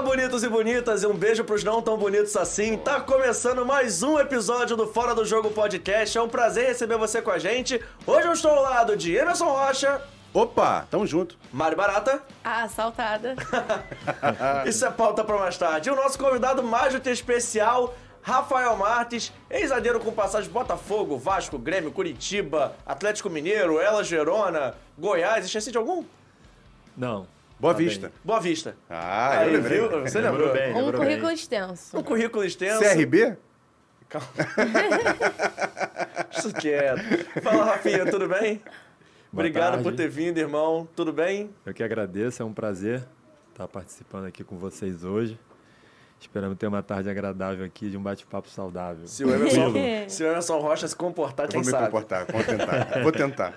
Fala, bonitos e bonitas, e um beijo pros não tão bonitos assim. Tá começando mais um episódio do Fora do Jogo Podcast. É um prazer receber você com a gente. Hoje eu estou ao lado de Emerson Rocha, Opa, tamo junto. Mari Barata. Ah, assaltada. Isso é pauta pra mais tarde. E o nosso convidado mais do que especial, Rafael Martins, ex-zagueiro com passagem Botafogo, Vasco, Grêmio, Curitiba, Atlético Mineiro, Ela Gerona, Goiás. Esqueci de algum? Não. Boa Tá Vista. bem. Boa Vista. Ah, Aí, eu viu? Você Lembrou lembrou? bem. Um lembrou currículo bem. extenso. Um currículo extenso. CRB? Calma. Isso quieto. Fala, Rafinha, tudo bem? Boa Obrigado tarde. por ter vindo, irmão. Tudo bem? Eu que agradeço, é um prazer estar participando aqui com vocês hoje. Esperamos ter uma tarde agradável aqui de um bate-papo saudável. Se o Emerson, se o Emerson Rocha se comportar, Eu quem vou me sabe? comportar, vou tentar. Vou tentar.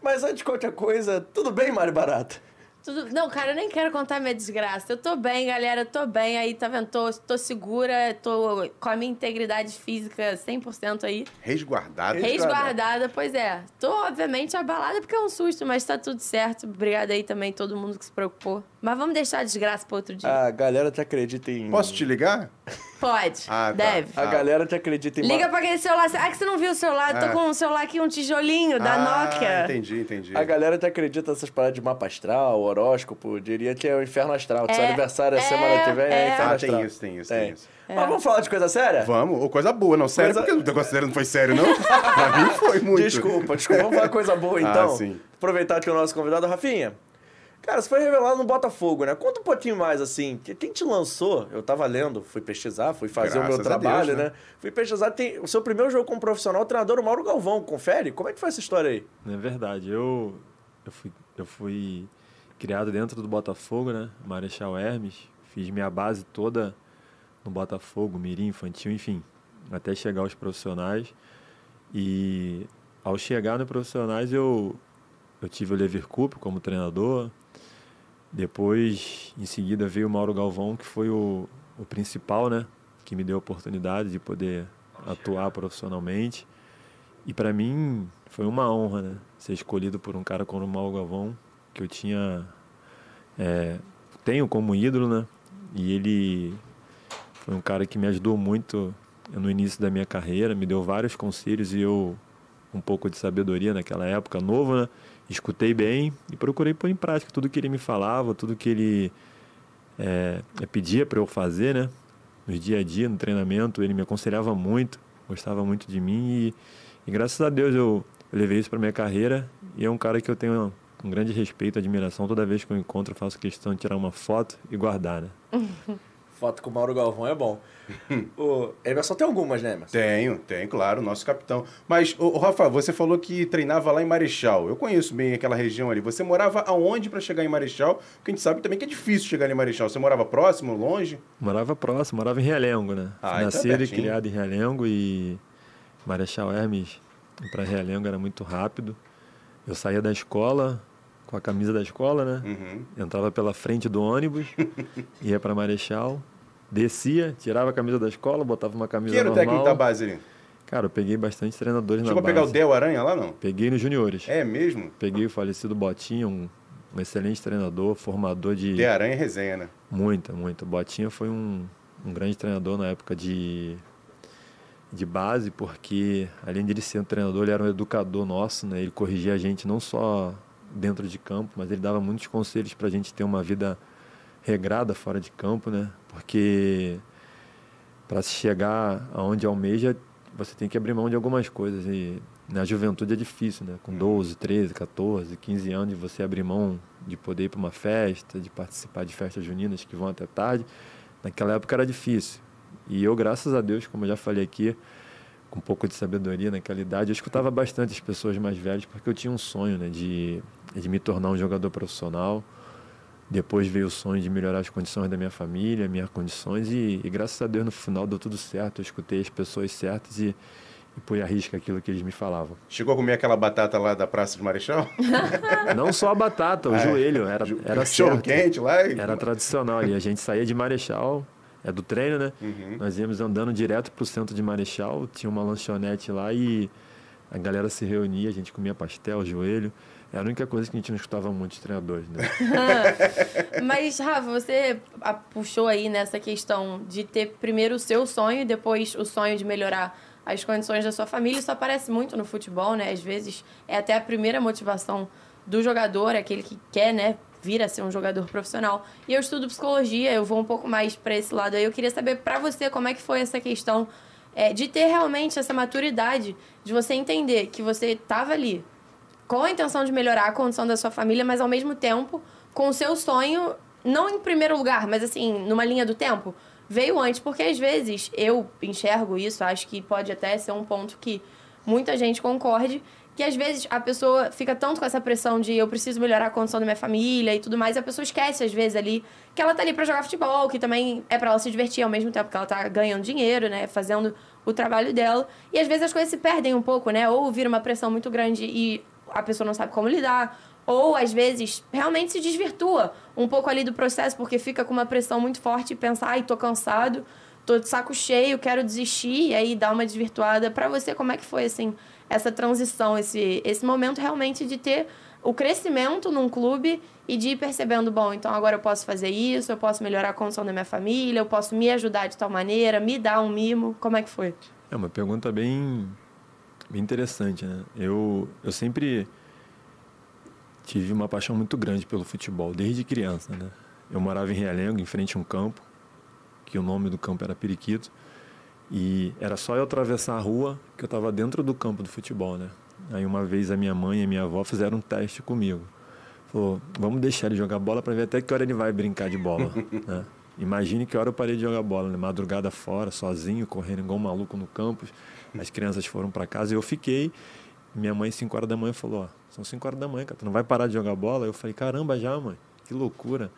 Mas antes de qualquer coisa, tudo bem, Mário Barata? Tudo... Não, cara, eu nem quero contar minha desgraça. Eu tô bem, galera, eu tô bem. Aí, tá vendo? Tô, tô segura, tô com a minha integridade física 100% aí. Resguardado. Resguardada, pois é. Tô, obviamente, abalada porque é um susto, mas tá tudo certo. Obrigada aí também, todo mundo que se preocupou. Mas vamos deixar a desgraça pra outro dia. A galera te acredita em. Posso te ligar? Pode, Ah, tá. deve. A Ah. galera te acredita em. Liga pra aquele celular. Ah, que você não viu o celular? Eu tô Ah. com um celular aqui, um tijolinho da Ah, Nokia. Entendi, entendi. A galera te acredita nessas paradas de mapa astral, horóscopo, diria que é o inferno astral. Que seu É, aniversário é é, semana que vem, é, é. inferno Ah, astral. tem isso, tem isso, tem isso. Mas vamos falar de coisa séria? Vamos, ou coisa boa, não, sério, Coisa- porque o negócio sério não foi sério, não? pra mim foi muito. Desculpa, desculpa. Vamos falar coisa boa Ah, então. sim. Aproveitar que o nosso convidado, Rafinha. Cara, você foi revelado no Botafogo, né? Conta um pouquinho mais, assim. que- Quem te lançou? Eu tava lendo, fui pesquisar, fui fazer o meu Graças a Deus, trabalho, né? né? Fui pesquisar. Tem o seu primeiro jogo como profissional, o treinador o Mauro Galvão. Confere? Como é que foi essa história aí? É verdade, eu, eu, fui, eu fui criado dentro do Botafogo, né? Marechal Hermes. Fiz minha base toda no Botafogo, mirim, infantil, enfim. Até chegar aos profissionais. E ao chegar no profissionais, eu, eu tive o Lever Cup como treinador. Depois, em seguida, veio o Mauro Galvão, que foi o, o principal, né? Que me deu a oportunidade de poder atuar profissionalmente. E para mim foi uma honra, né? Ser escolhido por um cara como o Mauro Galvão, que eu tinha. é, tenho como ídolo, né? E ele foi um cara que me ajudou muito no início da minha carreira, me deu vários conselhos e eu, um pouco de sabedoria naquela época, novo, né? Escutei bem e procurei pôr em prática tudo que ele me falava, tudo que ele é, pedia para eu fazer, né? No dia a dia, no treinamento, ele me aconselhava muito, gostava muito de mim e, e graças a Deus eu, eu levei isso para minha carreira e é um cara que eu tenho um grande respeito, admiração. Toda vez que eu encontro, faço questão de tirar uma foto e guardar, né? Foto com o Mauro Galvão é bom. o Emerson tem algumas, né, Emerson? Tenho, tenho, claro, nosso capitão. Mas, ô, ô, Rafa, você falou que treinava lá em Marechal. Eu conheço bem aquela região ali. Você morava aonde para chegar em Marechal? Porque a gente sabe também que é difícil chegar em Marechal. Você morava próximo, longe? Morava próximo, morava em Realengo, né? Ah, Fui então é Nascido e criado em Realengo e Marechal Hermes para Realengo era muito rápido. Eu saía da escola com a camisa da escola, né? Uhum. Entrava pela frente do ônibus, ia para Marechal, descia, tirava a camisa da escola, botava uma camisa Quem era o normal. técnico da base ali? Cara, eu peguei bastante treinadores Chegou a na pegar o base. Del Aranha lá, não? Peguei nos juniores. É mesmo? Peguei o falecido Botinha, um, um excelente treinador, formador de De Aranha é resenha, né? Muita, muita. O Botinha foi um, um grande treinador na época de, de base, porque além de ele ser um treinador, ele era um educador nosso, né? Ele corrigia a gente não só dentro de campo, mas ele dava muitos conselhos para a gente ter uma vida regrada fora de campo, né? Porque para se chegar aonde almeja, você tem que abrir mão de algumas coisas e na juventude é difícil, né? Com 12, 13, 14, 15 anos você abrir mão de poder ir para uma festa, de participar de festas juninas que vão até tarde. Naquela época era difícil. E eu, graças a Deus, como eu já falei aqui, um pouco de sabedoria naquela idade, eu escutava bastante as pessoas mais velhas, porque eu tinha um sonho, né, de, de me tornar um jogador profissional. Depois veio o sonho de melhorar as condições da minha família, minhas condições, e, e graças a Deus no final deu tudo certo. Eu escutei as pessoas certas e, e pus a risca aquilo que eles me falavam. Chegou a comer aquela batata lá da Praça de Marechal? Não só a batata, o Ah, é. joelho, era, era Cachorro certo. quente lá? E... Era tradicional ali. A gente saía de Marechal, é do treino, né? Uhum. Nós íamos andando direto pro centro de Marechal, tinha uma lanchonete lá e a galera se reunia, a gente comia pastel, joelho. É a única coisa que a gente não escutava muito de treinadores, né? Mas, Rafa, você puxou aí nessa questão de ter primeiro o seu sonho e depois o sonho de melhorar as condições da sua família. Isso aparece muito no futebol, né? Às vezes é até a primeira motivação do jogador, aquele que quer, né, vir a ser um jogador profissional. E eu estudo psicologia, eu vou um pouco mais para esse lado aí. Eu queria saber para você como é que foi essa questão é, de ter realmente essa maturidade, de você entender que você estava ali com a intenção de melhorar a condição da sua família, mas ao mesmo tempo com o seu sonho, não em primeiro lugar, mas assim, numa linha do tempo, veio antes. Porque às vezes eu enxergo isso, acho que pode até ser um ponto que muita gente concorde, que às vezes a pessoa fica tanto com essa pressão de eu preciso melhorar a condição da minha família e tudo mais, a pessoa esquece às vezes ali que ela tá ali para jogar futebol, que também é para ela se divertir ao mesmo tempo que ela tá ganhando dinheiro, né, fazendo o trabalho dela. E às vezes as coisas se perdem um pouco, né? Ou vira uma pressão muito grande e a pessoa não sabe como lidar, ou às vezes realmente se desvirtua um pouco ali do processo porque fica com uma pressão muito forte e pensa, ai, tô cansado, tô de saco cheio, quero desistir, e aí dá uma desvirtuada. Para você, como é que foi assim essa transição, esse esse momento realmente de ter o crescimento num clube e de ir percebendo, bom, então agora eu posso fazer isso, eu posso melhorar a condição da minha família, eu posso me ajudar de tal maneira, me dar um mimo. Como é que foi? É uma pergunta bem, bem interessante, né? Eu, eu sempre tive uma paixão muito grande pelo futebol, desde criança, né? Eu morava em Realengo, em frente a um campo, que o nome do campo era Periquito, e era só eu atravessar a rua que eu estava dentro do campo do futebol, né? Aí uma vez a minha mãe e a minha avó fizeram um teste comigo. Falou, vamos deixar ele jogar bola para ver até que hora ele vai brincar de bola, né? Imagine que hora eu parei de jogar bola, né? Madrugada fora, sozinho, correndo igual um maluco no campus. As crianças foram para casa e eu fiquei. Minha mãe, 5 horas da manhã, falou: Ó, são 5 horas da manhã, cara, tu não vai parar de jogar bola? Eu falei: Caramba, já, mãe, que loucura.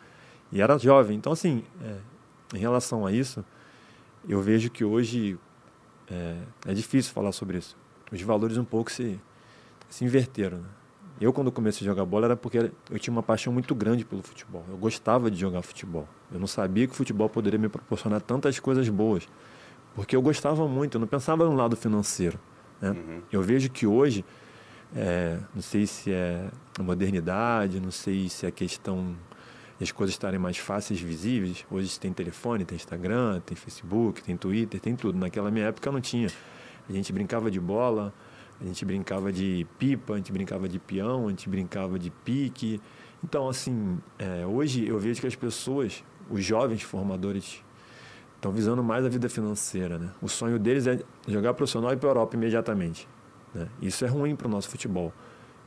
E era jovem. Então, assim, é, em relação a isso, eu vejo que hoje é, é difícil falar sobre isso. Os valores um pouco se, se inverteram. Né? Eu, quando comecei a jogar bola, era porque eu tinha uma paixão muito grande pelo futebol. Eu gostava de jogar futebol. Eu não sabia que o futebol poderia me proporcionar tantas coisas boas. Porque eu gostava muito, eu não pensava no lado financeiro. Né? Uhum. Eu vejo que hoje, é, não sei se é a modernidade, não sei se é a questão de as coisas estarem mais fáceis, visíveis. Hoje tem telefone, tem Instagram, tem Facebook, tem Twitter, tem tudo. Naquela minha época não tinha. A gente brincava de bola, a gente brincava de pipa, a gente brincava de peão, a gente brincava de pique. Então, assim, é, hoje eu vejo que as pessoas, os jovens formadores, estão visando mais a vida financeira. Né? O sonho deles é jogar profissional e ir para a Europa imediatamente. Né? Isso é ruim para o nosso futebol.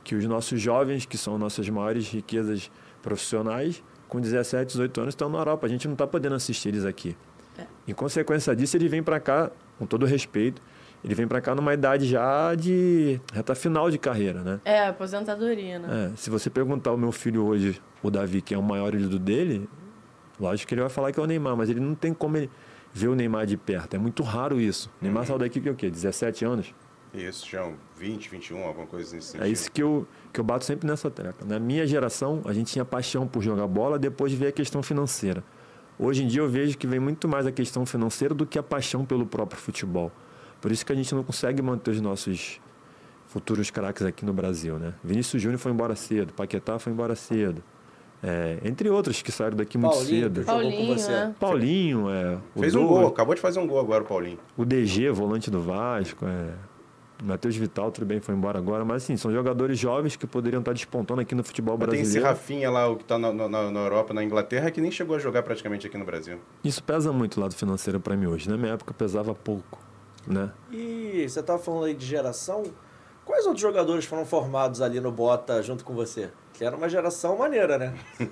Que os nossos jovens, que são nossas maiores riquezas profissionais, com 17, 18 anos, estão na Europa. A gente não está podendo assistir eles aqui. É. Em consequência disso, ele vem para cá, com todo respeito, ele vem para cá numa idade já de reta final de carreira, né? É, aposentadoria, né? É, se você perguntar ao meu filho hoje, o Davi, que é o maior ídolo dele, lógico que ele vai falar que é o Neymar, mas ele não tem como ele ver o Neymar de perto. É muito raro isso. O Neymar saiu daqui com o quê? 17 anos? Isso, já um 20, 21, alguma coisa nesse sentido. É isso que eu, que eu bato sempre nessa tecla. Na minha geração, a gente tinha paixão por jogar bola, depois veio a questão financeira. Hoje em dia eu vejo que vem muito mais a questão financeira do que a paixão pelo próprio futebol. Por isso que a gente não consegue manter os nossos futuros craques aqui no Brasil, né? Vinícius Júnior foi embora cedo, Paquetá foi embora cedo. É, entre outros que saíram daqui muito Paulinho, cedo. com Paulinho, você. né? Paulinho, é, o Fez um Douglas, gol, acabou de fazer um gol agora o Paulinho. o DG, volante do Vasco, é, Matheus Vital, tudo bem, foi embora agora, mas assim, são jogadores jovens que poderiam estar despontando aqui no futebol Mas tem esse brasileiro. Rafinha lá, o que tá na, na, na Europa, na Inglaterra, que nem chegou a jogar praticamente aqui no Brasil. Isso pesa muito o lado financeiro para mim hoje. Na minha época pesava pouco, né? E você tava falando aí de geração. Quais outros jogadores foram formados ali no Bota junto com você? Que era uma geração maneira, né?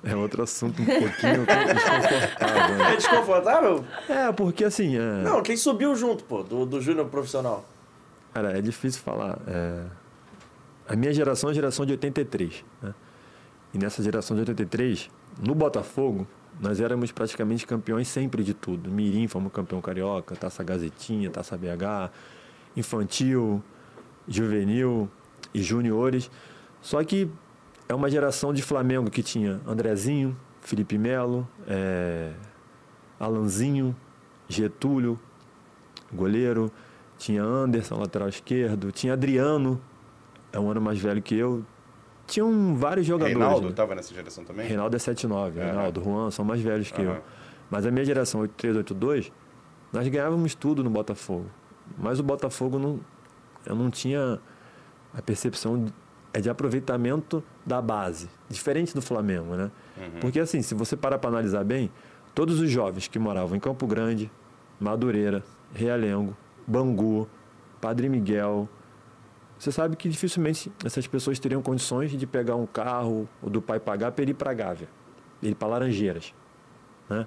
É outro assunto um pouquinho desconfortável. É né? desconfortável? É, porque assim, é, Não, quem subiu junto, pô, do, do Júnior profissional. Cara, é difícil falar. é, A minha geração é a geração de 83, né? E nessa geração de 83, no Botafogo, nós éramos praticamente campeões sempre de tudo. Mirim fomos campeão carioca, Taça Gazetinha, Taça BH, infantil, juvenil e juniores. Só que é uma geração de Flamengo que tinha Andrezinho, Felipe Melo, é, Alanzinho, Getúlio, goleiro, tinha Anderson, lateral esquerdo, tinha Adriano, é um ano mais velho que eu, tinham vários jogadores. Reinaldo né? tava nessa geração também? Reinaldo é 79, Aham. Reinaldo, Juan são mais velhos que eu. Aham. Mas a minha geração 83, 82, nós ganhávamos tudo no Botafogo. Mas o Botafogo não, eu não tinha a percepção de, é de aproveitamento da base, diferente do Flamengo, né? Porque assim, se você parar para analisar bem, todos os jovens que moravam em Campo Grande, Madureira, Realengo, Bangu, Padre Miguel, você sabe que dificilmente essas pessoas teriam condições de pegar um carro ou do pai pagar para ele ir para Gávea, ele ir para Laranjeiras, né?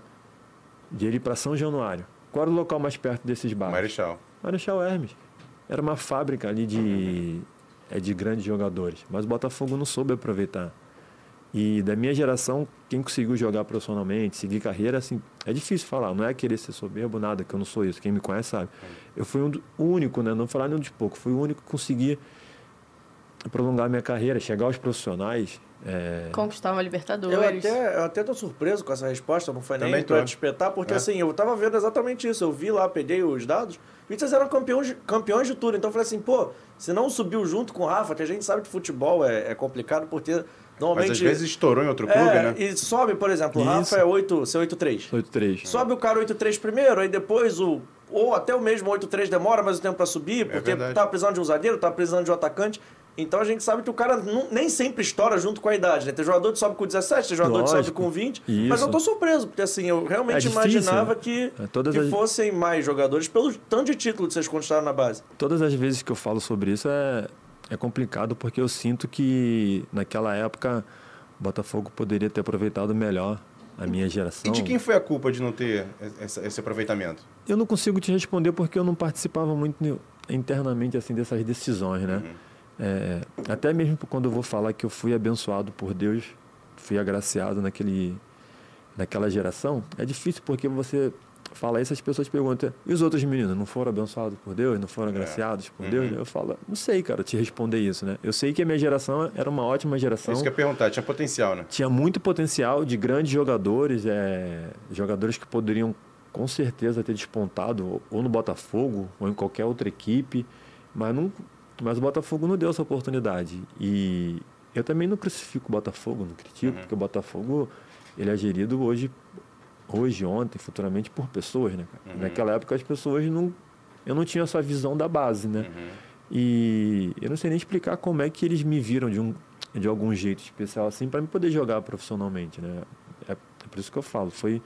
De ir para São Januário. Qual era o local mais perto desses bairros? Marechal. Marechal Hermes. Era uma fábrica ali de, é, de grandes jogadores. Mas o Botafogo não soube aproveitar. E da minha geração, quem conseguiu jogar profissionalmente, seguir carreira, assim, é difícil falar. Não é querer ser soberbo, nada, que eu não sou isso. Quem me conhece sabe. Eu fui um do- o único, né? Não falar nem de pouco. Fui o único que consegui prolongar minha carreira, chegar aos profissionais. é, Conquistar uma Libertadores. Eu até, eu até tô surpreso com essa resposta, não foi nem pra tô. te espetar, porque É. assim, eu tava vendo exatamente isso. Eu vi lá, peguei os dados, e vocês eram campeões, de- campeões de tudo. Então eu falei assim, pô, se não subiu junto com o Rafa, que a gente sabe que futebol é, é complicado, porque normalmente. Mas às vezes estourou em outro clube, é, né? E sobe, por exemplo, o. Rafa é 8, seu 8-3. 83. Sobe o cara 8-3 primeiro, aí depois o. Ou até o mesmo 8-3 demora mais um tempo pra subir, porque verdade. tá precisando de um zagueiro, tá precisando de um atacante. Então a gente sabe que o cara não- nem sempre estoura junto com a idade, né? Tem jogador que sobe com 17, tem jogador que sobe Lógico. com 20. Mas Isso. eu tô surpreso, porque assim, eu realmente É imaginava né? que, É, todas que as- fossem mais jogadores, pelo tanto de título que vocês conquistaram na base. Todas as vezes que eu falo sobre isso é, é complicado porque eu sinto que naquela época o Botafogo poderia ter aproveitado melhor a minha geração. E de quem foi a culpa de não ter esse, esse aproveitamento? Eu não consigo te responder porque eu não participava muito internamente assim dessas decisões, né? É, até mesmo quando eu vou falar que eu fui abençoado por Deus, fui agraciado naquele, naquela geração, é difícil porque você fala isso, as pessoas perguntam, e os outros meninos, não foram abençoados por Deus, não foram agraciados por Deus? Eu falo, não sei, cara, te responder isso, né? Eu sei que a minha geração era uma ótima geração. Isso que eu ia perguntar, tinha potencial, né? Tinha muito potencial de grandes jogadores, é, jogadores que poderiam com certeza ter despontado ou no Botafogo ou em qualquer outra equipe, mas, não, mas o Botafogo não deu essa oportunidade. E eu também não crucifico o Botafogo, não critico, porque o Botafogo ele é gerido hoje, hoje, ontem, futuramente por pessoas, né? cara? Naquela época as pessoas não, eu não tinha essa visão da base, né? E eu não sei nem explicar como é que eles me viram de um de algum jeito especial assim para me poder jogar profissionalmente, né? É, é por isso que eu falo, foi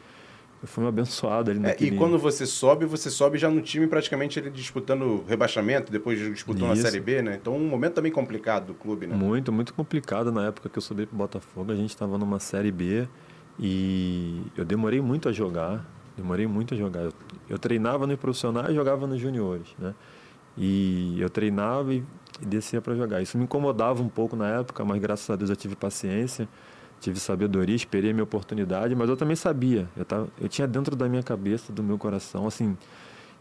eu fui um abençoado ali É, naquele e quando você sobe, você sobe já no time praticamente ele disputando rebaixamento, depois disputando a Isso. Série B, né? Então um momento também complicado do clube, né? Muito, muito complicado na época que eu subi pro Botafogo. A gente estava numa Série B e eu demorei muito a jogar. Demorei muito a jogar. Eu, eu treinava no profissional e jogava nos juniores, né? E eu treinava e, e descia para jogar. Isso me incomodava um pouco na época, mas graças a Deus eu tive paciência, tive sabedoria, esperei a minha oportunidade, mas eu também sabia. Eu, tava, eu tinha dentro da minha cabeça, do meu coração, assim,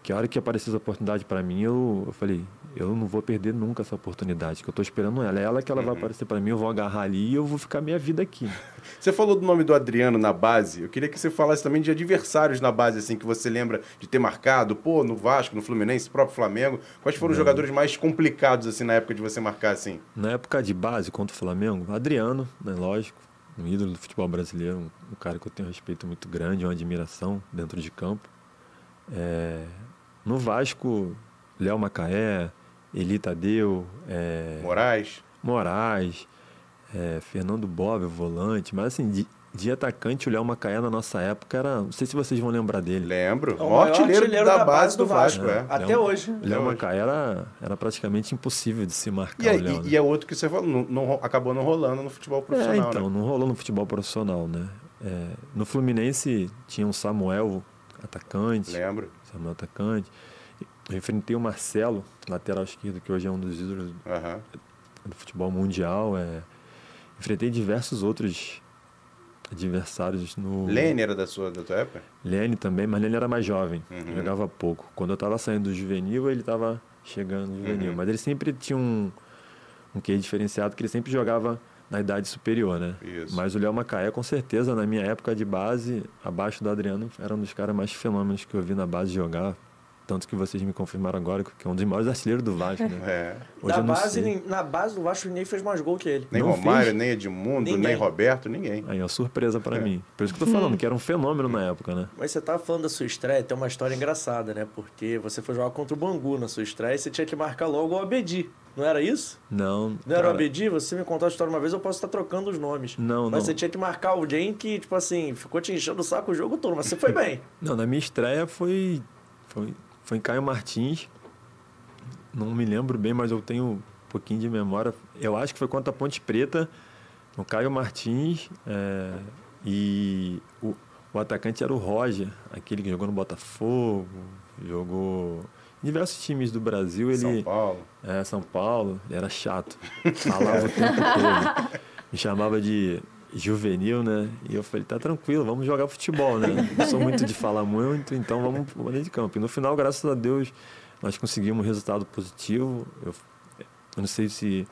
que a hora que apareceu essa oportunidade para mim, eu, eu falei, eu não vou perder nunca essa oportunidade, que eu tô esperando ela. É ela que ela vai aparecer para mim, eu vou agarrar ali e eu vou ficar minha vida aqui. Você falou do nome do Adriano na base. Eu queria que você falasse também de adversários na base, assim, que você lembra de ter marcado, pô, no Vasco, no Fluminense, próprio Flamengo. Quais foram os jogadores mais complicados, assim, na época de você marcar, assim? Na época de base contra o Flamengo, Adriano, né, lógico, um ídolo do futebol brasileiro, um, um cara que eu tenho um respeito muito grande, uma admiração dentro de campo. É, no Vasco, Léo Macaé, Eli Tadeu, é, Moraes. Moraes, é, Fernando Bob, o volante, mas assim, de, de atacante, o Léo Macaé na nossa época era. Não sei se vocês vão lembrar dele. Lembro. É o o maior artilheiro, artilheiro da, da base do Vasco, é. Até Léo- hoje. Léo. Macaé era, era praticamente impossível de se marcar E, é- o Léo. e- né? e é outro que você falou, não, não- acabou não rolando no futebol profissional, É, então, né? não rolou no futebol profissional, né? É, no Fluminense tinha um Samuel, atacante. Lembro. Samuel, atacante. Eu enfrentei o Marcelo, lateral esquerdo, que hoje é um dos ídolos Aham. do futebol mundial. É. Enfrentei diversos outros adversários no. Lene era da sua, da tua época? Lene também, mas Lene era mais jovem, Uhum. jogava pouco. Quando eu estava saindo do juvenil, ele estava chegando no juvenil. Uhum. Mas ele sempre tinha um, um quê diferenciado, que ele sempre jogava na idade superior, né? Isso. Mas o Léo Macaé, com certeza, na minha época de base, abaixo do Adriano, era um dos caras mais fenômenos que eu vi na base jogar. Tanto que vocês me confirmaram agora que é um dos maiores artilheiros do Vasco, né? É. Hoje Na base, nem- na base do Vasco, ninguém fez mais gol que ele. Nem Não Romário, fez? nem Edmundo, Ninguém. nem Roberto, ninguém. Aí, ó, surpresa pra mim. Por isso que eu tô falando, que era um fenômeno na época, né? Mas você tava falando da sua estreia, tem uma história engraçada, né? Porque você foi jogar contra o Bangu na sua estreia e você tinha que marcar logo o Abedi. Não era isso? Não. Não era o cara, Abedi? Você me contou a história uma vez, eu posso estar trocando os nomes. Não, Mas não. você tinha que marcar alguém que, tipo assim, ficou te enchendo o saco o jogo todo, mas você foi bem. Não, na minha estreia foi, foi, foi em Caio Martins. Não me lembro bem, mas eu tenho um pouquinho de memória. Eu acho que foi contra a Ponte Preta, no Caio Martins. é, e o, o atacante era o Roger, aquele que jogou no Botafogo, jogou em diversos times do Brasil. Ele, São Paulo. É, São Paulo, ele era chato. Falava o tempo todo. Me chamava de juvenil, né? E eu falei, tá tranquilo, vamos jogar futebol, né? Não sou muito de falar muito, então vamos pro dentro de campo. E no final, graças a Deus, nós conseguimos um resultado positivo. Eu, eu não sei se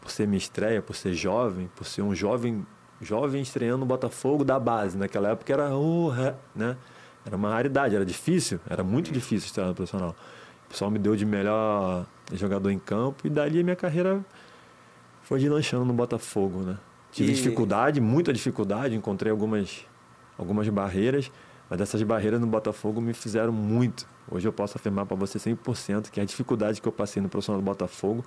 por ser minha estreia, por ser jovem, por ser um jovem jovem estreando no Botafogo da base. Naquela época era, uh, né? era uma raridade, era difícil, era muito difícil estrear no profissional. O pessoal me deu de melhor jogador em campo e dali a minha carreira foi deslanchando no Botafogo, né? Tive E- dificuldade, muita dificuldade, encontrei algumas, algumas barreiras, mas essas barreiras no Botafogo me fizeram muito. Hoje eu posso afirmar para você 100% que a dificuldade que eu passei no profissional do Botafogo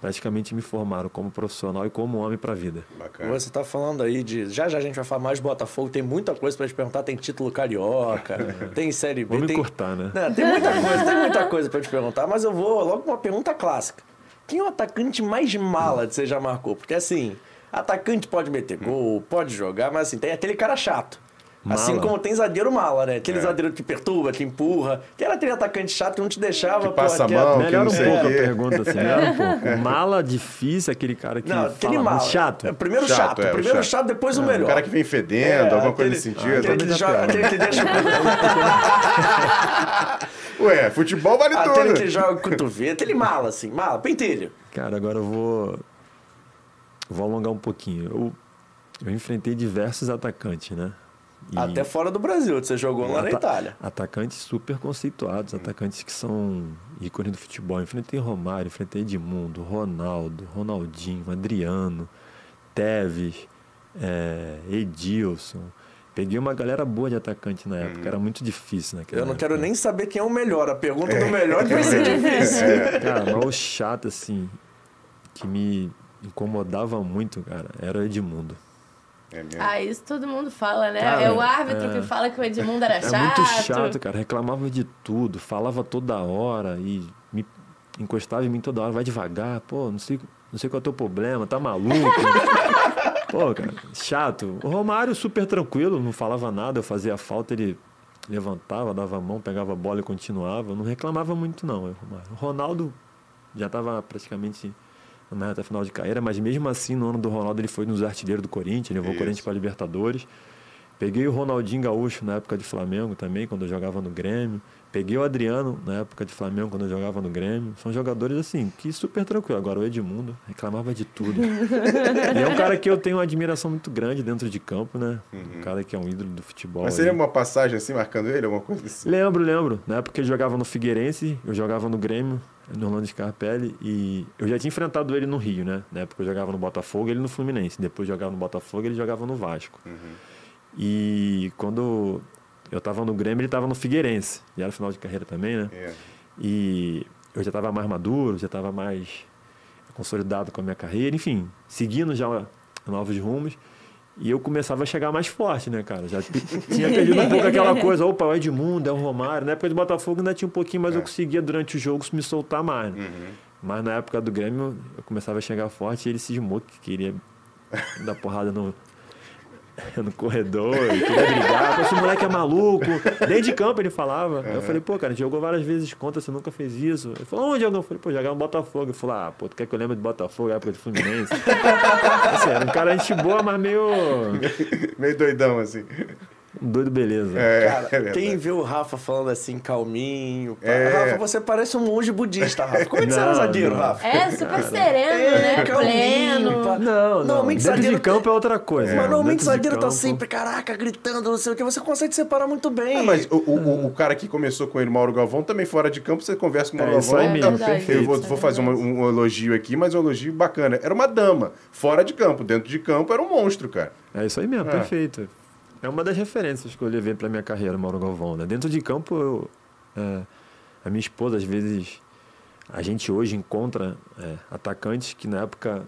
praticamente me formaram como profissional e como homem para a vida. Bacana. Você tá falando aí de. Já já a gente vai falar mais de Botafogo, tem muita coisa pra te perguntar. Tem título carioca, tem Série B. Vou me tem... cortar, né? Não, tem muita coisa, tem muita coisa pra te perguntar, mas eu vou logo com uma pergunta clássica. Quem é o atacante mais mala que você já marcou? Porque assim, atacante pode meter gol, pode jogar, mas assim, tem aquele cara chato. Assim Mala. como tem zagueiro mala, né? Aquele zagueiro que perturba, que empurra. Que era aquele atacante chato que não te deixava... Que passa mão, que Melhora não um sei pouco o a pergunta, assim, melhora um pouco. Mala difícil, aquele cara que Não, fala aquele mala. chato. É, primeiro Chato, chato, é, o primeiro chato. chato, depois o O melhor. cara que vem fedendo, É, alguma aquele- coisa nesse sentido. Aquele que, Também joga, aquele que deixa o Ué, futebol vale Aquele tudo. que joga o cotovelo, aquele mala, assim, mala, pentelho. Cara, agora eu vou. Vou alongar um pouquinho. Eu, eu enfrentei diversos atacantes, né? E Até fora do Brasil, você jogou lá na Itália. Atacantes super conceituados, atacantes que são ícones do futebol. Enfrentei Romário, enfrentei Edmundo, Ronaldo, Ronaldinho, Adriano, Teves, é, Edilson. Peguei uma galera boa de atacante na época, era muito difícil naquela Eu não época. quero nem saber quem é o melhor. A pergunta do melhor vai ser difícil. Cara, mas o chato, assim, que me incomodava muito, cara, era o Edmundo. É mesmo. Ah, isso todo mundo fala, né? Cara, é o árbitro é. que fala que o Edmundo era É chato. muito chato, cara. Reclamava de tudo, falava toda hora e me encostava em mim toda hora. Vai devagar, pô, não sei, não sei qual é o teu problema, tá maluco? pô, cara, chato. O Romário, super tranquilo, não falava nada, eu fazia falta, ele levantava, dava a mão, pegava a bola e continuava. Não reclamava muito, não, o Romário. O Ronaldo já estava praticamente na reta final de carreira, mas mesmo assim, no ano do Ronaldo, ele foi nos artilheiros do Corinthians, levou Isso. o Corinthians para Libertadores. Peguei o Ronaldinho Gaúcho na época de Flamengo também, quando eu jogava no Grêmio. Peguei o Adriano na época de Flamengo, quando eu jogava no Grêmio. São jogadores assim, que super tranquilo. Agora o Edmundo reclamava de tudo. e é um cara que eu tenho uma admiração muito grande dentro de campo, né? Um cara que é um ídolo do futebol. Mas aí. seria uma passagem assim, marcando ele, alguma coisa assim? Lembro, lembro. Na época ele jogava no Figueirense, eu jogava no Grêmio, no Orlando Scarpelli, e eu já tinha enfrentado ele no Rio, né? Na época eu jogava no Botafogo, ele no Fluminense. Depois jogava no Botafogo, ele jogava no Vasco. E quando eu tava no Grêmio, ele tava no Figueirense. E era final de carreira também, né? É. E eu já estava mais maduro, já estava mais consolidado com a minha carreira, enfim, seguindo já novos rumos. E eu começava a chegar mais forte, né, cara? Já tinha perdido um pouco aquela coisa, opa, o Edmundo, é o Romário. Na época do Botafogo ainda tinha um pouquinho, mas eu conseguia durante o jogo me soltar mais. né? Mas na época do Grêmio eu começava a chegar forte e ele cismou que queria dar porrada no, no corredor, ele queria brigar. Esse moleque é maluco. Dentro de campo ele falava. Aí Eu falei, pô, cara, a gente jogou várias vezes contra, você nunca fez isso. Ele falou, onde jogou? Eu falei, pô, jogar no Botafogo. Ele falou, ah, pô, tu quer que eu lembre de Botafogo, época de Fluminense? assim, era um cara gente boa, mas meio. Meio doidão, assim. Um doido beleza. É, Cara, é quem vê o Rafa falando assim, calminho. É. Rafa, você parece um monge budista, Rafa. Como é que você era Não, zagueiro, não. Rafa? É, super sereno, né? calminho, pá. Não, não. Normalmente Dentro zagueiro de campo tem- é outra coisa. Mas normalmente Dentro de zagueiro tá sempre, caraca, gritando, não sei o que. Você consegue separar muito bem. Ah, mas o, o, o- o cara que começou com ele, Mauro Galvão, também fora de campo, você conversa com o Mauro É, isso Galvão. aí então, mesmo, perfeito. eu vou, é vou fazer uma- verdade. um, elogio aqui, mas um elogio bacana. Era uma dama, fora de campo. Dentro de campo era um monstro, cara. É isso aí mesmo, É. perfeito. É uma das referências que eu levei pra minha carreira, Mauro Galvão. Né? Dentro de campo, eu, é, a minha esposa, às vezes, a gente hoje encontra é, atacantes que na época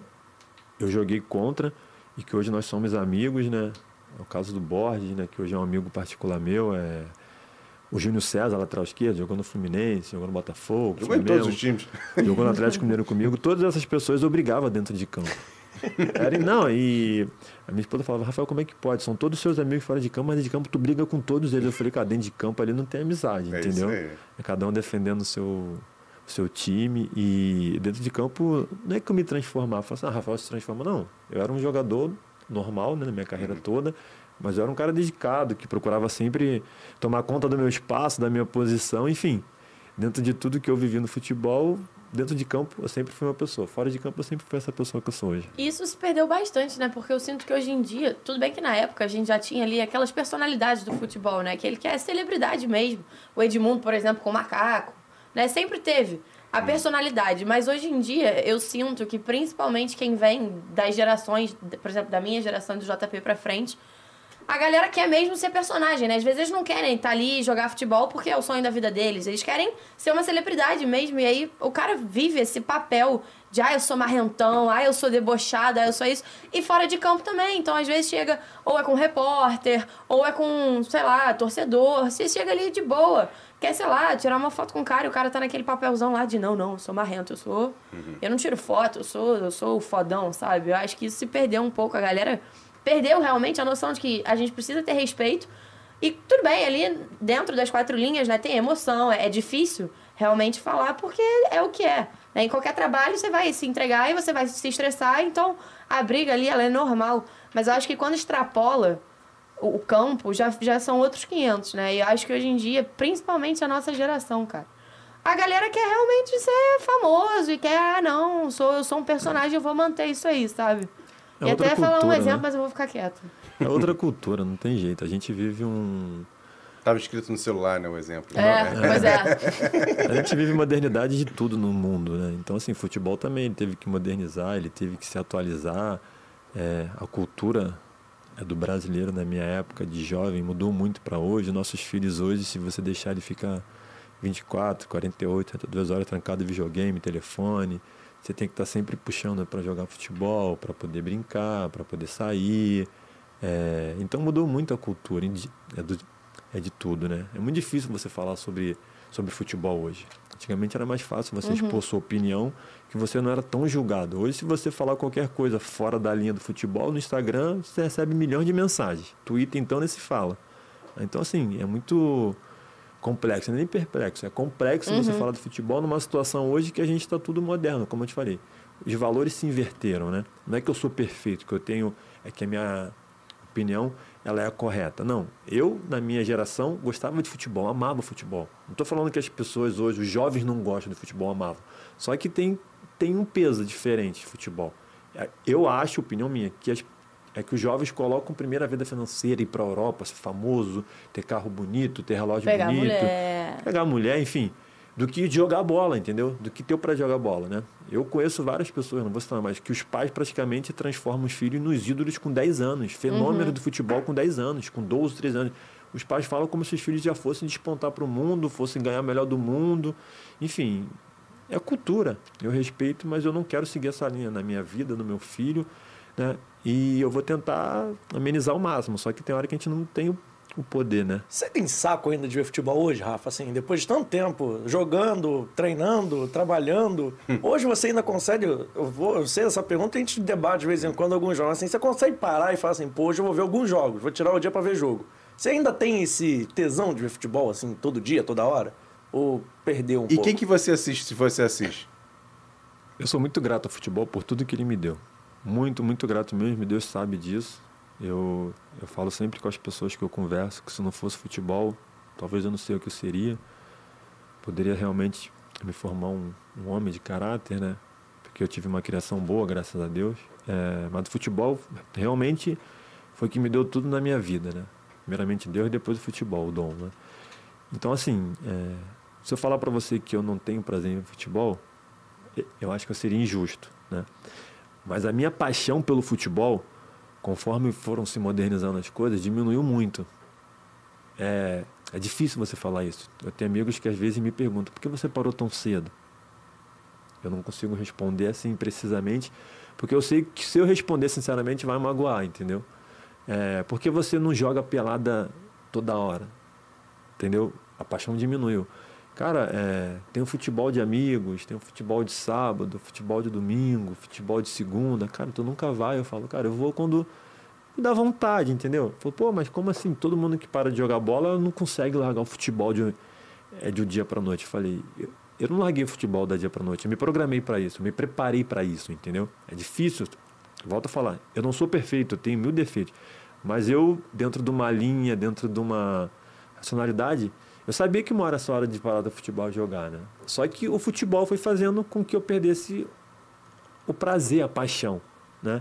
eu joguei contra e que hoje nós somos amigos, né? É o caso do Borges, né? Que hoje é um amigo particular meu, é... O Júnior César, lateral esquerdo, jogou no Fluminense, jogou no Botafogo, Jogou em todos os times. Jogou no Atlético Mineiro comigo, todas essas pessoas eu brigava dentro de campo. Era, não, e a minha esposa falava, Rafael, como é que pode? São todos seus amigos fora de campo, mas dentro de campo tu briga com todos eles. Eu falei, cara, dentro de campo ali não tem amizade, É entendeu? É cada um defendendo o seu, o seu time e dentro de campo não é que eu me transformava. Eu falava assim, ah, Rafael se transforma. Não, eu era um jogador normal né, na minha carreira toda, mas eu era um cara dedicado, que procurava sempre tomar conta do meu espaço, da minha posição, enfim. Dentro de tudo que eu vivi no futebol, dentro de campo eu sempre fui uma pessoa. Fora de campo eu sempre fui essa pessoa que eu sou hoje. Isso se perdeu bastante, né? Porque eu sinto que hoje em dia, tudo bem que na época a gente já tinha ali aquelas personalidades do futebol, né? Que ele quer celebridade mesmo. O Edmundo, por exemplo, com o macaco, né? Sempre teve a personalidade. Mas hoje em dia eu sinto que principalmente quem vem das gerações, por exemplo, da minha geração do JP pra frente, a galera quer mesmo ser personagem, né? Às vezes eles não querem estar ali e jogar futebol porque é o sonho da vida deles. Eles querem ser uma celebridade mesmo. E aí o cara vive esse papel de, ah, eu sou marrentão, ah, eu sou debochada, ah, eu sou isso. E fora de campo também. Então, às vezes, chega ou é com repórter, ou é com, sei lá, torcedor. Você chega ali de boa. Quer, sei lá, tirar uma foto com o cara e o cara tá naquele papelzão lá de não, não, eu sou marrento, eu sou. Eu não tiro foto, eu sou, eu sou o fodão, sabe? Eu acho que isso se perdeu um pouco. A galera perdeu realmente a noção de que a gente precisa ter respeito. E tudo bem, ali dentro das quatro linhas, né, tem emoção, é, é difícil realmente falar porque é o que é. né? Em qualquer trabalho você vai se entregar e você vai se estressar, então a briga ali ela é normal. Mas eu acho que quando extrapola o, o campo, já, já são outros 500, né? E eu acho que hoje em dia, principalmente a nossa geração, cara. A galera quer realmente ser famoso e quer, ah, não, sou, eu sou um personagem, eu vou manter isso aí, sabe? É e outra até falar um cultura, exemplo, né? mas eu vou ficar quieta. É outra cultura, não tem jeito. A gente vive um. Tava escrito no celular, né, o exemplo. É, pois é. A gente vive modernidade de tudo no mundo, né? Então, assim, futebol também ele teve que modernizar, ele teve que se atualizar. É, a cultura é, do brasileiro na minha época de jovem mudou muito para hoje. Nossos filhos hoje, se você deixar ele ficar 24, 48, 32 horas trancado em videogame, telefone, você tem que estar sempre puxando para jogar futebol, para poder brincar, para poder sair. É, então mudou muito a cultura é, do- é de tudo, né? É muito difícil você falar sobre, sobre futebol hoje. Antigamente era mais fácil você expor sua opinião, que você não era tão julgado. Hoje, se você falar qualquer coisa fora da linha do futebol, no Instagram, você recebe milhões de mensagens. Twitter, então, nem se fala. Então, assim, é muito complexo, nem perplexo, é complexo você falar do futebol numa situação hoje que a gente está tudo moderno, como eu te falei. Os valores se inverteram, né? Não é que eu sou perfeito, que eu tenho, é que a minha opinião ela é a correta. Não, eu na minha geração gostava de futebol, amava futebol. Não estou falando que as pessoas hoje, os jovens não gostam de futebol, amavam. Só que tem, tem um peso diferente de futebol. É, Eu acho, opinião minha, que as é que os jovens colocam primeiro a vida financeira, ir para a Europa, ser famoso, ter carro bonito, ter relógio Pegar bonito, mulher. pegar mulher, enfim, do que jogar bola, entendeu? Do que ter para jogar bola, né? Eu conheço várias pessoas, não vou citar mais, que os pais praticamente transformam os filhos nos ídolos com 10 anos, fenômeno do futebol com 10 anos, com 12, 13 anos. Os pais falam como se os filhos já fossem despontar para o mundo, fossem ganhar melhor do mundo. Enfim, é cultura. Eu respeito, mas eu não quero seguir essa linha na minha vida, no meu filho, né? E eu vou tentar amenizar ao máximo, só que tem hora que a gente não tem o, o poder, né? Você tem saco ainda de ver futebol hoje, Rafa? Assim, depois de tanto tempo jogando, treinando, trabalhando, hoje você ainda consegue? Eu, vou, eu sei essa pergunta a gente debate de vez em quando alguns jogos. Assim, você consegue parar e falar assim, pô, hoje eu vou ver alguns jogos, vou tirar o dia pra ver jogo. Você ainda tem esse tesão de ver futebol assim todo dia, toda hora? Ou perdeu um E pouco? quem que você assiste, se você assiste? Eu sou muito grato ao futebol por tudo que ele me deu. Muito, muito grato mesmo, Deus sabe disso. Eu, eu falo sempre com as pessoas que eu converso que se não fosse futebol, talvez eu não sei o que eu seria. Poderia realmente me formar um, um homem de caráter, né? Porque eu tive uma criação boa, graças a Deus. É, mas o futebol realmente foi que me deu tudo na minha vida, né? Primeiramente Deus e depois o futebol, o dom, né? Então, assim, é, se eu falar para você que eu não tenho prazer em futebol, eu acho que eu seria injusto, né? Mas a minha paixão pelo futebol, conforme foram se modernizando as coisas, diminuiu muito. É, é difícil você falar isso. Eu tenho amigos que às vezes me perguntam: por que você parou tão cedo? Eu não consigo responder assim precisamente, porque eu sei que se eu responder sinceramente vai magoar, entendeu? É, porque você não joga pelada toda hora, entendeu? A paixão diminuiu. Cara, é, tem o futebol de amigos, tem o futebol de sábado, futebol de domingo, futebol de segunda. Cara, tu nunca vai. Eu falo, cara, eu vou quando me dá vontade, entendeu? Falei, pô, mas como assim? Todo mundo que para de jogar bola não consegue largar o futebol de, é, de um dia para noite. Eu falei, eu, eu não larguei o futebol da dia para noite. Eu me programei para isso, eu me preparei para isso, entendeu? É difícil. Volto a falar, eu não sou perfeito, eu tenho mil defeitos. Mas eu, dentro de uma linha, dentro de uma racionalidade, eu sabia que uma hora essa hora de parar do futebol jogar, né? Só que o futebol foi fazendo com que eu perdesse o prazer, a paixão, né?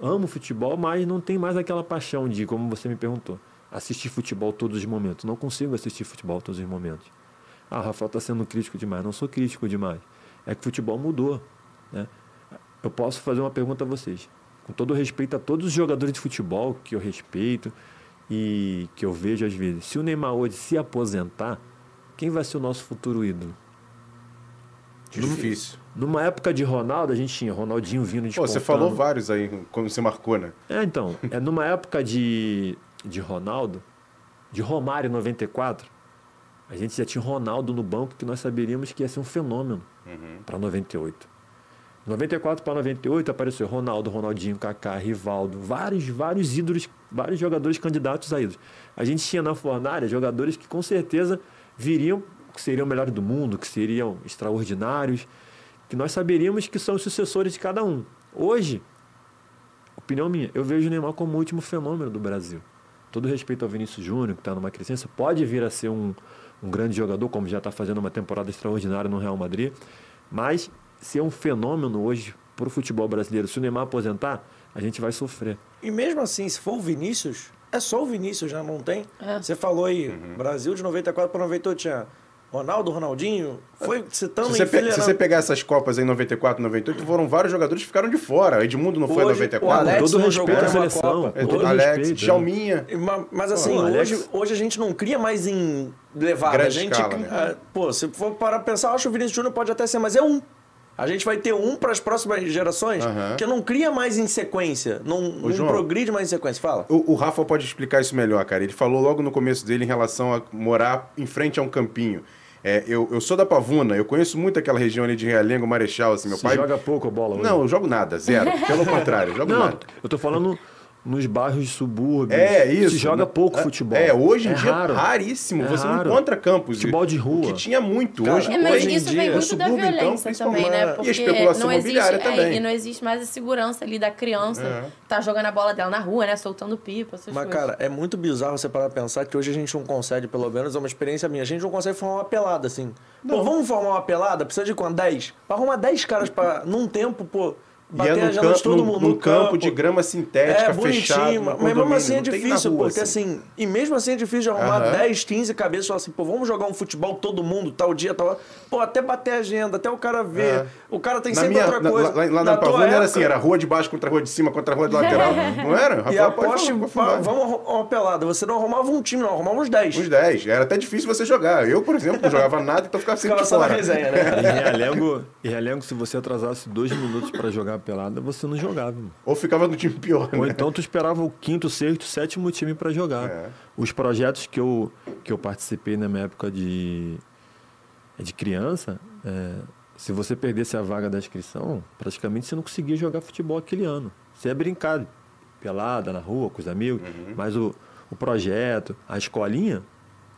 Amo futebol, mas não tem mais aquela paixão de, como você me perguntou, assistir futebol todos os momentos. Não consigo assistir futebol todos os momentos. Ah, Rafael está sendo crítico demais. Não sou crítico demais. É que o futebol mudou, né? Eu posso fazer uma pergunta a vocês. Com todo respeito a todos os jogadores de futebol que eu respeito, e que eu vejo às vezes, se o Neymar hoje se aposentar, quem vai ser o nosso futuro ídolo? Difícil. Numa época de Ronaldo, a gente tinha Ronaldinho vindo de Pô, você falou vários aí, como você marcou, né? É, então. É numa época de, de Ronaldo, de Romário 94, a gente já tinha Ronaldo no banco que nós saberíamos que ia ser um fenômeno uhum. para 98. 94 para 98 apareceu Ronaldo, Ronaldinho, Kaká, Rivaldo, vários, vários ídolos, vários jogadores candidatos a ídolos. A gente tinha na fornária jogadores que com certeza viriam, que seriam melhores do mundo, que seriam extraordinários, que nós saberíamos que são os sucessores de cada um. Hoje, opinião minha, eu vejo o Neymar como o último fenômeno do Brasil. Todo respeito ao Vinícius Júnior, que está numa crescência, pode vir a ser um, um grande jogador, como já está fazendo uma temporada extraordinária no Real Madrid, mas ser um fenômeno hoje para o futebol brasileiro. Se o Neymar aposentar, a gente vai sofrer. E mesmo assim, se for o Vinícius, é só o Vinícius, já não tem? É. Você falou aí, uhum. Brasil de 94 para 98 tinha Ronaldo, Ronaldinho, foi citando se você, se você pegar essas Copas em 94, 98, foram vários jogadores que ficaram de fora. Edmundo não hoje, foi em 94. O Alex todo respeito à seleção. É, todo Alex, respeito, Chalminha. Mas, mas assim, hoje, hoje a gente não cria mais em levada. a gente, escala, né? É, pô, se for para pensar, eu acho que o Vinícius Júnior pode até ser, mas é um. A gente vai ter um para as próximas gerações uhum. que não cria mais em sequência, não, não João, progride mais em sequência. Fala. O, o, Rafa pode explicar isso melhor, cara. Ele falou logo no começo dele em relação a morar em frente a um campinho. É, eu, eu sou da Pavuna, eu conheço muito aquela região ali de Realengo, Marechal, assim, meu Você pai... joga pouco a bola hoje? Não, eu jogo nada, zero. Pelo contrário, eu jogo não, nada. Eu tô falando nos bairros subúrbios. É, isso. Se joga pouco é, futebol. É, hoje em é dia raro. raríssimo. É você raro. não encontra campos. Futebol de rua. Que tinha muito. Cara, hoje, é, mas hoje isso em vem dia, muito da violência então, também, né? Porque e a especulação não existe, também. É, e não existe mais a segurança ali da criança. É. Tá jogando a bola dela na rua, né? Soltando pipa, essas Mas, coisas. cara, é muito bizarro você parar pra pensar que hoje a gente não consegue, pelo menos é uma experiência minha, a gente não consegue formar uma pelada, assim. Não. Pô, vamos formar uma pelada? Precisa de quanto? 10? Pra arrumar 10 caras pra, num tempo, pô Bater e é no, campo, todo mundo, num, no campo, campo, de grama sintética, é, fechado. Mas mesmo assim é difícil, rua, porque assim. assim. E mesmo assim é difícil de arrumar uhum. 10, 15 cabeças e falar assim, pô, vamos jogar um futebol todo mundo, tal dia, tal. Pô, até bater a agenda, até o cara ver. É. O cara tem na sempre minha, outra coisa. Na, lá, lá na, na Pavuna era assim, era rua de baixo contra a rua de cima, contra a rua de lateral. não era? Rafael, e aposte, vamos arrumar uma pelada. Você não arrumava um time, não, arrumava uns 10. Uns 10. Era até difícil você jogar. Eu, por exemplo, não jogava nada, então ficava sempre ficava fora. Resenha, né? Em Realengo, se você atrasasse dois minutos para jogar a pelada, você não jogava. Ou ficava no time pior. Ou né? então tu esperava o quinto, sexto, sétimo time para jogar. É. Os projetos que eu, que eu participei na minha época de, de criança, é, se você perdesse a vaga da inscrição, praticamente você não conseguia jogar futebol aquele ano. Você ia brincar pelada na rua com os amigos, uhum. mas o, o projeto, a escolinha,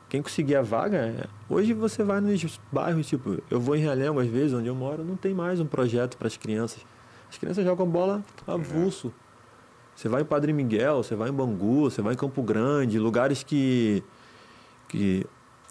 quem conseguia a vaga, é... hoje você vai nos bairros, tipo, eu vou em Realengo às vezes, onde eu moro, não tem mais um projeto para as crianças. As crianças jogam bola avulso. Você vai em Padre Miguel, você vai em Bangu, você vai em Campo Grande, lugares que. que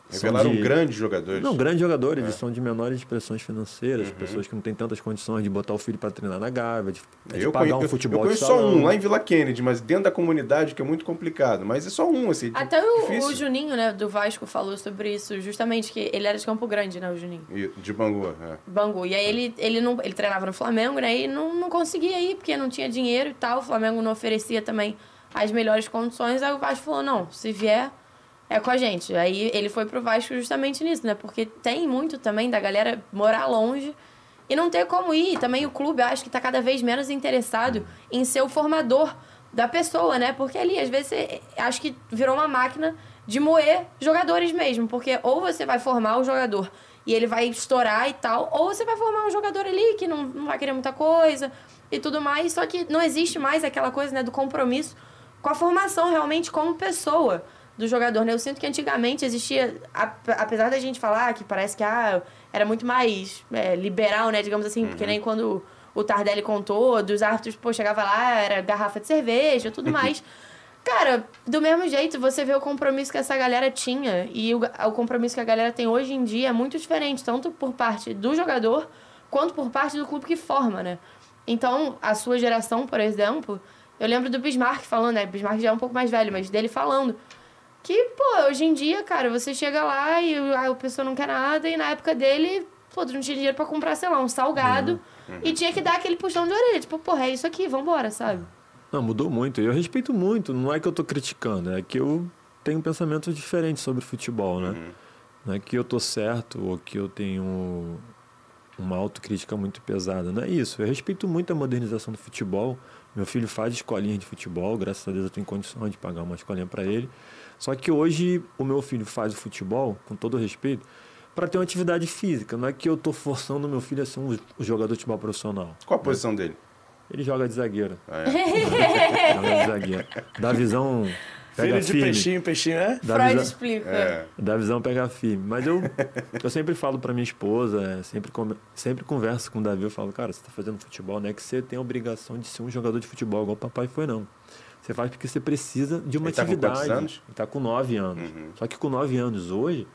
Revelaram de- grandes jogadores. Não, grandes jogadores, É. eles são de menores expressões financeiras, Uhum. pessoas que não têm tantas condições de botar o filho para treinar na Gávea, de, de eu pagar conhe- um futebol eu de conheço só um lá em Vila Kennedy, mas dentro da comunidade que é muito complicado. Mas é só um, assim. Até o, o Juninho, né, do Vasco, falou sobre isso, justamente, que ele era de Campo Grande, né, o Juninho? E- De Bangu, é. Bangu. E aí ele, ele, não, ele treinava no Flamengo, né? E não, não conseguia ir, porque não tinha dinheiro e tal. O Flamengo não oferecia também as melhores condições. Aí o Vasco falou, não, se vier, é com a gente. Aí ele foi pro Vasco justamente nisso, né? Porque tem muito também da galera morar longe e não ter como ir. Também o clube, acho que tá cada vez menos interessado em ser o formador da pessoa, né? Porque ali, às vezes, você- acho que virou uma máquina de moer jogadores mesmo. Porque ou você vai formar o jogador e ele vai estourar e tal, ou você vai formar um jogador ali que não, não vai querer muita coisa e tudo mais. Só que não existe mais aquela coisa, né, do compromisso com a formação realmente como pessoa do jogador, né? Eu sinto que antigamente existia, apesar da gente falar que parece que ah, era muito mais é, liberal, né, digamos assim, porque nem quando o Tardelli contou, dos árbitros, pô, chegava lá, era garrafa de cerveja, tudo mais. Cara, do mesmo jeito, você vê o compromisso que essa galera tinha e o, o compromisso que a galera tem hoje em dia é muito diferente, tanto por parte do jogador quanto por parte do clube que forma, né? Então, a sua geração, por exemplo, eu lembro do Bismarck falando, né? Bismarck já é um pouco mais velho, mas dele falando que, pô, hoje em dia, cara, você chega lá e a, a pessoa não quer nada e na época dele, pô, tu não tinha dinheiro pra comprar, sei lá, um salgado e tinha que dar aquele puxão de orelha, tipo, porra, é isso aqui, vambora, sabe? Não, mudou muito. E eu respeito muito. Não é que eu tô criticando, é que eu tenho pensamentos diferentes sobre futebol, né? Não é que eu tô certo ou que eu tenho uma autocrítica muito pesada. Não é isso. Eu respeito muito a modernização do futebol. Meu filho faz escolinha de futebol, graças a Deus eu tenho condições de pagar uma escolinha para ele. Só que hoje o meu filho faz o futebol, com todo respeito, para ter uma atividade física. Não é que eu tô forçando o meu filho a ser um jogador de futebol profissional. Qual a posição dele? Ele joga de zagueiro. Ah, é. Joga de zagueiro. Dá visão. Pega Filho de firme. peixinho, peixinho, é? Dá Freud visão, explica. É. dá visão pega firme. Mas eu, eu sempre falo pra minha esposa, é, sempre, sempre converso com o Davi, eu falo, cara, você tá fazendo futebol, não é que você tem a obrigação de ser um jogador de futebol igual o papai foi, não. Você faz porque você precisa de uma Ele tá com atividade. quantos anos? Ele tá com nove anos. Uhum. Só que com nove anos hoje,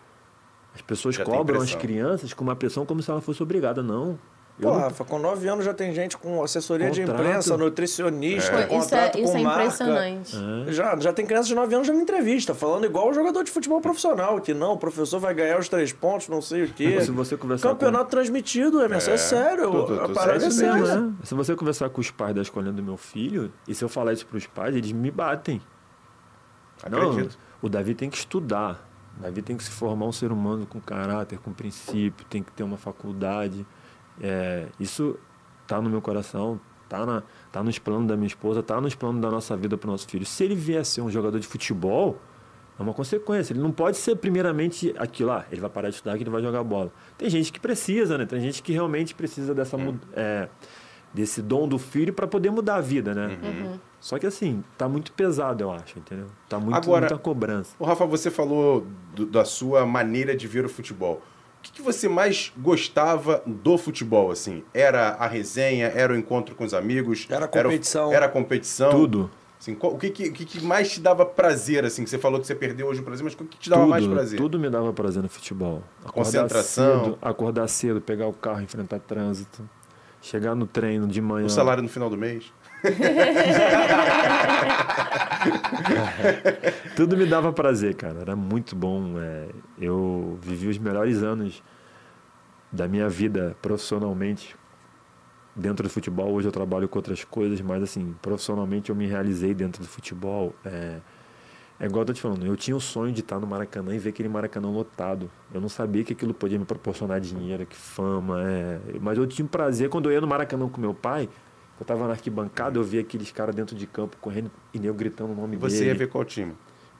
as pessoas Já cobram as crianças com uma pressão como se ela fosse obrigada. Não. Pô, Rafa, com 9 anos já tem gente com assessoria de Contrato. imprensa, nutricionista, Pô, isso é, contrato isso com é marca. impressionante. É. Já, já tem criança de 9 anos já me entrevista, falando igual o jogador de futebol profissional, que não, o professor vai ganhar os três pontos, não sei o quê. Se você conversar Campeonato transmitido, Emerson, é, É. sério. Tô- tô- tô a parada é séria. É. Se você conversar com os pais da escolinha do meu filho, e se eu falar isso pros pais, eles me batem. Acredito. Não, o Davi tem que estudar. O Davi tem que se formar um ser humano com caráter, com princípio, tem que ter uma faculdade. É, isso tá no meu coração, tá, na, tá nos planos da minha esposa, tá nos planos da nossa vida pro nosso filho. Se ele vier a ser um jogador de futebol, é uma consequência. Ele não pode ser primeiramente aquilo lá, ele vai parar de estudar que ele vai jogar bola. Tem gente que precisa, né? Tem gente que realmente precisa dessa Hum. mu- é, desse dom do filho para poder mudar a vida, né? Uhum. Só que assim, tá muito pesado, eu acho, entendeu? Tá muito, Agora- muita cobrança. Ô, Rafa, você falou do- da sua maneira de ver o futebol. O que, que você mais gostava do futebol, assim? Era a resenha, era o encontro com os amigos? Era a competição. Era a competição? Tudo. Assim, qual- o que, que que mais te dava prazer, assim? Que você falou que você perdeu hoje o prazer, mas o que te dava tudo, mais prazer? tudo me dava prazer no futebol. Acordar Concentração. Cedo, acordar cedo, pegar o carro, enfrentar trânsito. Chegar no treino de manhã. O salário no final do mês? Tudo me dava prazer, cara. Era muito bom. é, eu vivi os melhores anos da minha vida profissionalmente dentro do futebol. Hoje eu trabalho com outras coisas, mas assim, profissionalmente eu me realizei dentro do futebol. É, é igual eu tô te falando, eu tinha o sonho de estar no Maracanã e ver aquele Maracanã lotado. Eu não sabia que aquilo podia me proporcionar dinheiro, que fama, é. Mas eu tinha prazer quando eu ia no Maracanã com meu pai. Eu tava na arquibancada, eu via aqueles caras dentro de campo correndo e eu gritando o nome E você dele. ia ver qual time?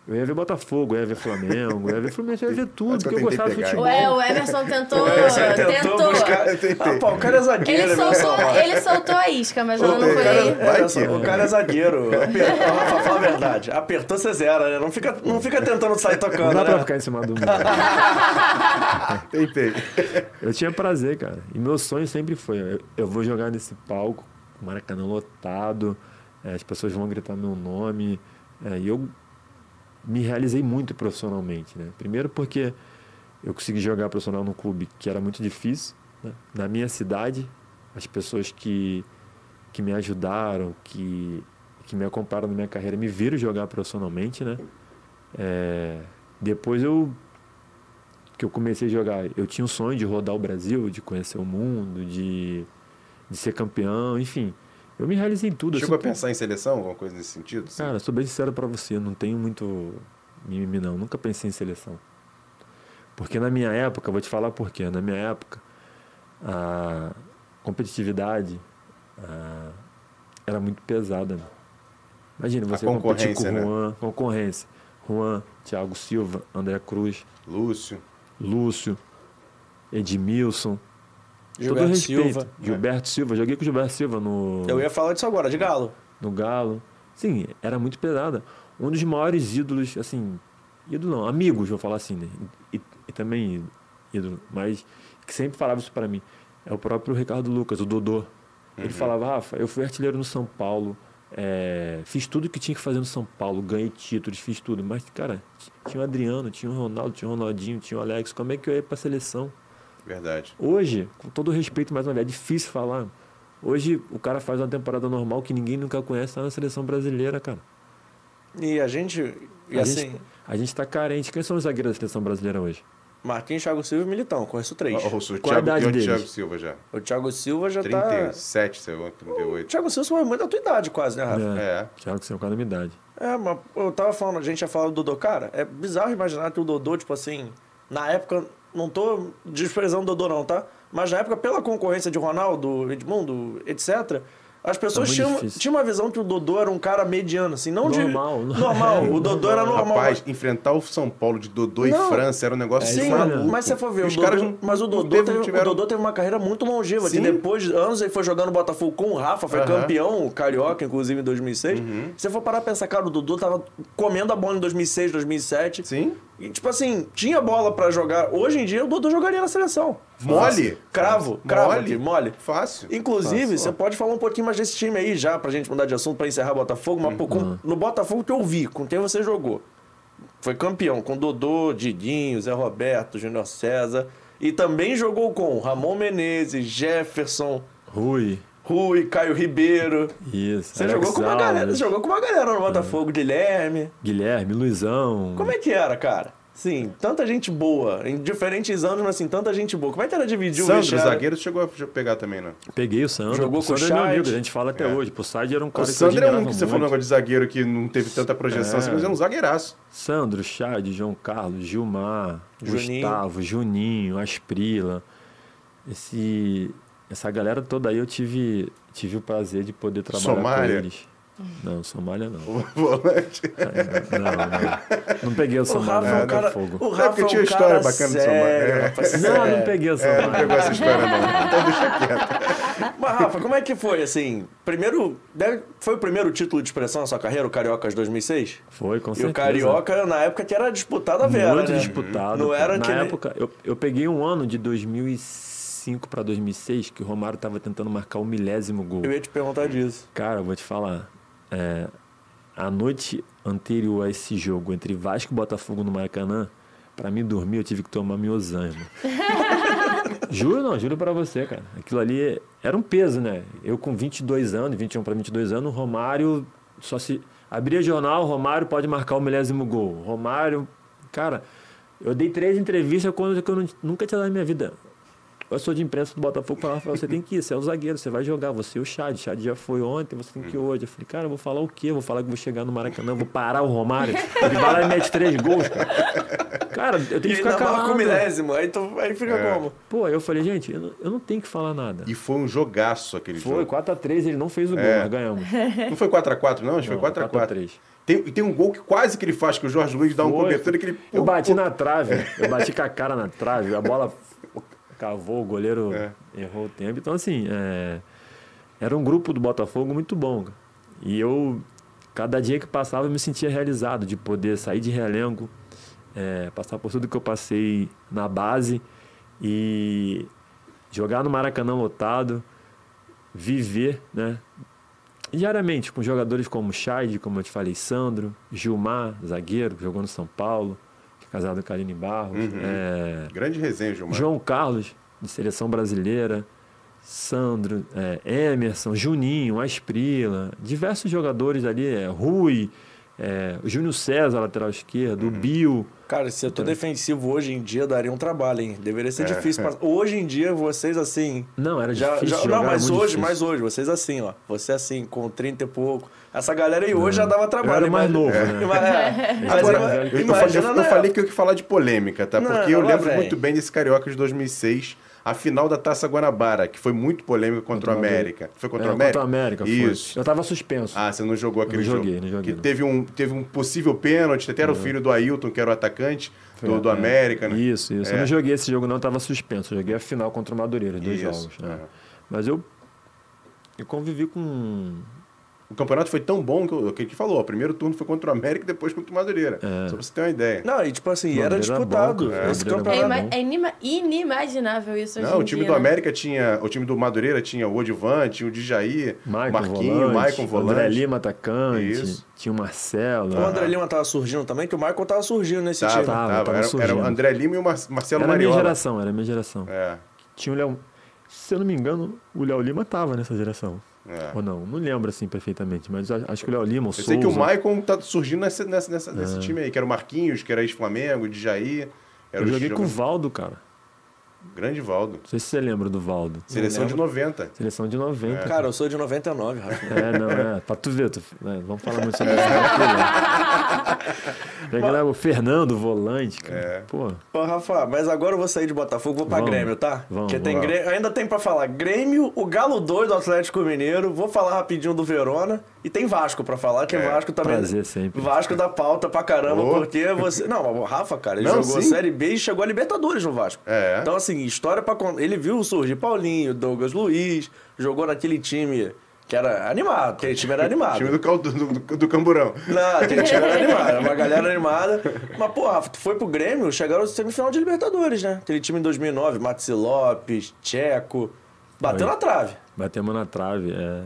Eu ia ver Botafogo, eu ia ver Flamengo, eu ia ver Fluminense, eu ia ver tudo, eu porque eu gostava de futebol. Ué, o Emerson tentou. Você tentou. tentou buscar. Eu tentei. Ah, pô, o cara é zagueiro, Ele soltou, ele soltou a isca, mas ela não Soltei, cara. foi. Vai que- o cara é zagueiro. Apertou, Rafa, fala a verdade. Apertou, você zera, né? Não fica, não fica tentando sair Não tocando, dá pra né? ficar em cima do muro. Tentei. Eu tinha prazer, cara. E meu sonho sempre foi: eu, eu vou jogar nesse palco, Maracanã lotado, é, as pessoas vão gritar meu nome. É, e eu me realizei muito profissionalmente. Né? Primeiro porque eu consegui jogar profissional num clube que era muito difícil. Né? Na minha cidade, as pessoas que, que me ajudaram, que, que me acompanharam na minha carreira, me viram jogar profissionalmente. Né? É, depois eu que eu comecei a jogar, eu tinha um sonho de rodar o Brasil, de conhecer o mundo, de, de ser campeão, enfim. Eu me realizei em tudo. Chegou assim, a pensar em seleção, alguma coisa nesse sentido? assim? Cara, sou bem sincero pra você, não tenho muito mimimi não, nunca pensei em seleção. Porque na minha época, vou te falar por quê, na minha época, a competitividade a, era muito pesada. né? Imagina, você competir com né? Juan, concorrência. Juan, Thiago Silva, André Cruz, Lúcio. Lúcio, Edmilson. Todo Gilberto respeito. Silva. Gilberto Silva, joguei com o Gilberto Silva no, Eu ia falar disso agora, de Galo. no Galo. Sim, era muito pesada. Um dos maiores ídolos, assim, ídolo não, amigos, vou falar assim, né? E, e também ídolo, mas que sempre falava isso para mim. É o próprio Ricardo Lucas, o Dodô. Ele falava, Rafa, eu fui artilheiro no São Paulo, é, fiz tudo que tinha que fazer no São Paulo, ganhei títulos, fiz tudo. Mas, cara, tinha o Adriano, tinha o Ronaldo, tinha o Ronaldinho, tinha o Alex. Como é que eu ia pra seleção? Verdade. Hoje, com todo respeito, mais uma vez, é difícil falar. Hoje o cara faz uma temporada normal que ninguém nunca conhece, tá na seleção brasileira, cara. E a gente. E a, assim, gente, a gente tá carente. Quem são os zagueiros da seleção brasileira hoje? Marquinhos, Thiago Silva e Militão, conheço três. Ó, o Qual a Thiago, idade o? Thiago Silva já. O Thiago Silva já tá. 37, sei lá, O 38. Thiago Silva foi muito da tua idade, quase, né, Rafa? É. Thiago Silva, qual a minha idade? É, mas eu tava falando, a gente ia falar do Dodô, cara, é bizarro imaginar que o Dodô, tipo assim, na época, não tô desprezando o Dodô não, tá? Mas na época, pela concorrência de Ronaldo, Edmundo, etc., as pessoas muito tinham, difícil. tinham uma visão que o Dodô era um cara mediano, assim, não Normal, de... Normal, o Dodô era normal. Rapaz, enfrentar o São Paulo de Dodô Não. e França era um negócio Sim, aí, maluco. mas você for ver, o os Dodô, caras não- mas o Dodô, teve- teve, tiveram- o Dodô teve uma carreira muito longeva, que Sim. depois de anos ele foi jogando no Botafogo com o Rafa, foi Aham. campeão carioca, inclusive, em 2006. Uhum. Se você for parar pra pensar, cara, o Dodô tava comendo a bola em 2006, 2007. Sim. E, tipo assim, tinha bola pra jogar. Hoje em dia, o Dodô jogaria na seleção. Mole. Cravo, cravo Mole. aqui, mole. Fácil. Inclusive, Fácil, você pode falar um pouquinho mais desse time aí já, pra gente mudar de assunto, pra encerrar Botafogo. Mas pô, com- no Botafogo que eu vi, com quem você jogou, foi campeão com Dodô, Didinho, Zé Roberto, Júnior César. E também jogou com Ramon Menezes, Jefferson, Rui. Rui, Caio Ribeiro. Isso. Você jogou com uma galera, você jogou com uma galera no Botafogo, Guilherme. Guilherme, Luizão. Como é que era, cara? Sim, tanta gente boa, em diferentes anos, mas assim, tanta gente boa. Como é que era dividir o Sandro, zagueiro, chegou a pegar também, né? Peguei o Sandro. Jogou o com o Sandro é meu amigo, a gente fala até É. hoje. Pro Sade era um O cara que eu Sandro é um que você falou um muito. negócio de zagueiro que não teve tanta projeção, É. assim, mas é um zagueiraço. Sandro, Chad, João Carlos, Gilmar, Juninho. Gustavo, Juninho, Asprila. Esse, essa galera toda aí eu tive, tive o prazer de poder trabalhar Somália? com eles. Não, Somália não. O volante. Não, não. Não peguei o O Somália Rafa é um no cara. Botafogo. O É, Rafa porque é um tinha cara história bacana do sério, Somália. rapaz, Não, não peguei o É, Somália. não pegou essa história, não. Então deixa quieto. Mas, Rafa, como é que foi, assim? Primeiro. deve- foi o primeiro título de expressão na sua carreira, o Cariocas 2006? Foi, com E certeza. o Carioca, na época, que era disputado a Vera, Muito né? disputado. Não era Na que nem- época, eu, eu peguei um ano de 2005 para 2006 que o Romário tava tentando marcar o milésimo gol. Eu ia te perguntar disso. Cara, eu vou te falar. é, a noite anterior a esse jogo entre Vasco e Botafogo no Maracanã, pra mim dormir eu tive que tomar irmão. juro não, juro pra você, cara. Aquilo ali era um peso, né? Eu com 22 anos, 21 pra 22 anos, o Romário só se... Abria jornal, Romário pode marcar o milésimo gol. Romário... Cara, eu dei três entrevistas que eu nunca tinha dado na minha vida. Eu sou de imprensa do Botafogo falava, você tem que ir, você é o zagueiro, você vai jogar, você é o Chad, Chad já foi ontem, você tem que ir hoje. Eu falei, cara, eu vou falar o quê? Eu vou falar que vou chegar no Maracanã, vou parar o Romário, ele vai lá e mete três gols, cara. Cara, eu E tenho que ficar calado. milésimo, aí, tu, aí fica É. como? Pô, eu falei, gente, eu não, eu não tenho que falar nada. E foi um jogaço aquele Foi, jogo. 4x3, ele não fez o gol, É. nós ganhamos. Não foi 4x4, não? Acho que foi 4x4. 4x3. Tem, e tem um gol que quase que ele faz, que o Jorge Luiz dá um Foi. cobertura que ele. Eu bati na trave, eu bati com a cara na trave, a bola cavou, o goleiro É. errou o tempo. Então, assim, é, era um grupo do Botafogo muito bom. E eu, cada dia que passava, eu me sentia realizado de poder sair de Realengo, é, passar por tudo que eu passei na base e jogar no Maracanã lotado, viver, né? diariamente com jogadores como Chay, como eu te falei, Sandro, Gilmar, zagueiro, que jogou no São Paulo, casado com a Aline Barros. Uhum. é, Grande resenha, Gilmar. João Carlos, de seleção brasileira, Sandro, é, Emerson, Juninho, Asprila, diversos jogadores ali, é, Rui, é, Júnior César, lateral esquerdo, o Bill. Cara, esse setor defensivo hoje em dia daria um trabalho, hein? Deveria ser difícil. Mas hoje em dia, vocês assim. Não, era Já, difícil. já- jogar, não, mas hoje, difícil. mas hoje, vocês assim, ó. Você assim, com 30 e pouco. Essa galera aí hoje já dava trabalho. Eu era mais imagina- novo, né? É. Mas Agora, ima- eu, eu imagina eu falei que eu ia falar de polêmica, tá? Não, Porque eu lá lembro vem. muito bem desse Carioca de 2006, a final da Taça Guanabara, que foi muito polêmica contra, o América. Foi contra É, o América? Contra o América, foi. Isso. Eu tava suspenso. Ah, você não jogou aquele Não joguei, jogo. não joguei, Que não. teve um, teve um possível pênalti, até era o filho do Ailton, que era o atacante do, do É, América, né? Isso, isso. É. Eu não joguei esse jogo, não, eu tava suspenso. Eu joguei a final contra o Madureira, dois Isso, jogos. né? é. Mas eu, eu convivi com. O campeonato foi tão bom que o que falou, o primeiro turno foi contra o América e depois contra o Madureira. É. Só pra você ter uma ideia. Não, e tipo assim, Madureira era era disputado. bom. Esse É, era campeonato. é inima- inimaginável isso hoje Não, em o time dia, do né? América tinha. O time do Madureira tinha o Odivan, tinha o Djaí, Maicon Marquinho, volante, Maicon Volante. André Lima atacante, Isso. tinha o Marcelo. O André Lima tava surgindo também, que o Michael tava surgindo nesse Tava, time. Tava, tava. tava Era, era o surgindo. André Lima e o Mar- Marcelo Era a minha Mariola. geração, era a minha geração. É, Tinha o Léo. Se eu não me engano, o Léo Lima tava nessa geração. É. Ou não, não lembro assim perfeitamente, mas acho que o Léo Lima, o Eu Souza... sei que o Maicon tá surgindo nessa, nessa, nessa- nesse É. time aí, que era o Marquinhos, que era ex-Flamengo, o Djaí. Era Eu joguei com o Valdo, cara. Grande Valdo. Não sei se você lembra do Valdo. Seleção de lembro. 90. Seleção de 90. Cara, eu sou de 99, Rafa. É, não, é. Pra tu ver, tu, né, vamos falar muito sobre isso aqui, né? Pega lá o Fernando, volante, cara. É. Pô, Ô, Rafa, mas agora eu vou sair de Botafogo, vou pra Vamos. Grêmio, tá? Vamos, Porque tem vamos. Grêmio, ainda tem pra falar Grêmio, o Galo 2 do Atlético Mineiro, vou falar rapidinho do Verona e tem Vasco pra falar, que É, Vasco também. prazer sempre. Vasco dá pauta pra caramba, Ô. porque você. Não, o Rafa, cara, ele Não, jogou a sim. Série B e chegou a Libertadores no Vasco. É. Então, assim, história pra contar. Ele viu surgir Paulinho, Douglas Luiz, jogou naquele time que era animado, aquele time era animado. Time do, do, do, do Camburão. Não, aquele time era animado, era uma galera animada. Mas, pô, Rafa, tu foi pro Grêmio, chegaram no semifinal de Libertadores, né? Aquele time em 2009, Maxi Lopes, Tcheco. Bateu na trave. batemos na trave. é.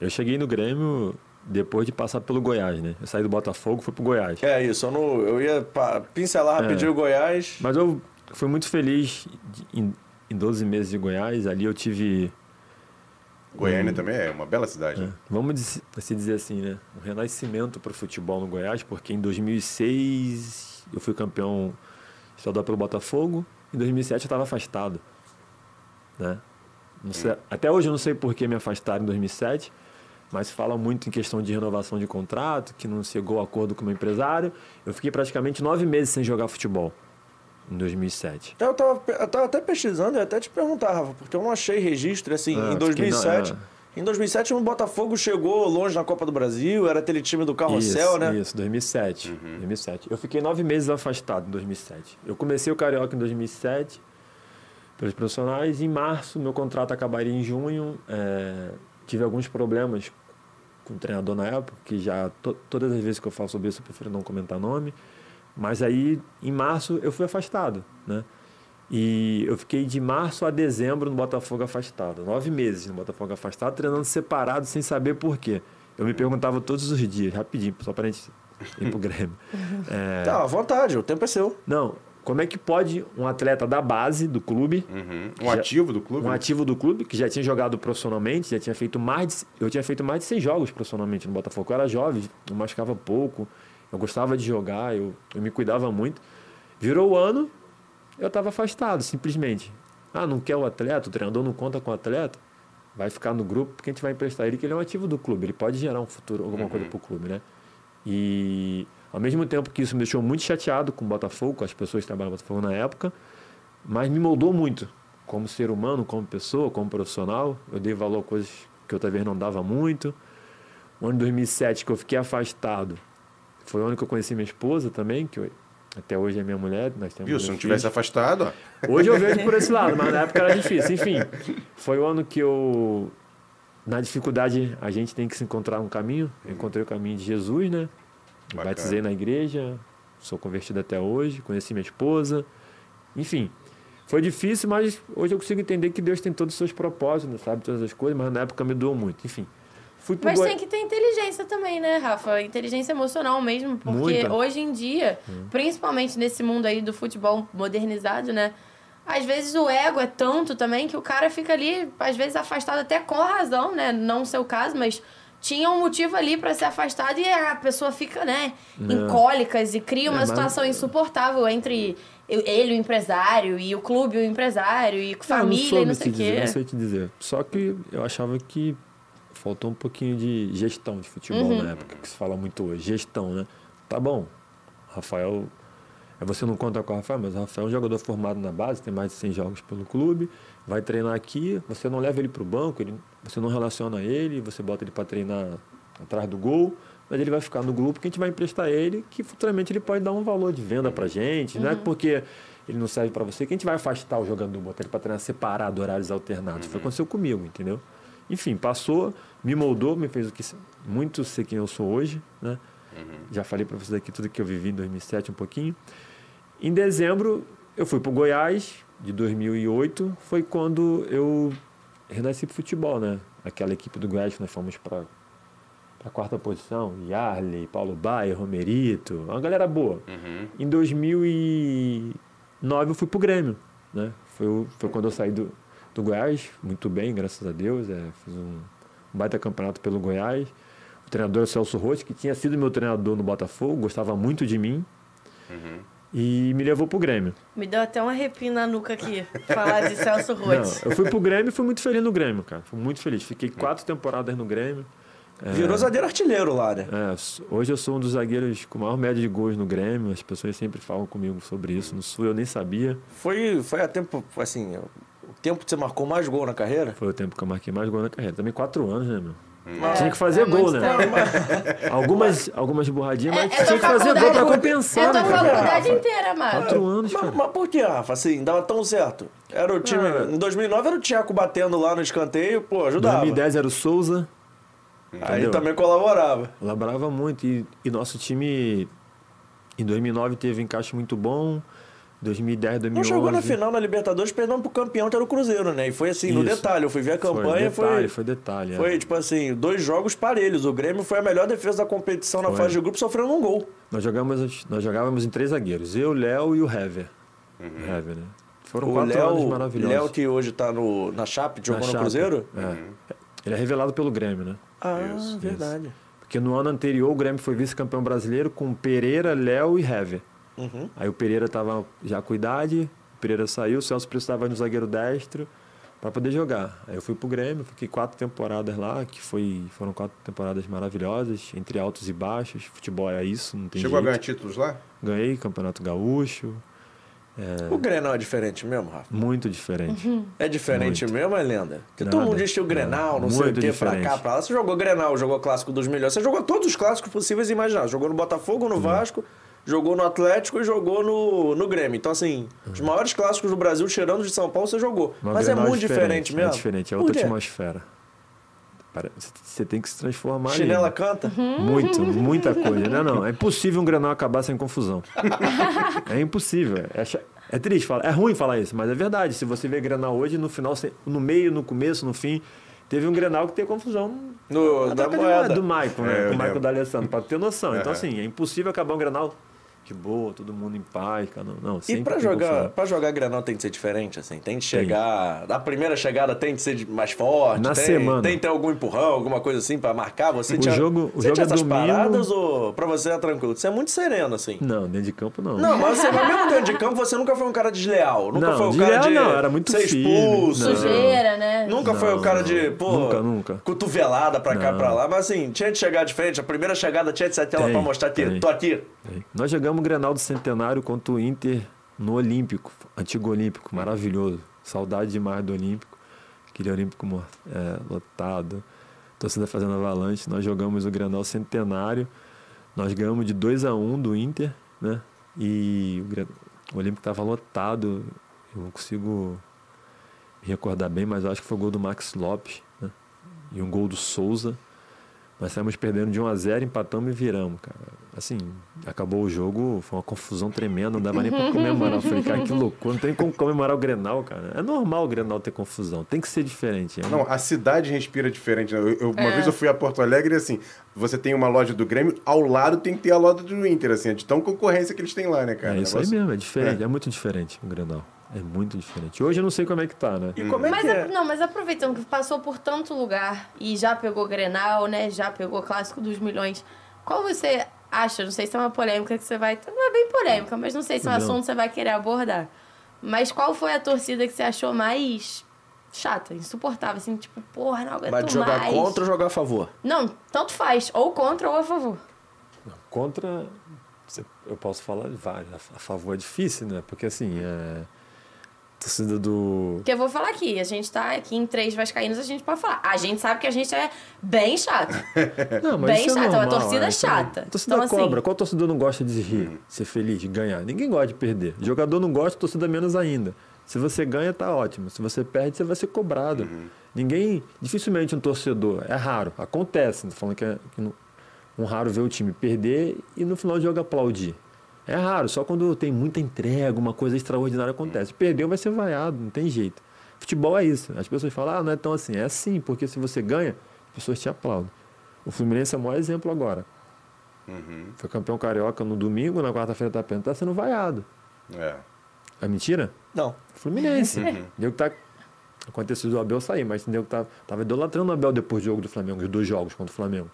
Eu cheguei no Grêmio depois de passar pelo Goiás, né? Eu saí do Botafogo e fui pro Goiás. É isso, eu, não, eu ia pincelar rapidinho É. o Goiás. Mas eu fui muito feliz de- em, em 12 meses de Goiás. Ali eu tive, Goiânia também é uma bela cidade. né? vamos dizer- se dizer assim, né? Um renascimento para o futebol no Goiás, porque em 2006 eu fui campeão estadual pelo Botafogo. Em 2007 eu estava afastado, né? Não sei- até hoje eu não sei por que me afastaram em 2007, mas fala muito em questão de renovação de contrato, que não chegou a acordo com o meu empresário. Eu fiquei praticamente nove meses sem jogar futebol em 2007. Eu tava, eu tava até pesquisando e até te perguntar, Rafa, porque eu não achei registro, assim, Ah, em fiquei 2007. na- Em 2007 o Botafogo chegou longe na Copa do Brasil, era aquele time do Carrossel, isso, né? Isso, 2007. 2007. Eu fiquei nove meses afastado em 2007. Eu comecei o Carioca em 2007, pelos profissionais. Em março, meu contrato acabaria em junho. é, tive alguns problemas com o treinador na época, que já to- todas as vezes que eu falo sobre isso eu prefiro não comentar nome. Mas aí, em março, eu fui afastado, né? E eu fiquei de março a dezembro no Botafogo afastado. Nove meses no Botafogo afastado, treinando separado, sem saber por quê. Eu me perguntava todos os dias, rapidinho, só para a gente ir pro Grêmio. É, Tá, à vontade, o tempo é seu. não, como é que pode um atleta da base do clube, Uhum. Um Já- ativo do clube. um né? ativo do clube, que já tinha jogado profissionalmente, já tinha feito mais de, eu tinha feito mais de 100 jogos profissionalmente no Botafogo. Eu era jovem, eu machucava pouco, eu gostava de jogar, eu, eu me cuidava muito. Virou o ano, eu estava afastado, simplesmente. Ah, não quer o atleta, o treinador não conta com o atleta, vai ficar no grupo porque a gente vai emprestar ele, que ele é um ativo do clube, ele pode gerar um futuro, alguma coisa para o clube, né? E ao mesmo tempo que isso me deixou muito chateado com o Botafogo, com as pessoas que trabalhavam no Botafogo na época, mas me moldou muito como ser humano, como pessoa, como profissional. Eu dei valor a coisas que eu talvez não dava muito. O ano de 2007 que eu fiquei afastado foi o ano que eu conheci minha esposa também, que eu- até hoje é minha mulher. Nós temos Viu? Se não tivesse filhos. afastado, ó. Hoje eu vejo por esse lado, mas na época era difícil. Enfim, foi o ano que eu. Na dificuldade, a gente tem que se encontrar um caminho. Eu encontrei o caminho de Jesus, né? Bacana. Batizei na igreja, sou convertido até hoje, conheci minha esposa. Enfim, foi difícil, mas hoje eu consigo entender que Deus tem todos os seus propósitos, sabe? Todas as coisas, mas na época me doeu muito. Enfim, Fui pro Mas Goi- tem que ter inteligência também, né, Rafa? Inteligência emocional mesmo, porque Muita. hoje em dia, principalmente nesse mundo aí do futebol modernizado, né? Às vezes o ego é tanto também que o cara fica ali, às vezes, afastado até com razão, né? Não seu caso, mas tinha um motivo ali pra ser afastado e a pessoa fica, né, em cólicas e cria uma É, mas- situação insuportável entre ele, o empresário, e o clube, o empresário, e Ah, família, não e não sei o dizer, quê. não sei te dizer. Só que eu achava que faltou um pouquinho de gestão de futebol Uhum. na época, que se fala muito hoje. Gestão, né? Tá bom, Rafael... é, Você não conta com o Rafael, mas o Rafael é um jogador formado na base, tem mais de 100 jogos pelo clube, vai treinar aqui, você não leva ele para o banco, ele, você não relaciona ele, você bota ele para treinar atrás do gol, mas ele vai ficar no grupo que a gente vai emprestar ele, que futuramente ele pode dar um valor de venda pra gente, não é porque ele não serve para você que a gente vai afastar o jogador, botar ele para treinar separado, horários alternados. Foi o que aconteceu comigo, entendeu? Enfim, passou, me moldou, me fez o que muito ser quem eu sou hoje, né? Já falei para vocês aqui tudo que eu vivi em 2007 um pouquinho. Em dezembro, eu fui para o Goiás, de 2008, foi quando eu renasci pro futebol, né? Aquela equipe do Goiás que nós fomos para a quarta posição, Yarley, Paulo Baia, Romerito, uma galera boa. Em 2009 eu fui pro Grêmio, né? Foi, o- foi quando eu saí do, do Goiás, muito bem, graças a Deus. É, fiz um, um baita campeonato pelo Goiás. O treinador é o Celso Rotti, que tinha sido meu treinador no Botafogo, gostava muito de mim. E me levou pro Grêmio. Me deu até um arrepio na nuca aqui, falar de Celso Não, Rotti. eu fui pro Grêmio e fui muito feliz no Grêmio, cara. Fui muito feliz. Fiquei quatro temporadas no Grêmio. Virou zagueiro artilheiro lá, né? É, hoje eu sou um dos zagueiros com maior média de gols no Grêmio. As pessoas sempre falam comigo sobre isso. No Sul eu nem sabia. Foi, foi a tempo, assim, o tempo que você marcou mais gol na carreira? Foi o tempo que eu marquei mais gol na carreira. Também quatro anos, né, meu? É, Tinha que fazer é gol, né? tempo. Algumas, algumas borradinhas, mas É tinha tua que fazer gol pra compensar, É tua né, cara? faculdade inteira, mano. Quatro anos, Mas, cara. mas por que, Rafa? Assim, dava tão certo. Era o time. Ah. Em 2009 era o Tcheco batendo lá no escanteio, pô, ajudava. 2010 era o Souza. Aí entendeu? também colaborava. Labrava muito. E, e nosso time, em 2009, teve um encaixe muito bom. 2010, Não 2011... chegou na final na Libertadores, perdendo pro campeão, que era o Cruzeiro, né? E foi assim, no Isso. detalhe. Eu fui ver a campanha foi foi. detalhe, foi detalhe. é. Foi, tipo assim, dois jogos parelhos. O Grêmio foi a melhor defesa da competição na Foi. fase de grupo, sofrendo um gol. Nós, jogamos, nós jogávamos em três zagueiros. Eu, Léo e o Hever. O Hever, né? Foram O quatro anos Léo, maravilhosos. Léo que hoje tá no, na Chape, Na jogou no Chape. Cruzeiro. É. Ele é revelado pelo Grêmio, né? Ah, Isso, verdade. Porque no ano anterior o Grêmio foi vice-campeão brasileiro com Pereira, Léo e Hever. Uhum. Aí o Pereira tava já com idade, o Pereira saiu, o Celso precisava de um zagueiro destro para poder jogar. Aí eu fui pro Grêmio, fiquei quatro temporadas lá, que foi, foram quatro temporadas maravilhosas, entre altos e baixos. Futebol é isso, não tem Chegou a jeito. ganhar títulos lá? Ganhei Campeonato Gaúcho, O Grenal é diferente mesmo, Rafa? muito diferente. É diferente Muito. mesmo, é lenda? Porque Nada. todo mundo diz que o Grenal, não sei o que, pra cá, pra lá. Você jogou Grenal, jogou Clássico dos Melhores. Você jogou todos os clássicos possíveis e imagináveis. Jogou no Botafogo, no Vasco, jogou no Atlético e jogou no, no Grêmio. Então, assim, os maiores clássicos do Brasil, tirando os de São Paulo, você jogou. Mas, Mas é muito diferente, mesmo. É diferente, é outra atmosfera. Você tem que se transformar ali. Chinela canta? Muito, muita coisa. Não, não. É impossível um Grenal acabar sem confusão. É impossível. É, é triste falar. É ruim falar isso, mas é verdade. Se você vê Grenal hoje, no final, no meio, no começo, no fim, teve um Grenal que teve confusão. No, da moeda. Do Maicon, né? É, o Maicon lembro. da Alessandro, pra ter noção. Então, assim, é impossível acabar um Grenal de boa, todo mundo em paz. Cada... um- Não, E tem jogar, pra jogar Grenal tem que ser diferente, assim? Tem que chegar... A primeira chegada tem que ser mais forte? Na tem, semana. Tem que ter algum empurrão, alguma coisa assim pra marcar? Você O tinha, jogo- o você jogo tinha é essas domingo. paradas ou pra você é tranquilo? Você é muito sereno, assim. Não, dentro de campo não. Não, mas você mesmo dentro de campo, você nunca foi um cara desleal. Nunca Não, foi o cara de não, era muito ser firme. expulso. Não. Sujeira, né? Nunca foi o Não, cara de, pô, nunca, nunca. cotovelada pra cá Não. pra lá. Mas assim, tinha de chegar de frente. A primeira chegada tinha de ser aquela Tem, pra mostrar que tem. tô aqui. Tem. Nós jogamos o Grenal do Centenário contra o Inter no Olímpico, antigo Olímpico, maravilhoso. Saudade demais do Olímpico. Aquele Olímpico é, lotado, torcida fazendo avalanche. Nós jogamos o Grenal Centenário. Nós ganhamos de 2 a 1 do Inter, né? E o, o Olímpico estava lotado. Eu não consigo me recordar bem, mas acho que foi o gol do Max Lopes, né? E um gol do Souza. Nós saímos perdendo de 1 a 0 empatamos e viramos, cara. Assim, acabou o jogo, foi uma confusão tremenda, não dava nem pra comemorar. Eu falei, cara, que loucura, não tem como comemorar o Grenal, cara. É normal o Grenal ter confusão, tem que ser diferente. Não, a cidade respira diferente. né? Eu, eu- uma vez eu fui a Porto Alegre e assim, você tem uma loja do Grêmio, ao lado tem que ter a loja do Inter, assim, de tão concorrência que eles têm lá, né, cara? É isso aí Negócio- mesmo, é diferente, é. muito diferente o Grenal. É muito diferente. Hoje eu não sei como é que tá, né? E como é Mas, que é? não, mas aproveitando que passou por tanto lugar e já pegou Grenal, né? Já pegou Clássico dos Milhões. Qual você acha? Não sei se é uma polêmica que você vai. Não é bem polêmica, mas não sei se é um Não. assunto que você vai querer abordar. Mas qual foi a torcida que você achou mais chata, insuportável? Assim, tipo, porra, não aguento Vai de jogar mais. contra ou jogar a favor? Não, tanto faz. Ou contra ou a favor. Contra, eu posso falar de vários. A a favor é difícil, né? Porque assim, é. Torcida do. Porque eu vou falar aqui, a gente tá aqui em três vascaínos, a gente pode falar. A gente sabe que a gente é bem chato. Não, Bem isso chato, é uma normal, torcida isso é- chata. Torcida Então, assim- cobra. Qual torcedor não gosta de rir, ser feliz, de ganhar? Ninguém gosta de perder. Jogador não gosta, torcida menos ainda. Se você ganha, tá ótimo. Se você perde, você vai ser cobrado. Ninguém. Dificilmente um torcedor. É raro. Acontece. Não falando que é que não- um raro ver o time perder e no final do jogo aplaudir. É raro, só quando tem muita entrega, uma coisa extraordinária acontece. Perdeu, vai ser vaiado, não tem jeito. Futebol é isso. As pessoas falam, ah, não é tão assim. É assim, porque se você ganha, as pessoas te aplaudem. O Fluminense é o maior exemplo agora. Foi campeão carioca no domingo, na quarta-feira tá, tá sendo vaiado. É. É mentira? Não. Fluminense. Deu que tá. Aconteceu do Abel sair, mas entendeu que tá, tava idolatrando o Abel depois do jogo do Flamengo, os dois jogos contra o Flamengo.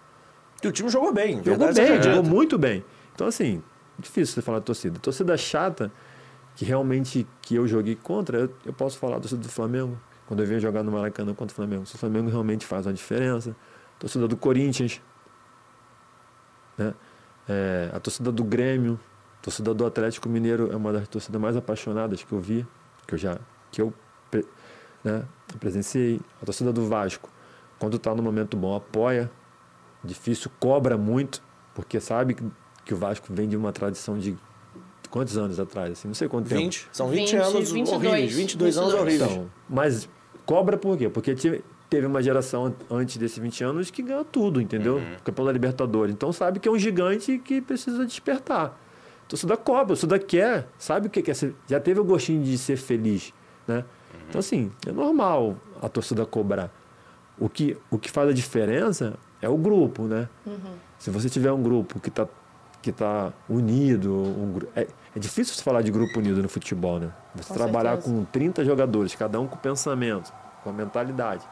E o time jogou bem, Jogou verdade bem, dita. jogou muito bem. Então, assim, difícil você falar de torcida. Torcida chata, que realmente que eu joguei contra, eu, eu posso falar da torcida do Flamengo. Quando eu venho jogar no Maracanã contra o Flamengo. Se o Flamengo realmente faz uma diferença. Torcida do Corinthians. Né? É, a torcida do Grêmio. A torcida do Atlético Mineiro é uma das torcidas mais apaixonadas que eu vi. Que eu já. Que eu né, presenciei. A torcida do Vasco. Quando está no momento bom, apoia. Difícil, cobra muito, porque sabe que, o Vasco vem de uma tradição de quantos anos atrás? Assim, não sei quanto tempo. 20. São 20, 20, anos 22, horríveis. 22 anos 22. horríveis. Então, mas cobra por quê? Porque teve uma geração an- antes desses 20 anos que ganhou tudo, entendeu? Campeão da Libertadores. Então sabe que é um gigante que precisa despertar. Torcida cobra, torcida quer, sabe o que é ser, já teve o gostinho de ser feliz, né? Então assim, é normal a torcida cobrar. O que, o que faz a diferença é o grupo, né? Se você tiver um grupo que está que tá unido, um, é, é difícil você falar de grupo unido no futebol, né? Você Com trabalhar certeza. com 30 jogadores, cada um com pensamento, com a mentalidade.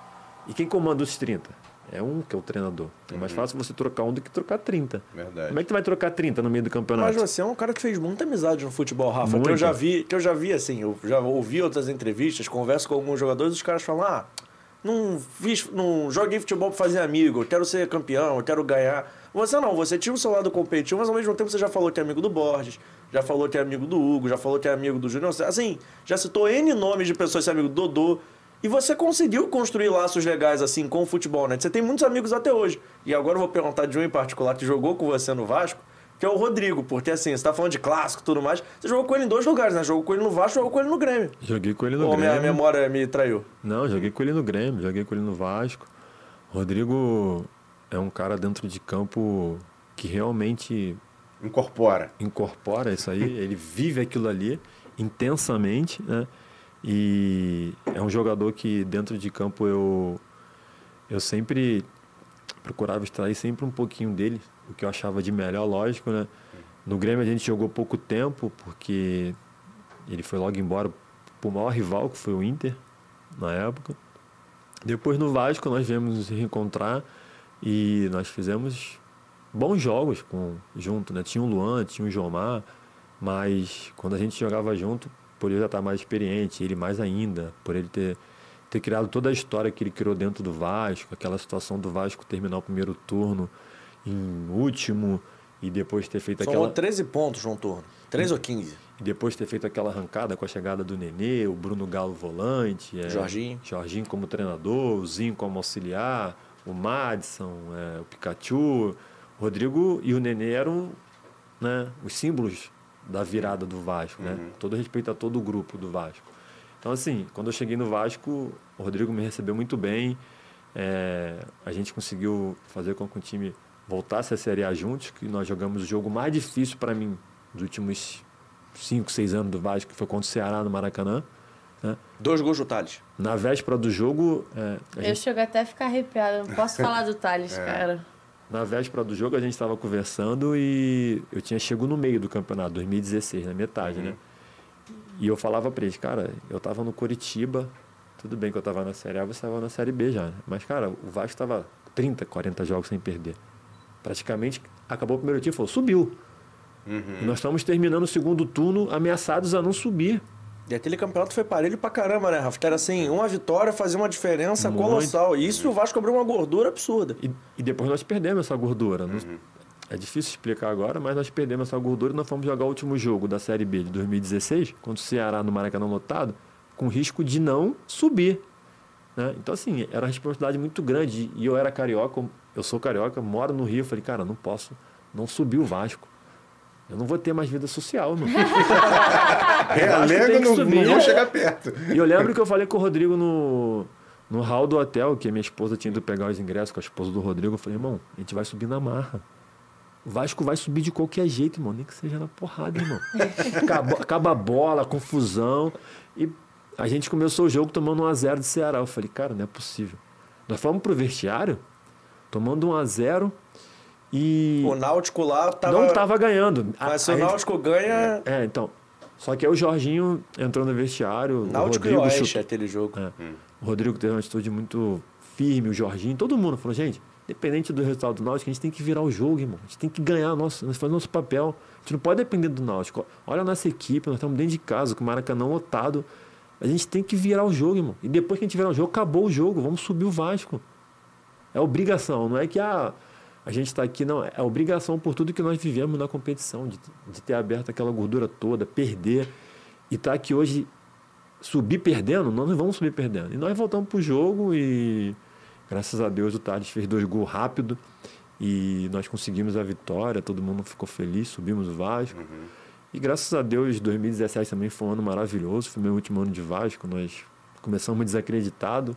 E quem comanda os 30? É um que é o treinador. É mais fácil você trocar um do que trocar 30. Verdade. Como é que tu vai trocar 30 no meio do campeonato? Mas você é um cara que fez muita amizade no futebol, Rafa. Que eu já vi, que eu já vi assim, eu já ouvi outras entrevistas, converso com alguns jogadores, os caras falam: "Ah, não fiz, não joguei futebol pra fazer amigo, eu quero ser campeão, eu quero ganhar". Você não, você tinha o seu lado competitivo, mas ao mesmo tempo você já falou que é amigo do Borges, já falou que é amigo do Hugo, já falou que é amigo do Júnior, assim, já citou N nomes de pessoas que é amigo do Dodô. E você conseguiu construir laços legais assim com o futebol, né? Você tem muitos amigos até hoje. E agora eu vou perguntar de um em particular que jogou com você no Vasco, que é o Rodrigo, porque assim, você tá falando de clássico e tudo mais. Você jogou com ele em dois lugares, né? Jogou com ele no Vasco, jogou com ele no Grêmio. Joguei com ele no Ou minha Grêmio. memória me traiu. Não, joguei com ele no Grêmio, joguei com ele no Vasco. Rodrigo é um cara dentro de campo que realmente Incorpora. incorpora isso aí, ele vive aquilo ali intensamente, né? E é um jogador que dentro de campo eu eu sempre procurava extrair sempre um pouquinho dele, o que eu achava de melhor, lógico, né? No Grêmio a gente jogou pouco tempo porque ele foi logo embora pro maior rival que foi o Inter na época. Depois no Vasco nós viemos nos reencontrar e nós fizemos bons jogos com, junto, né? Tinha o Luan, tinha o Jomar, mas quando a gente jogava junto, por ele já estar mais experiente, ele mais ainda, por ele ter, ter criado toda a história que ele criou dentro do Vasco, aquela situação do Vasco terminar o primeiro turno em último e depois ter feito Somou aquela 13 pontos no turno. 13 ou 15. e depois ter feito aquela arrancada com a chegada do Nenê, o Bruno Galo volante, é, Jorginho. Jorginho como treinador, o Zinho como auxiliar, o Madison, é, o Pikachu, o Rodrigo e o Nenê eram né, os símbolos da virada do Vasco, né? Todo respeito a todo o grupo do Vasco. Então, assim, quando eu cheguei no Vasco, o Rodrigo me recebeu muito bem. é, a gente conseguiu fazer com que o time voltasse a Série A juntos, que nós jogamos o jogo mais difícil para mim dos últimos 5, 6 anos do Vasco, que foi contra o Ceará no Maracanã. Né? Dois gols do Thales. Na véspera do jogo. É, Eu gente, chego até a ficar arrepiada. Não posso falar do Thales, cara. na véspera do jogo a gente estava conversando e eu tinha chego no meio do campeonato, 2016, na metade, né? E eu falava para eles, cara, eu tava no Curitiba, tudo bem que eu tava na Série A, você tava na Série B já, né? Mas, cara, o Vasco tava 30, 40 jogos sem perder. Praticamente acabou o primeiro time e falou, subiu. E nós estamos terminando o segundo turno ameaçados a não subir. E aquele campeonato foi parelho pra caramba, né, Rafa? Era assim, uma vitória fazia uma diferença Muito. colossal. E isso o Vasco abriu uma gordura absurda. E, e depois nós perdemos essa gordura. Não- É difícil explicar agora, mas nós perdemos essa gordura e nós fomos jogar o último jogo da Série B de 2016, contra o Ceará no Maracanã lotado, com risco de não subir. né? Então, assim, era uma responsabilidade muito grande. E eu era carioca, eu sou carioca, moro no Rio. Eu falei, cara, não posso não subir o Vasco. Eu não vou ter mais vida social. Realengo tem que não, subir. não vou chegar perto. E eu lembro que eu falei com o Rodrigo no, no hall do hotel, que a minha esposa tinha ido pegar os ingressos com a esposa do Rodrigo. Eu falei, irmão, a gente vai subir na marra. O Vasco vai subir de qualquer jeito, irmão, nem que seja na porrada, irmão. Acaba, acaba a bola, a confusão. E a gente começou o jogo tomando 1x0 de Ceará. Eu falei, cara, não é possível. Nós fomos pro vestiário, tomando 1x0 e O Náutico lá tava. não tava ganhando. A- Mas se a o gente- Náutico ganha. É, então. Só que aí o Jorginho entrou no vestiário, o Náutico e Rodrigo Oeste, chutou- aquele jogo. é. O Rodrigo teve uma atitude muito firme, o Jorginho, todo mundo falou, gente, independente do resultado do Náutico, a gente tem que virar o jogo, irmão. A gente tem que ganhar, nosso, nós fazemos nosso papel. A gente não pode depender do Náutico. Olha a nossa equipe, nós estamos dentro de casa, com o Maracanã lotado. A gente tem que virar o jogo, irmão. E depois que a gente virar o jogo, acabou o jogo, vamos subir o Vasco. É obrigação, não é que ah, a gente está aqui, não. É obrigação por tudo que nós vivemos na competição, de, de ter aberto aquela gordura toda, perder. E estar aqui hoje, subir perdendo, nós não vamos subir perdendo. E nós voltamos pro jogo e, graças a Deus, o Thales fez dois gols rápido e nós conseguimos a vitória, todo mundo ficou feliz, subimos o Vasco. E graças a Deus, 2017 também foi um ano maravilhoso, foi meu último ano de Vasco. Nós começamos desacreditado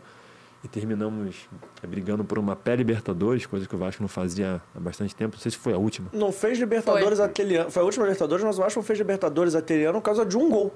e terminamos eh, brigando por uma pré-Libertadores, coisa que o Vasco não fazia há bastante tempo. Não sei se foi a última. Não fez Libertadores Foi. aquele ano. Foi a última Libertadores, mas o Vasco não fez Libertadores aquele ano por causa de um gol.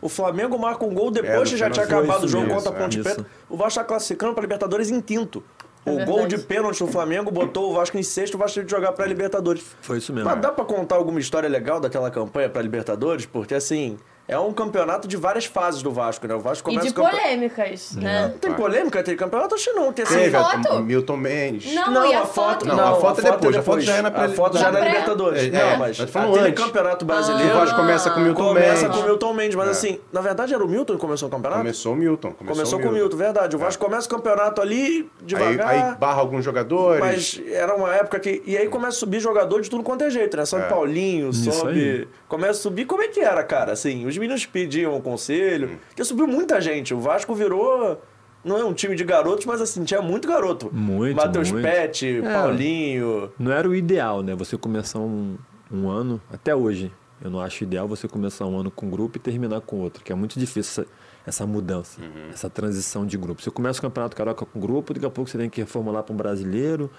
O Flamengo marca um gol É, depois no que já tinha acabado o jogo isso contra a Ponte é. Preta. O Vasco está classificando para Libertadores em quinto. É o verdade. gol de pênalti do Flamengo botou o Vasco em sexto, o Vasco teve de jogar para Libertadores. Foi isso mesmo. Mas dá pra contar alguma história legal daquela campanha pra Libertadores? Porque, assim, é um campeonato de várias fases do Vasco, né? O Vasco E começa de o campe- polêmicas, né? Não tem polêmica aquele campeonato? Acho que não. Tem, assim, Teve a- foto? o Milton Mendes. Não, e a foto? Não, a foto é depois, a foto já é na A pré- foto já é na Libertadores. É, não, é, mas aquele campeonato O brasileiro Vasco começa com o Milton começa Mendes. com o Milton Mendes. Mas É. assim, na verdade era o Milton que começou o campeonato? Começou o Milton. Começou, com o Milton, verdade. O Vasco começa o campeonato ali, devagar. aí barra alguns jogadores. Mas era uma época que. E aí começa a subir jogador de tudo quanto é jeito, né? Sobe É. Paulinho, sobe. Começa a subir. Como é que era, cara? Assim, os meninos pediam um conselho. Hum. Porque subiu muita gente. O Vasco virou. Não é um time de garotos, mas assim, tinha muito garoto. Muito, Matheus muito. Pet, É. Paulinho. Não era o ideal, né? Você começar um, um ano, até hoje, eu não acho ideal você começar um ano com um grupo e terminar com outro, que é muito difícil essa, essa mudança, essa transição de grupo. Você começa o Campeonato Carioca com um grupo, daqui a pouco você tem que reformular para um brasileiro,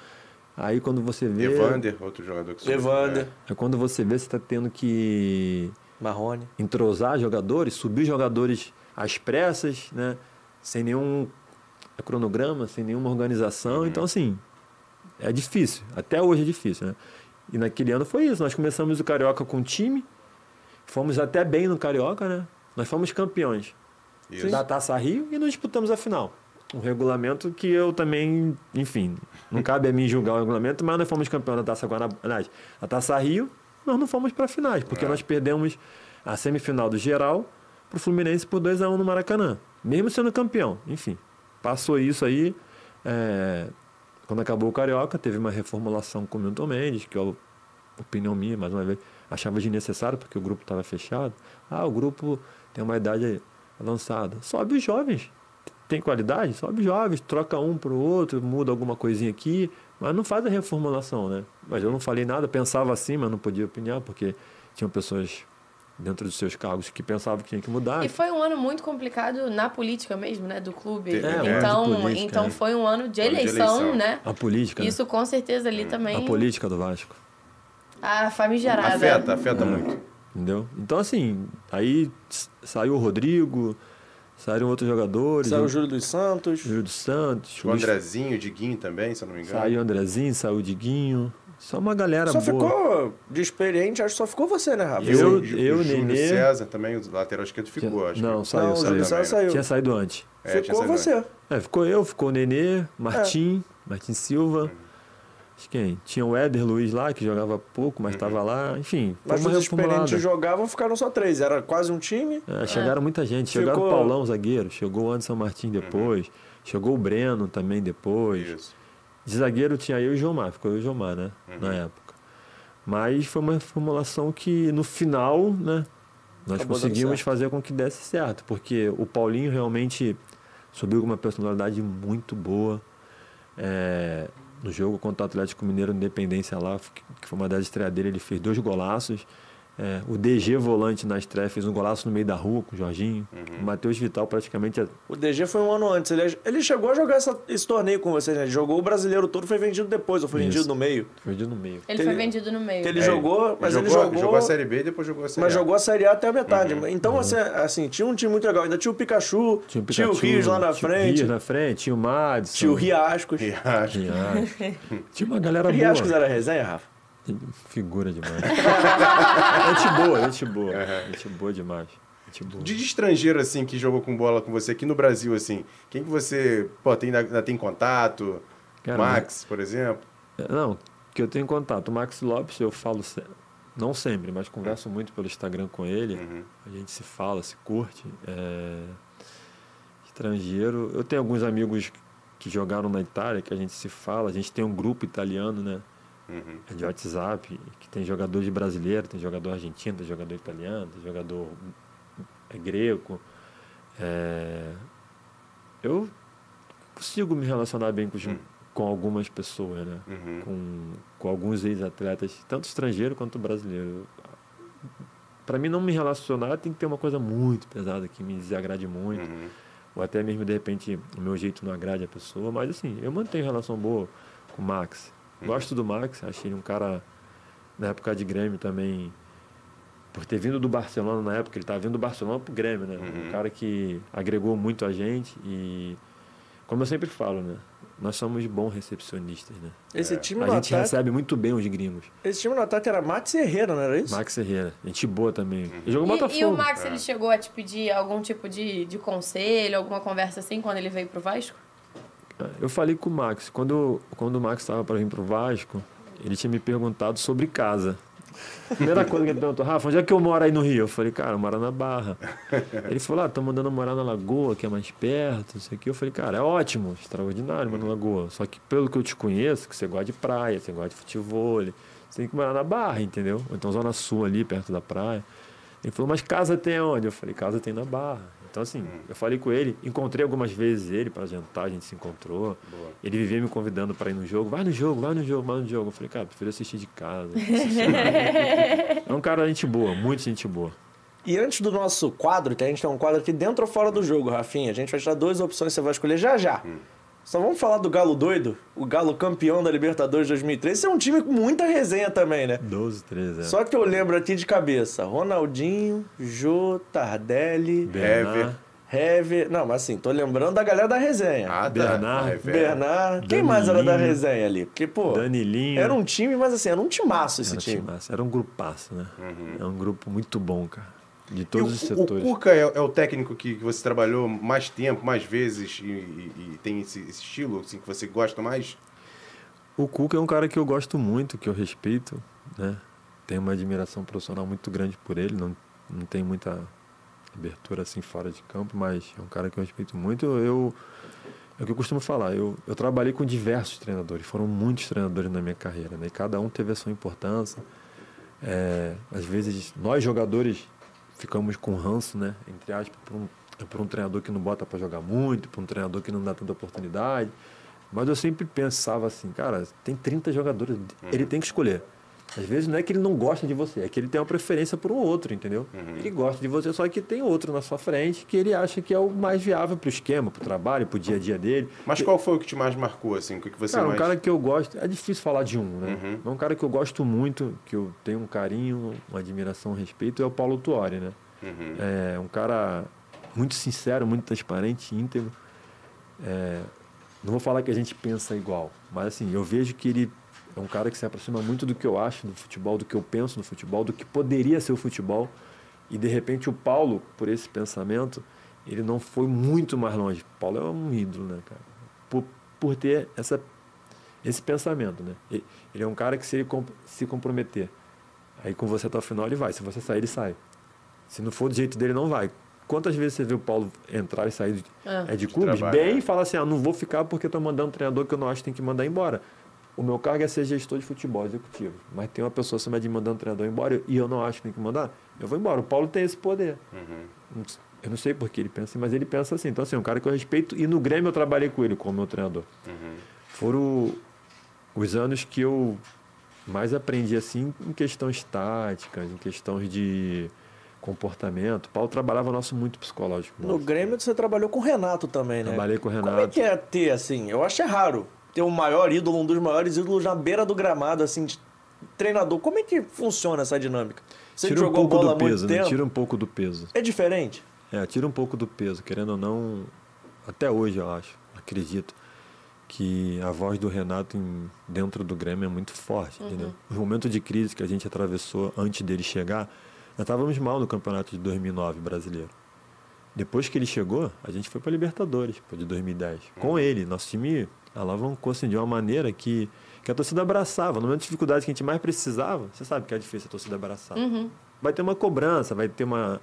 aí quando você vê... Evander, outro jogador que subiu. Evander, É quando você vê, você está tendo que Marrone. entrosar jogadores, subir jogadores às pressas, né? Sem nenhum cronograma, sem nenhuma organização. Então, assim, é difícil. Até hoje é difícil, né? E naquele ano foi isso. Nós começamos o Carioca com um time, fomos até bem no Carioca, né? Nós fomos campeões Isso. da Taça Rio e não disputamos a final. Um regulamento que eu também, enfim, não cabe a mim julgar o regulamento, mas nós fomos campeões da Taça Guanabara, a Taça Rio, nós não fomos para finais, porque nós perdemos a semifinal do geral pro Fluminense por 2 a 1 no Maracanã, mesmo sendo campeão. Enfim, passou isso aí. é, quando acabou o Carioca, teve uma reformulação com o Milton Mendes, que é opinião minha, mais uma vez, achava desnecessário porque o grupo estava fechado. Ah, o grupo tem uma idade avançada. Sobe os jovens. Tem qualidade? Sobe os jovens, troca um para o outro, muda alguma coisinha aqui, mas não faz a reformulação, né? Mas eu não falei nada, pensava assim, mas não podia opinar, porque tinham pessoas dentro dos seus cargos que pensavam que tinha que mudar. E foi um ano muito complicado na política mesmo, né, do clube. É, ano então, política, então né? foi um ano de Ano de eleição, eleição. né? A política, né? Isso com certeza ali também. a política do Vasco. A famigerada. Afeta, afeta muito. Entendeu? Então, assim, aí saiu o Rodrigo, saíram outros jogadores. Saiu o Júlio dos Santos. Júlio dos Santos. O Andrezinho, o Diguinho também, se eu não me engano. Saiu o Andrezinho, saiu o Diguinho. Só uma galera Só boa. ficou de experiente, acho que só ficou você, né, Rafa? Eu, Eu- o, Ju- eu, o Júlio Nenê- César também, o lateral esquerdo ficou, acho. Não, que- saiu, Não, saiu. César saiu. Tinha saído antes. É, ficou saído você. É, ficou eu, ficou o Nenê, Martim, É. Martim Silva. Que quem? Tinha o Éder Luiz lá, que jogava pouco, mas estava lá. Enfim, foi Mas uma os experientes jogavam, ficaram só três. Era quase um time. É, chegaram muita gente. Chegaram Ficou- o Paulão, zagueiro. Chegou o Anderson Martins depois. Chegou o Breno também depois. Isso. De zagueiro tinha eu e o Gilmar. Ficou eu e o Gilmar, né? Na época. Mas foi uma formulação que, no final, né? Nós Acabou conseguimos fazer com que desse certo. Porque o Paulinho realmente subiu com uma personalidade muito boa. É, no jogo contra o Atlético Mineiro Independência lá, que foi uma das estreias dele, ele fez dois golaços. É, o DG volante na estreia fez um golaço no meio da rua com o Jorginho. O Matheus Vital praticamente. O DG foi um ano antes. Ele, ele chegou a jogar essa- esse torneio com vocês, né? Ele jogou o brasileiro todo, foi vendido depois, ou foi Isso. vendido no meio. Foi no meio. Ele Que foi ele- vendido no meio. Ele É, jogou, mas ele jogou, jogou. jogou a Série B e depois jogou a Série Mas A. jogou a Série A até a metade. Então, você, assim, tinha um time muito legal. Ainda tinha o Pikachu, Tinha o, tinha o Pikachu, Rios lá na tinha o frente, Rios na frente, tinha o Madison. tinha o Riascos. Acho. Riascos. Tinha uma galera boa. Riascos era resenha, Rafa? Figura demais. gente boa, gente boa. Gente boa demais. Gente boa. De, estrangeiro, assim, que jogou com bola com você aqui no Brasil, assim, quem que você, pô, tem, ainda tem contato? Cara, Max, por exemplo? É, Não, que eu tenho contato. O Max Lopes, eu falo, não sempre, mas converso muito pelo Instagram com ele. Uhum. A gente se fala, se curte. É, Estrangeiro. Eu tenho alguns amigos que jogaram na Itália, que a gente se fala. A gente tem um grupo italiano, né? Uhum. É de WhatsApp, que tem jogador de brasileiro, tem jogador argentino, tem jogador italiano, tem jogador é, grego. É, Eu consigo me relacionar bem com, os- com algumas pessoas, né? Uhum. Com, com alguns ex-atletas, tanto estrangeiro quanto brasileiro. Para mim não me relacionar tem que ter uma coisa muito pesada que me desagrade muito Uhum. ou até mesmo de repente o meu jeito não agrade a pessoa, mas assim, eu mantenho relação boa com o Max. Gosto do Max, achei ele um cara na época de Grêmio também, por ter vindo do Barcelona na época, ele estava vindo do Barcelona pro Grêmio, né? Um cara que agregou muito a gente e como eu sempre falo, né? Nós somos bons recepcionistas, né? Esse time A no gente ataque. recebe muito bem os gringos. Esse time no ataque era e Herrera, não era isso? Max Herrera, gente boa também. Ele jogou E, Botafogo. e o Max, ele chegou a te pedir algum tipo de, de conselho, alguma conversa assim, quando ele veio pro Vasco? Eu falei com o Max. Quando, quando o Max estava para vir pro Vasco, ele tinha me perguntado sobre casa. Primeira coisa que ele perguntou, Rafa, onde é que eu moro aí no Rio? Eu falei, cara, eu moro na Barra. Ele falou, ah, tô mandando morar na Lagoa, que é mais perto, não sei o quê. Eu falei, cara, é ótimo, extraordinário morar na Lagoa. Só que pelo que eu te conheço, que você gosta de praia, você gosta de futebol, você tem que morar na Barra, entendeu? Ou então Zona Sul ali, perto da praia. Ele falou, mas casa tem onde? Eu falei, casa tem na Barra. Então, assim, eu falei com ele, encontrei algumas vezes ele para jantar, a gente se encontrou. Ele vivia me convidando para ir no jogo, vai no jogo, vai no jogo, vai no jogo. Eu falei, cara, prefiro assistir de casa. é um cara gente boa, muito gente boa. E antes do nosso quadro, que a gente tem um quadro aqui dentro ou fora do jogo, Rafinha, a gente vai te dar duas opções, você vai escolher já já. Só vamos falar do Galo doido, o Galo campeão da Libertadores 2013. Esse é um time com muita resenha também, né? 12, 13, é. Só que eu lembro aqui de cabeça: Ronaldinho, Jô, Tardelli, Bernard, Hever. Não, mas assim, tô lembrando da galera da resenha. Ah, tá. Bernard, velho. Bernard. Quem mais era da resenha ali? Porque, pô, Danilinho. era um time, mas assim, era um timaço esse Era, time. timaço, era um grupaço, né? É um grupo muito bom, cara. De E todos os o, o setores. Cuca é, é o técnico que, que você trabalhou mais tempo, mais vezes e, e- e tem esse, esse estilo assim, que você gosta mais? O Cuca é um cara que eu gosto muito, que eu respeito, né? Tenho uma admiração profissional muito grande por ele, não, não tem muita abertura assim fora de campo, mas é um cara que eu respeito muito. Eu, é o que eu costumo falar, eu, eu trabalhei com diversos treinadores, foram muitos treinadores na minha carreira, né? E cada um teve a sua importância. É, às vezes, nós jogadores ficamos com ranço, né? Entre aspas, por um, por um treinador que não bota para jogar muito, por um treinador que não dá tanta oportunidade. Mas eu sempre pensava assim, cara, tem 30 jogadores, ele tem que escolher. Às vezes não é que ele não gosta de você, é que ele tem uma preferência por um outro, entendeu? Uhum. Ele gosta de você, só que tem outro na sua frente que ele acha que é o mais viável pro esquema, pro trabalho, pro dia a dia dele. Mas qual foi o que te mais marcou, assim? O que você Cara, um mais... cara que eu gosto, é difícil falar de um, né? Uhum. Mas um cara que eu gosto muito, que eu tenho um carinho, uma admiração, um respeito, é o Paulo Tuori, né? Uhum. É um cara muito sincero, muito transparente, íntegro. É, não vou falar que a gente pensa igual, mas assim, eu vejo que ele é um cara que se aproxima muito do que eu acho do futebol, do que eu penso do futebol, do que poderia ser o futebol. E de repente o Paulo, por esse pensamento, ele não foi muito mais longe. O Paulo é um ídolo, né, cara? Por, por ter essa, esse pensamento, né? Ele, ele é um cara que se ele comp- se comprometer, aí com você até o final ele vai. Se você sair, ele sai. Se não for do jeito dele, não vai. Quantas vezes você viu o Paulo entrar e sair de, É. é, de clubes trabalho, bem é. e fala assim, ah, não vou ficar porque estou mandando um treinador que eu não acho que tem que mandar embora. O meu cargo é ser gestor de futebol executivo. Mas tem uma pessoa acima de me mandando um treinador embora e eu não acho que tem que mandar, eu vou embora. O Paulo tem esse poder. Uhum. Eu não sei por que ele pensa assim, mas ele pensa assim. Então, assim, é um cara que eu respeito. E no Grêmio eu trabalhei com ele como meu treinador. Uhum. Foram os anos que eu mais aprendi, assim, em questões táticas, em questões de comportamento. O Paulo trabalhava nosso muito psicológico. No nosso. Grêmio você trabalhou com o Renato também, né? Trabalhei com o Como é Renato. que é ter, assim? Eu acho é raro ter o maior ídolo, um dos maiores ídolos na beira do gramado, assim, de treinador. Como é que funciona essa dinâmica? Você Tira um jogou pouco bola do peso, né? Tira um pouco do peso. É diferente? É, tira um pouco do peso, querendo ou não, até hoje eu acho, acredito, que a voz do Renato em- dentro do Grêmio é muito forte, entendeu? Os momentos de crise que a gente atravessou antes dele chegar, nós estávamos mal no campeonato de 2009 brasileiro. Depois que ele chegou, a gente foi para Libertadores, pô, de 2010. Com ele, nosso time alavancou assim, de uma maneira que, que a torcida abraçava. No momento de dificuldade que a gente mais precisava, você sabe que é difícil a torcida abraçar. Vai ter uma cobrança, vai ter uma,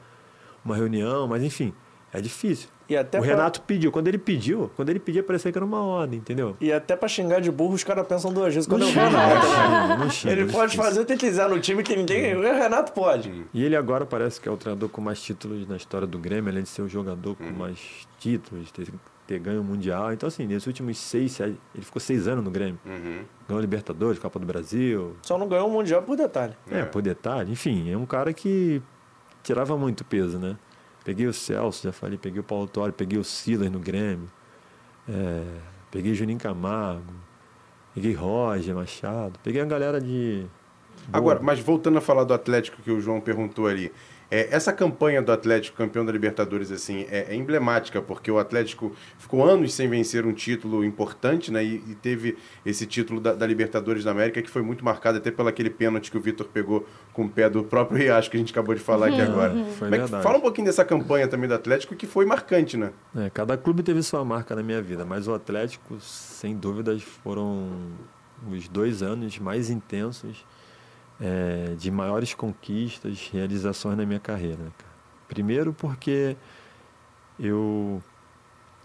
uma reunião, mas enfim, é difícil. E até o pra- Renato pediu. Quando ele pediu, quando ele pediu, parecia que era uma ordem, entendeu? E até pra xingar de burro, os caras pensam duas vezes quando é o xinga, não xinga, não xinga, Ele não pode fazer o que quiser no time que ninguém. O Renato pode. E ele agora parece que é o treinador com mais títulos na história do Grêmio, além de ser o jogador com mais títulos, ter, ter ganho o Mundial. Então, assim, nesses últimos seis, sete, ele ficou seis anos no Grêmio. Uhum. Ganhou Libertadores, Copa do Brasil. Só não ganhou o Mundial por detalhe. É, É. por detalhe. Enfim, é um cara que tirava muito peso, né? Peguei o Celso, já falei, peguei o Paulo Torre, peguei o Silas no Grêmio. É, peguei Juninho Camargo. Peguei Roger Machado. Peguei a galera de... Agora, mas voltando a falar do Atlético que o João perguntou ali, é, essa campanha do Atlético campeão da Libertadores assim é, é emblemática porque o Atlético ficou anos sem vencer um título importante, né? E, e teve esse título da, da Libertadores da América que foi muito marcado até pelo aquele pênalti que o Vitor pegou com o pé do próprio Riacho que a gente acabou de falar aqui agora. Foi verdade. fala um pouquinho dessa campanha também do Atlético que foi marcante, né? É, cada clube teve sua marca na minha vida, mas o Atlético, sem dúvidas, foram os dois anos mais intensos, é, de maiores conquistas, realizações na minha carreira. né. Primeiro porque eu,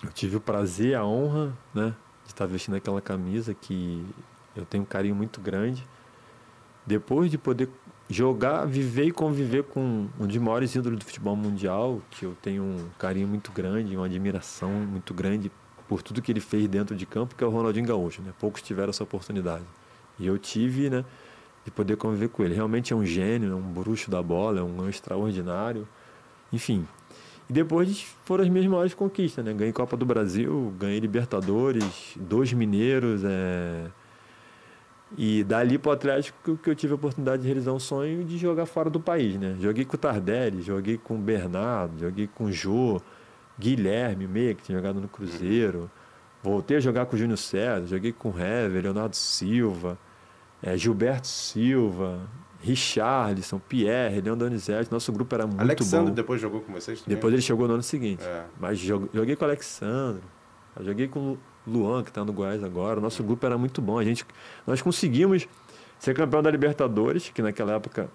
eu tive o prazer, a honra, né, de estar vestindo aquela camisa que eu tenho um carinho muito grande. Depois de poder jogar, viver e conviver com um dos maiores ídolos do futebol mundial, que eu tenho um carinho muito grande, uma admiração muito grande por tudo que ele fez dentro de campo, que é o Ronaldinho Gaúcho, né? Poucos tiveram essa oportunidade. E eu tive, né, de poder conviver com ele. Realmente é um gênio, é um bruxo da bola, é um extraordinário. Enfim. E depois foram as minhas maiores conquistas, né? Ganhei Copa do Brasil, ganhei Libertadores, dois mineiros, é... E dali pro Atlético que eu tive a oportunidade de realizar um sonho de jogar fora do país, né? Joguei com o Tardelli, joguei com o Bernardo, joguei com o Jô, Guilherme Meia, que tinha jogado no Cruzeiro. Voltei a jogar com o Júnior César, joguei com o Hever, Leonardo Silva, eh, Gilberto Silva, Richarlison, Pierre, Leão Donizete. Nosso grupo era muito Alexandre bom. depois jogou com vocês também? Depois ele chegou no ano seguinte. É. Mas jo- joguei com o Alexandre, joguei com o Luan, que está no Goiás agora. Nosso grupo era muito bom. A gente, nós conseguimos ser campeão da Libertadores, que naquela época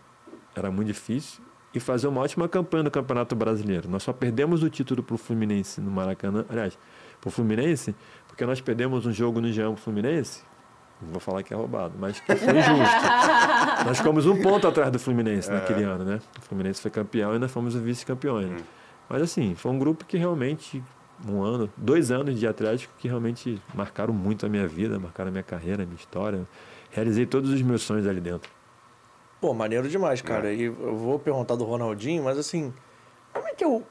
era muito difícil, e fazer uma ótima campanha no Campeonato Brasileiro. Nós só perdemos o título para o Fluminense no Maracanã. Aliás, para o Fluminense, porque nós perdemos um jogo no o Fluminense. Não vou falar que é roubado, mas que foi justo. nós ficamos um ponto atrás do Fluminense naquele ano, né? O Fluminense foi campeão e nós fomos os vice-campeões. né? Mas assim, foi um grupo que realmente, um ano, dois anos de Atlético que realmente marcaram muito a minha vida, marcaram a minha carreira, a minha história. Realizei todos os meus sonhos ali dentro. Pô, maneiro demais, cara. E eu vou perguntar do Ronaldinho, mas assim, como é que eu.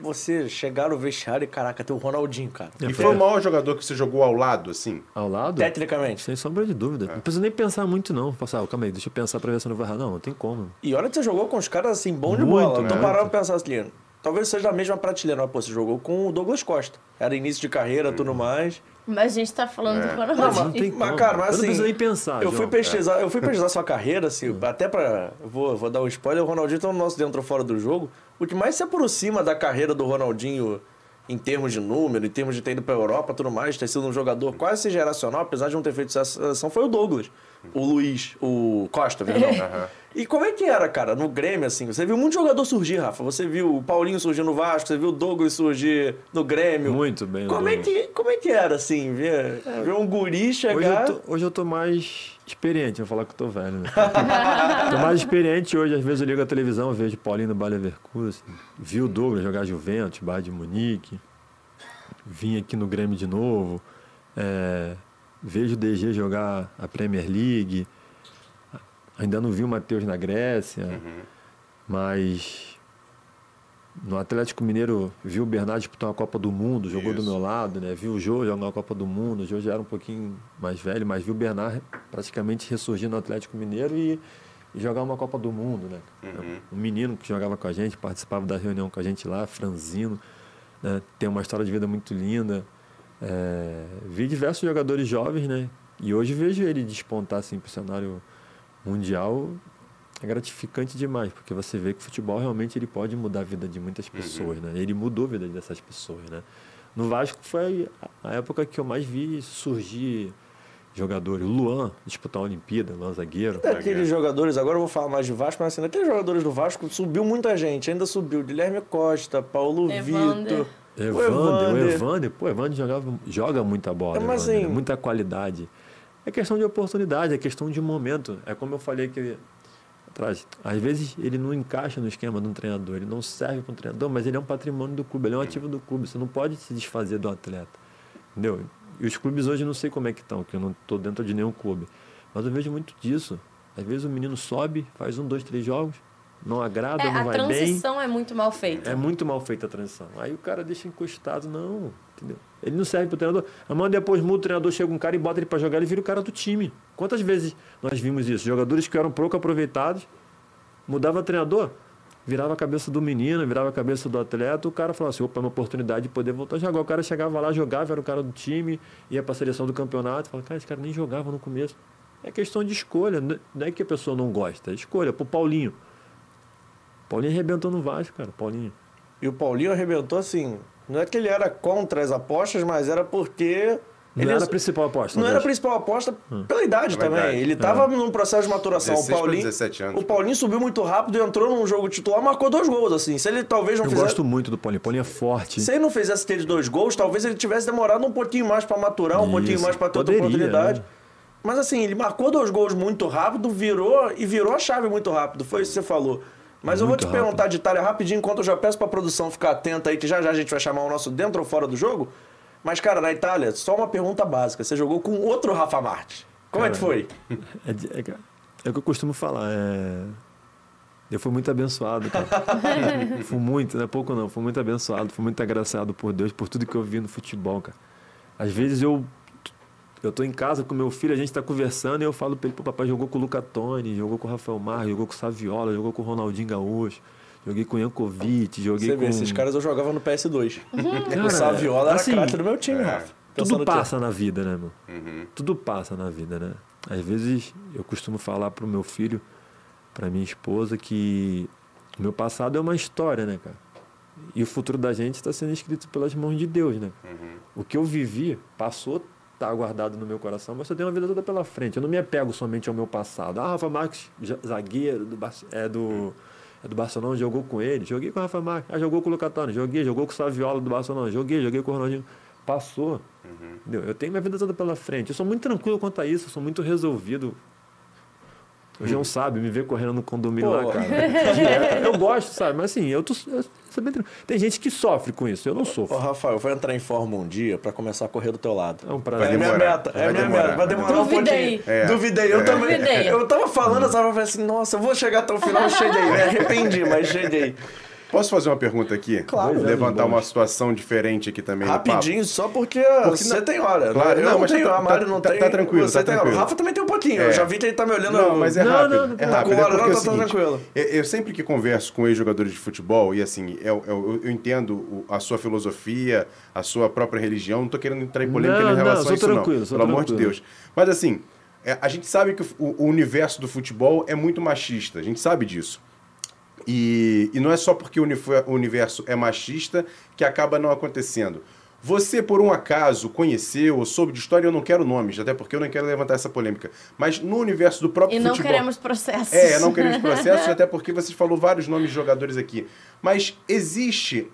Você chegar no vestiário e, caraca, tem o Ronaldinho, cara. E foi o maior jogador que você jogou ao lado, assim? Ao lado? Tecnicamente. Sem sombra de dúvida. Não precisa nem pensar muito, não. Passar, calma aí, deixa eu pensar pra ver se eu não vou errar. Não, não tem como. E olha que você jogou com os caras assim, bom de bola. Eu tô né? parando pra pensar assim, talvez seja a mesma prateleira, mas pô, você jogou com o Douglas Costa. Era início de carreira, tudo mais. Mas a gente tá falando do Não, Ronaldinho. Não tem Mas, cara, mas eu não assim, preciso nem pensar. Eu fui João. pesquisar, eu fui pesquisar sua carreira, assim, até pra. Vou, vou dar um spoiler, o Ronaldinho tá no nosso dentro ou fora do jogo. O que mais se aproxima da carreira do Ronaldinho em termos de número, em termos de ter ido pra Europa tudo mais, ter sido um jogador quase geracional, apesar de não ter feito essa seleção, foi o Douglas. O Luiz, o Costa, perdão. E como é que era, cara, no Grêmio, assim? Você viu muito jogador surgir, Rafa. Você viu o Paulinho surgir no Vasco, você viu o Douglas surgir no Grêmio. Muito bem. Como é, que, como é que era, assim, ver, ver um guri Hoje chegar... eu, tô, hoje eu tô mais experiente, vou falar que eu tô velho, né? tô mais experiente hoje, às vezes eu ligo a televisão, vejo Paulinho no Bayer Leverkusen, vi o Douglas jogar Juventus, Bayern de Munique, vim aqui no Grêmio de novo, é, vejo o DG jogar a Premier League, ainda não vi o Matheus na Grécia, mas no Atlético Mineiro vi o Bernardo disputar uma Copa do Mundo, jogou do Isso. meu lado, né? Vi o Jô jogar uma Copa do Mundo, o Jô já era um pouquinho mais velho, mas vi o Bernard praticamente ressurgir no Atlético Mineiro e, e jogar uma Copa do Mundo, né? Um menino que jogava com a gente, participava da reunião com a gente lá, franzino, né? Tem uma história de vida muito linda. É, vi diversos jogadores jovens, né? E hoje vejo ele despontar assim para o cenário mundial é gratificante demais, porque você vê que o futebol realmente ele pode mudar a vida de muitas pessoas, né? Ele mudou a vida dessas pessoas, né? No Vasco foi a época que eu mais vi surgir jogadores. Luan disputar a Olimpíada, Luan zagueiro. Daqueles jogadores, agora eu vou falar mais de Vasco, mas assim, daqueles jogadores do Vasco subiu muita gente, ainda subiu Guilherme Costa, Paulo Evander. Vitor. Evander, o o Evander. Evander, pô, o Evander jogava, joga muita bola, É, mas Evander, assim- muita qualidade. É questão de oportunidade, é questão de momento. É como eu falei que atrás. Às vezes ele não encaixa no esquema de um treinador, ele não serve para um treinador, mas ele é um patrimônio do clube, ele é um ativo do clube. Você não pode se desfazer do atleta, entendeu? E os clubes hoje eu não sei como é que estão, que eu não estou dentro de nenhum clube, mas eu vejo muito disso. Às vezes o menino sobe, faz um, dois, três jogos, não agrada, É, não a vai bem. transição é muito mal feita. É muito mal feita a transição. Aí o cara deixa encostado, não, entendeu? Ele não serve pro treinador. Amanhã depois muda o treinador, chega um cara e bota ele para jogar, ele vira o cara do time. Quantas vezes nós vimos isso? Jogadores que eram pouco aproveitados, mudava treinador, virava a cabeça do menino, virava a cabeça do atleta, o cara falava assim, opa, é uma oportunidade de poder voltar a jogar. O cara chegava lá, jogava, era o cara do time, ia para a seleção do campeonato, falava, cara, esse cara nem jogava no começo. É questão de escolha, não é que a pessoa não gosta, é escolha. Pro Paulinho. Paulinho arrebentou no Vasco, cara, Paulinho. E o Paulinho arrebentou assim. Não é que ele era contra as apostas, mas era porque. Não ele era a principal aposta. Não era a principal aposta pela idade Pela também. Ele estava num processo de maturação. 16 o Paulinho, 17 anos. o Paulinho subiu muito rápido, entrou num jogo titular, marcou dois gols assim. Se ele talvez não Eu fizesse, gosto muito do Paulinho. Paulinho é forte. se ele não fizesse aqueles dois gols, talvez ele tivesse demorado um pouquinho mais para maturar, um Isso. pouquinho mais para ter Poderia, outra oportunidade. né? Mas assim, ele marcou dois gols muito rápido, virou e virou a chave muito rápido. Foi isso que você falou. Mas eu vou Muito te perguntar de Itália rapidinho, enquanto eu já peço pra produção ficar atenta aí, que já já a gente vai chamar o nosso dentro ou fora do jogo. Mas, cara, na Itália, só uma pergunta básica. Você jogou com outro Rafa Martins. Como é que Cara, foi? É, é que- é o que eu costumo falar. É... Eu fui muito abençoado, cara. fui muito, não é pouco não. Fui muito abençoado, fui muito agraciado por Deus, por tudo que eu vi no futebol, cara. Às vezes eu eu tô em casa com meu filho, a gente tá conversando e eu falo pra ele, pô, papai jogou com o Luca Toni, jogou com o Rafael Mar, jogou com o Saviola, jogou com o Ronaldinho Gaúcho, joguei com o Jankovic, joguei Você com... vê, esses caras eu jogava no PS2. Cara, o Saviola era assim, craque do meu time, Rafa. Tudo passa na vida, né, meu? Uhum. Tudo passa na vida, né? Às vezes eu costumo falar pro meu filho, pra minha esposa, que o meu passado é uma história, né, cara? E o futuro da gente está sendo escrito pelas mãos de Deus, né? O que eu vivi, passou, tá guardado no meu coração, mas eu tenho uma vida toda pela frente. Eu não me apego somente ao meu passado. Ah, Rafa Marques, zagueiro do, é do, é do Barcelona, jogou com ele. Joguei com o Rafa Marques. Ah, jogou com o Lucatano. Joguei, jogou com o Saviola do Barcelona. Joguei, joguei com o Ronaldinho. Passou. Entendeu? Eu tenho minha vida toda pela frente. Eu sou muito tranquilo quanto a isso, eu sou muito resolvido. O João sabe, me vê correndo no condomínio Pô. lá, cara. Eu gosto, sabe? Mas assim, eu tô. Eu, bem. Tem gente que sofre com isso, eu não Ô, sofro. Rafael, eu vou entrar em forma um dia pra começar a correr do teu lado. É um É prazer. minha demorar. meta, é Vai minha demorar, meta. Vai vai demorar um Duvidei. pouquinho. É. Duvidei. Eu É. também. Duvidei. Eu tava falando, essa eu falei assim, nossa, eu vou chegar até o final, eu cheguei. Me arrependi, mas cheguei. Posso fazer uma pergunta aqui? Claro. Vou levantar uma situação diferente aqui também. Rapidinho, só porque, Porque você não- tem hora. Claro, eu não, não, mas tenho, tá- a Mário tá- não tá- tem. tá tranquilo, você tá tem hora. tranquilo. O Rafa também tem um pouquinho. É. Eu já vi que ele tá me olhando. Não, mas é Não, rápido. não, é tá rápido. com é hora, porque não, é o tá, tá seguinte, tranquilo. eu, eu sempre que converso com ex-jogadores de futebol, e assim, eu, eu, eu entendo a sua filosofia, a sua própria religião, não tô querendo entrar em polêmica Não, em relação não, a isso, sou não. tranquilo, Pelo amor de. Deus. Mas assim, é, a gente sabe que o, o universo do futebol é muito machista, a gente sabe disso. E, e não é só porque o universo é machista que acaba não acontecendo. Você, por um acaso, conheceu ou soube de história, eu não quero nomes, até porque eu não quero levantar essa polêmica, mas no universo do próprio E não futebol... queremos processos. É, não queremos processos, até porque vocês falou vários nomes de jogadores aqui. Mas existe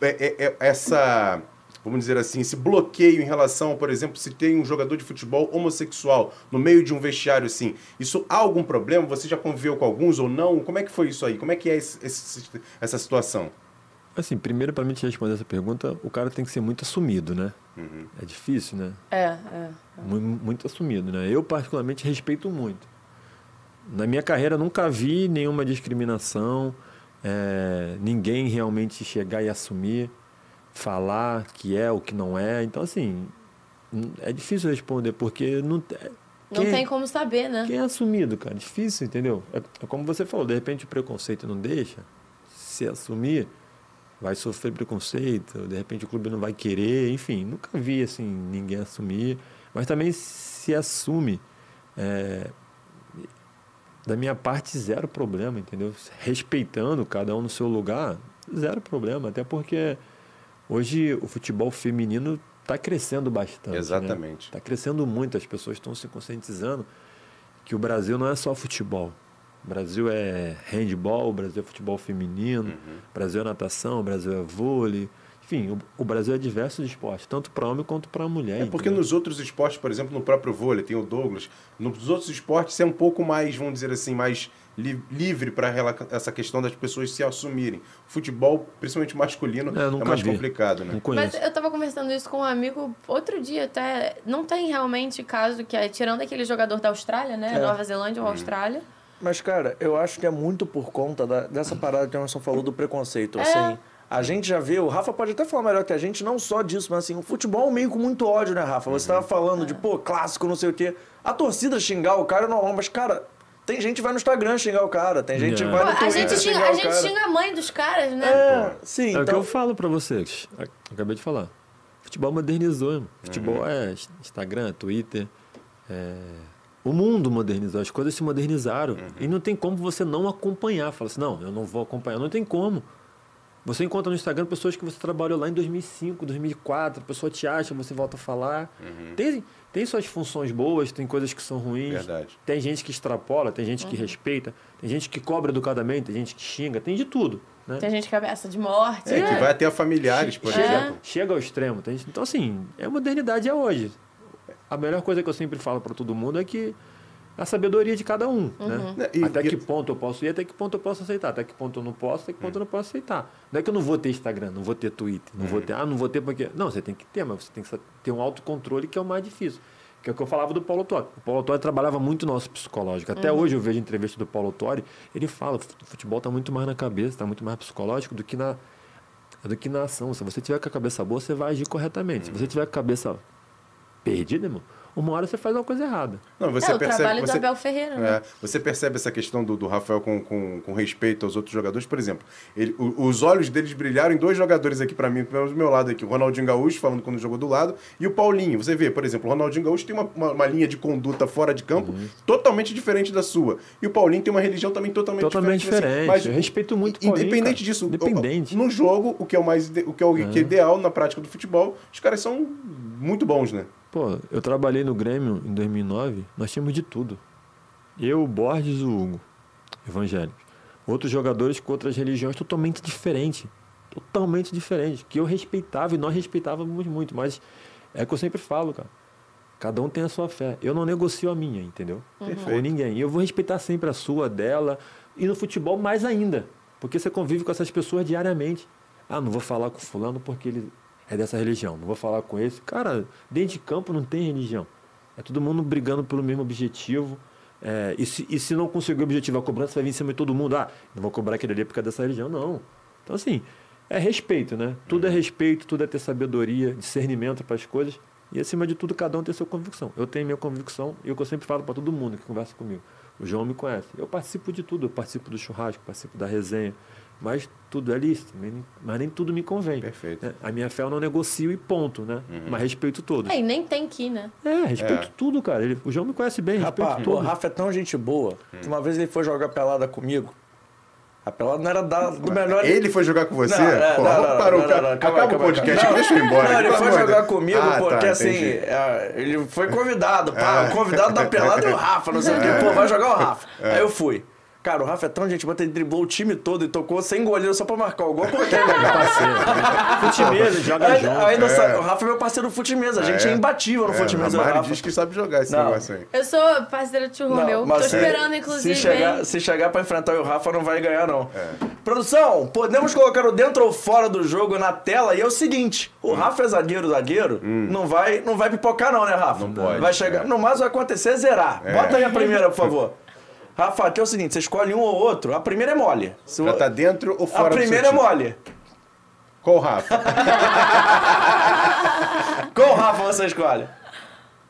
é, é, é, essa, vamos dizer assim, esse bloqueio em relação, por exemplo, se tem um jogador de futebol homossexual no meio de um vestiário assim. Isso há algum problema? Você já conviveu com alguns ou não? Como é que foi isso aí? Como é que é esse- esse- essa situação? Assim, primeiro, para mim te responder essa pergunta, o cara tem que ser muito assumido, né? Uhum. É difícil, né? É, é. Mu- Muito assumido, né? Eu, particularmente, respeito muito. Na minha carreira, nunca vi nenhuma discriminação, é, ninguém realmente chegar e assumir, falar que é o que não é. Então, assim, é difícil responder, porque não, te- Não quem- tem como saber, né? quem é assumido, cara? Difícil, entendeu? É, é como você falou, de repente o preconceito não deixa. Se assumir, vai sofrer preconceito, de repente o clube não vai querer, enfim, nunca vi assim ninguém assumir, mas também se assume. é, da minha parte, zero problema, entendeu? Respeitando cada um no seu lugar, zero problema, até porque hoje o futebol feminino está crescendo bastante. Exatamente. Está crescendo muito, as pessoas estão se conscientizando que o Brasil não é só futebol. O Brasil é handball, o Brasil é futebol feminino, o Brasil é natação, o Brasil é vôlei. Enfim, o, o Brasil é diversos esportes, tanto para homem quanto para mulher. É porque entendeu? nos outros esportes, por exemplo, no próprio vôlei, tem o Douglas, nos outros esportes é um pouco mais, vamos dizer assim, mais li- livre para essa questão das pessoas se assumirem. Futebol, principalmente masculino, É, é, mais vi. complicado, né? Não Mas eu tava conversando isso com um amigo outro dia até. Não tem realmente caso que é, tirando aquele jogador da Austrália, né? É. Nova Zelândia ou Austrália. Mas, cara, eu acho que é muito por conta da- dessa parada que o Emerson falou do preconceito. É. Assim, a gente já viu, o Rafa pode até falar melhor que a gente, não só disso, mas assim, o futebol é meio com muito ódio, né, Rafa? Você tava falando de, pô, clássico, não sei o quê. A torcida xingar o cara é normal, mas, cara, tem gente que vai no Instagram xingar o cara, tem gente que É. vai Pô, no a Twitter gente, xinga, xingar a gente cara. xinga a mãe dos caras, né? É, sim, É o que então... eu falo pra vocês. A- Acabei de falar. Futebol modernizou, irmão. Futebol é Instagram, Twitter. é- O mundo modernizou, as coisas se modernizaram. E não tem como você não acompanhar. Fala assim, não, eu não vou acompanhar. Não tem como. Você encontra no Instagram pessoas que você trabalhou lá em 2005, 2004, a pessoa te acha, você volta a falar. Tem, tem suas funções boas, tem coisas que são ruins. Verdade. Tem gente que extrapola, tem gente que respeita, tem gente que cobra educadamente, tem gente que xinga, tem de tudo. Né? Tem gente que ameaça de morte. É, que vai até a familiares, por Chega, exemplo. chega ao extremo. tem gente- Então, assim, é modernidade é hoje. A melhor coisa que eu sempre falo para todo mundo é que a sabedoria de cada um, né? E- até e- que ponto eu posso ir, até que ponto eu posso aceitar, até que ponto eu não posso, até que ponto eu não posso aceitar. Não é que eu não vou ter Instagram, não vou ter Twitter, não vou ter, ah, não vou ter porque... Não, você tem que ter, mas você tem que ter um autocontrole que é o mais difícil. Que é o que eu falava do Paulo Torre. O Paulo Torre trabalhava muito no nosso psicológico. Até hoje eu vejo entrevista do Paulo Torre, ele fala, o futebol está muito mais na cabeça, está muito mais psicológico do que na, do que na ação. Se você tiver com a cabeça boa, você vai agir corretamente. Se você tiver com a cabeça perdida, irmão, uma hora você faz uma coisa errada. Não, você é o percebe, trabalho você, do Abel Ferreira, né? É, você percebe essa questão do, do Rafael com, com, com respeito aos outros jogadores? Por exemplo, ele- o- os olhos deles brilharam em dois jogadores aqui pra mim, pelo meu lado aqui. O Ronaldinho Gaúcho, falando quando jogou do lado, e o Paulinho. Você vê, por exemplo, o Ronaldinho Gaúcho tem uma, uma, uma linha de conduta fora de campo Uhum. totalmente diferente da sua. E o Paulinho tem uma religião também totalmente, Totalmente diferente. diferente. Mas, Eu respeito muito o Paulinho, Independente cara. disso, Independente. no jogo, o que é o mais o que é o que é ideal na prática do futebol, os caras são muito bons, né? Pô, eu trabalhei no Grêmio em 2009, nós tínhamos de tudo. Eu, o Borges, o Hugo, evangélicos. Outros jogadores com outras religiões totalmente diferentes. Totalmente diferentes. Que eu respeitava e nós respeitávamos muito. Mas é o que eu sempre falo, cara. Cada um tem a sua fé. Eu não negocio a minha, entendeu? Perfeito. Com ninguém. E eu vou respeitar sempre a sua, dela. E no futebol, mais ainda. Porque você convive com essas pessoas diariamente. Ah, não vou falar com fulano porque ele é dessa religião. Não vou falar com esse. Cara, dentro de campo não tem religião. É todo mundo brigando pelo mesmo objetivo. É, e, se, e se não conseguir o objetivo, a cobrança vai vir em cima de todo mundo. Ah, não vou cobrar aquele ali porque é dessa religião. Não. Então, assim, é respeito, né? Tudo é respeito, tudo é ter sabedoria, discernimento para as coisas. E, acima de tudo, cada um tem sua convicção. Eu tenho minha convicção e o que eu sempre falo para todo mundo que conversa comigo. O João me conhece. Eu participo de tudo. Eu participo do churrasco, participo da resenha. Mas tudo é lícito. Mas nem tudo me convém. Perfeito. né? A minha fé eu não negocio e ponto, né? Mas respeito todos. É, e nem tem que, né? É, respeito É. tudo, cara. Ele- o João me conhece bem, respeito Rapaz, o tudo. Rafa é tão gente boa que uma vez ele foi jogar pelada comigo. A pelada não era da, do melhor. Ele foi jogar com você? Não, é, Pô, não, não, parar o não, cara. não, não, Acaba o podcast aqui, deixa eu ir embora. Não, ele foi jogar Deus. comigo Ah, porque tá, assim, entendi. é, ele foi convidado, pá, É. o convidado da pelada é o Rafa, não sei o quê, pô, vai jogar o Rafa. Aí eu fui. Cara, o Rafa é tão gente boa, ele driblou o time todo e tocou sem goleiro só pra marcar o gol, porque é legal. Fute mesmo, joga Ainda- junto. ainda É. O Rafa é meu parceiro do fute mesa, a gente é, é. imbatível no É, a mesa. o Mari Rafa. diz que sabe jogar esse Não. negócio aí. Eu sou parceira de churro Não, meu. Tô esperando, inclusive. Se chegar, hein? se chegar pra enfrentar o Rafa, não vai ganhar, não. Produção, podemos colocar o dentro ou fora do jogo na tela? E é o seguinte: o Rafa é zagueiro, zagueiro, não, vai, não vai pipocar, não, né, Rafa? Não pode, Vai chegar. é. No mais vai acontecer é zerar. Bota aí a primeira, por favor. Rafa, aqui é o seguinte: você escolhe um ou outro. A primeira é mole. Se o- Já tá dentro ou a fora do seu primeira é mole. Qual o Rafa? Qual Rafa você escolhe?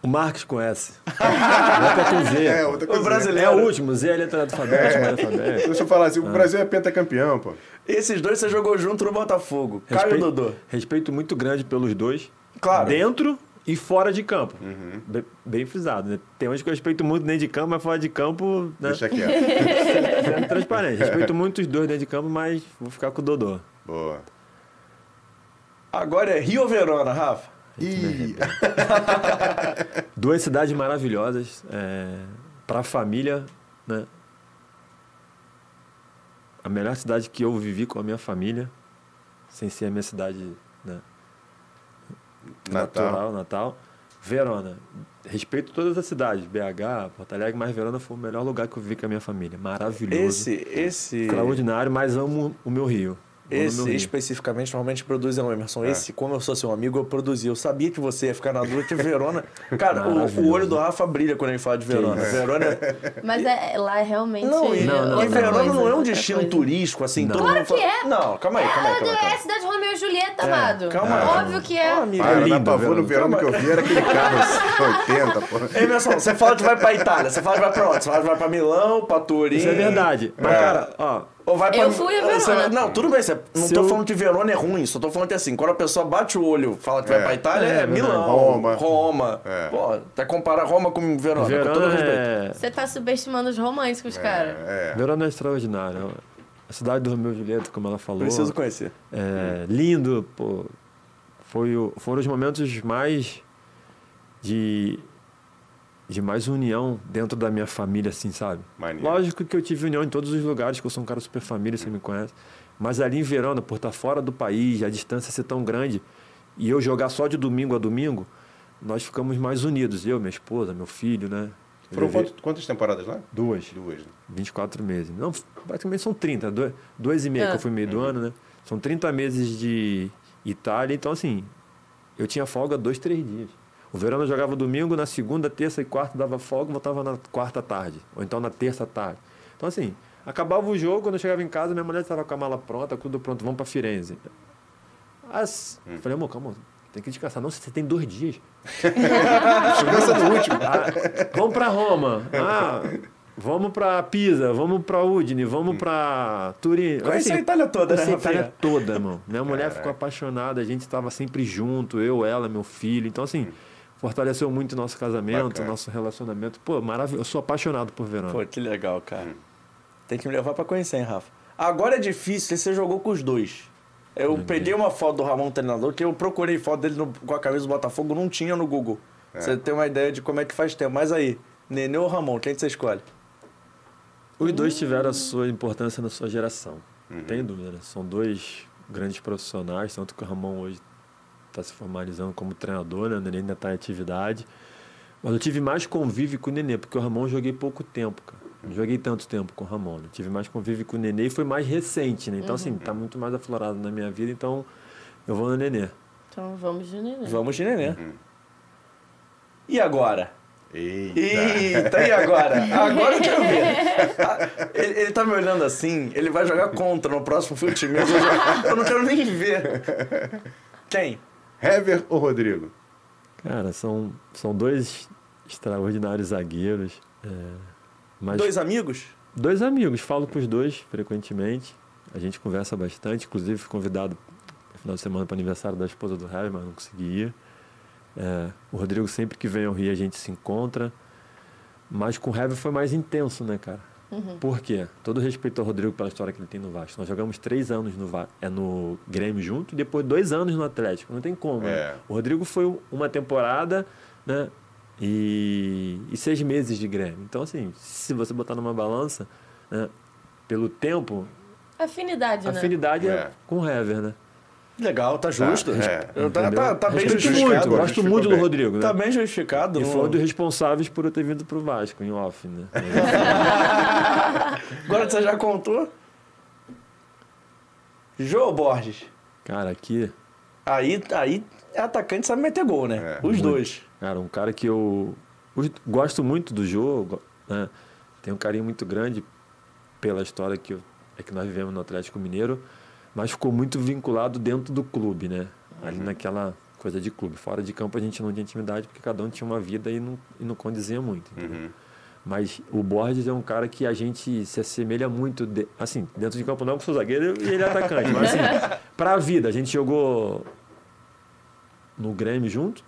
O Marcos conhece. Bota com Z. É, outra O coisa. É brasileiro. o último, Z é a letra alfabética, é. alfabética. Deixa eu falar assim, o Brasil é pentacampeão, pô. Esses dois você jogou junto no Botafogo. Caio e Respeito, Dodô. respeito muito grande pelos dois. Claro. Dentro e fora de campo. Bem, bem frisado, né? Tem uns que eu respeito muito dentro de campo, mas fora de campo, né? Deixa quieto. Sendo transparente. Respeito muito os dois dentro de campo, mas vou ficar com o Dodô. Boa. Agora é Rio ou Verona, Rafa? Ih, Duas cidades maravilhosas é, para a família, né? A melhor cidade que eu vivi com a minha família, sem ser a minha cidade né, Natal. natural, Natal. Verona. Respeito todas as cidades, BH, Porto Alegre, mas Verona foi o melhor lugar que eu vivi com a minha família. Maravilhoso. Esse, esse. Extraordinário, mas amo o meu Rio. Esse especificamente normalmente produz é o Emerson. É. Esse, como eu sou seu amigo, eu produzi. Eu sabia que você ia ficar na dúvida que Verona. Cara, o, o olho do Rafa brilha quando ele fala de Verona. isso. Verona é. Mas é, lá é realmente. Não, e, Não, não, e Verona coisa, não é um outra destino coisa. turístico, assim. Não. todo Claro mundo fala- que é. Não, calma aí, calma aí, calma aí. É Calma a cidade de Romeu e Julieta, É, amado. calma aí. Óbvio que é. Ó, amiga. Para, lindo, pavor no Verona. que eu vi era aquele carro 80, pô. Emerson, você fala que vai pra Itália, você fala que vai pra onde? Você fala que vai pra Milão, pra Turim. Isso é verdade. Mas, É. cara, ó, Ou vai pra... Eu fui a Verona. Você- Não, tudo bem. Você... Não Se tô eu- falando que Verona é ruim, só tô falando que assim, quando a pessoa bate o olho fala que vai É. pra Itália, é, É. Milão, Roma. Roma. É. Pô, até comparar Roma com Verona, com todo Verona respeito. é, Você tá subestimando os românticos, cara. É. Verona é extraordinária. A cidade do Romeu e Julieta, como ela falou. Preciso conhecer. É, lindo, pô. Foi, o- foram os momentos mais de, de mais união dentro da minha família, assim, sabe? Maneiro. Lógico que eu tive união em todos os lugares, que eu sou um cara super família, você me conhece. Mas ali em Verona, por estar fora do país, a distância ser tão grande, e eu jogar só de domingo a domingo, nós ficamos mais unidos. Eu, minha esposa, meu filho, né? Foram quanto- quantas temporadas lá? Duas. Duas. né? 24 meses. Não, praticamente são 30, dois, dois e meio É. que eu fui meio do ano, né? São 30 meses de Itália, então assim, eu tinha folga dois, três dias. O Verona jogava domingo, na segunda, terça e quarta dava folga, voltava na quarta tarde, ou então na terça tarde. Então assim, acabava o jogo, quando eu chegava em casa, minha mulher estava com a mala pronta, tudo pronto, vamos para Firenze. As... Falei, amor, calma, tem que descansar. Não, você tem dois dias. Descansa no último. Ah, vamos para Roma. Ah, vamos para Pisa, vamos para Udine, vamos para Turim. Conhece Assim, a Itália toda, né, a Itália toda, irmão. Minha mulher ficou apaixonada, a gente estava sempre junto, eu, ela, meu filho. Então, assim, fortaleceu muito o nosso casamento, Bacana. nosso relacionamento. Pô, maravilhoso. Eu sou apaixonado por Verona. Pô, que legal, cara. Tem que me levar pra conhecer, hein, Rafa? Agora é difícil, você jogou com os dois. Eu peguei uma foto do Ramon treinador, que eu procurei foto dele no- com a camisa do Botafogo, não tinha no Google. Você tem uma ideia de como é que faz tempo. Mas aí, Nenê ou Ramon, quem que você escolhe? Os dois tiveram a sua importância na sua geração. Não tem dúvida, né? São dois grandes profissionais, tanto que o Ramon hoje está se formalizando como treinador, né? Ele ainda está em atividade. Mas eu tive mais convívio com o Nenê, porque o Ramon joguei pouco tempo, cara. Não joguei tanto tempo com o Ramon. Eu tive mais convívio com o Nenê e foi mais recente, né? Então, assim, tá muito mais aflorado na minha vida, então eu vou no Nenê. Então vamos de neném. Vamos de nenê. E agora? Eita. Eita, e agora? Agora eu quero ver. Ele, ele tá me olhando assim, ele vai jogar contra no próximo fute mesmo. Eu, já- eu não quero nem ver. Quem? Hever ou Rodrigo? Cara, são, são dois extraordinários zagueiros. é, mas Dois amigos? Dois amigos, falo com os dois frequentemente. A gente conversa bastante, inclusive fui convidado no final de semana para o aniversário da esposa do Harry, mas não consegui ir. É, o Rodrigo sempre que vem ao Rio a gente se encontra. Mas com o Heavy foi mais intenso, né, cara? Por quê? Todo respeito ao Rodrigo pela história que ele tem no Vasco. Nós jogamos três anos no, Va- é, no Grêmio junto e depois dois anos no Atlético. Não tem como. né? É. O Rodrigo foi uma temporada, né? E, e seis meses de Grêmio. Então, assim, se você botar numa balança, né, pelo tempo, Afinidade, a né? afinidade é. É. com o Hever, né? Legal, tá justo. é. Tá, tá, tá bem justificado. muito, gosto muito do. Rodrigo, né? Tá bem justificado. E foi um dos responsáveis por eu ter vindo pro Vasco, em off, né? Agora você já contou? Jô Borges. Cara, aqui, Aí, aí atacante, sabe meter gol, né? É, Os dois. Cara, um cara que eu os- gosto muito do jogo, né? tenho um carinho muito grande pela história que, eu- é que nós vivemos no Atlético Mineiro, mas ficou muito vinculado dentro do clube, né? Ali naquela coisa de clube. Fora de campo a gente não tinha intimidade porque cada um tinha uma vida e não, e não condizia muito. entendeu? Mas o Borges é um cara que a gente se assemelha muito, de- assim, dentro de campo não, porque sou zagueiro e ele é atacante, mas assim, pra vida, a gente jogou no Grêmio junto,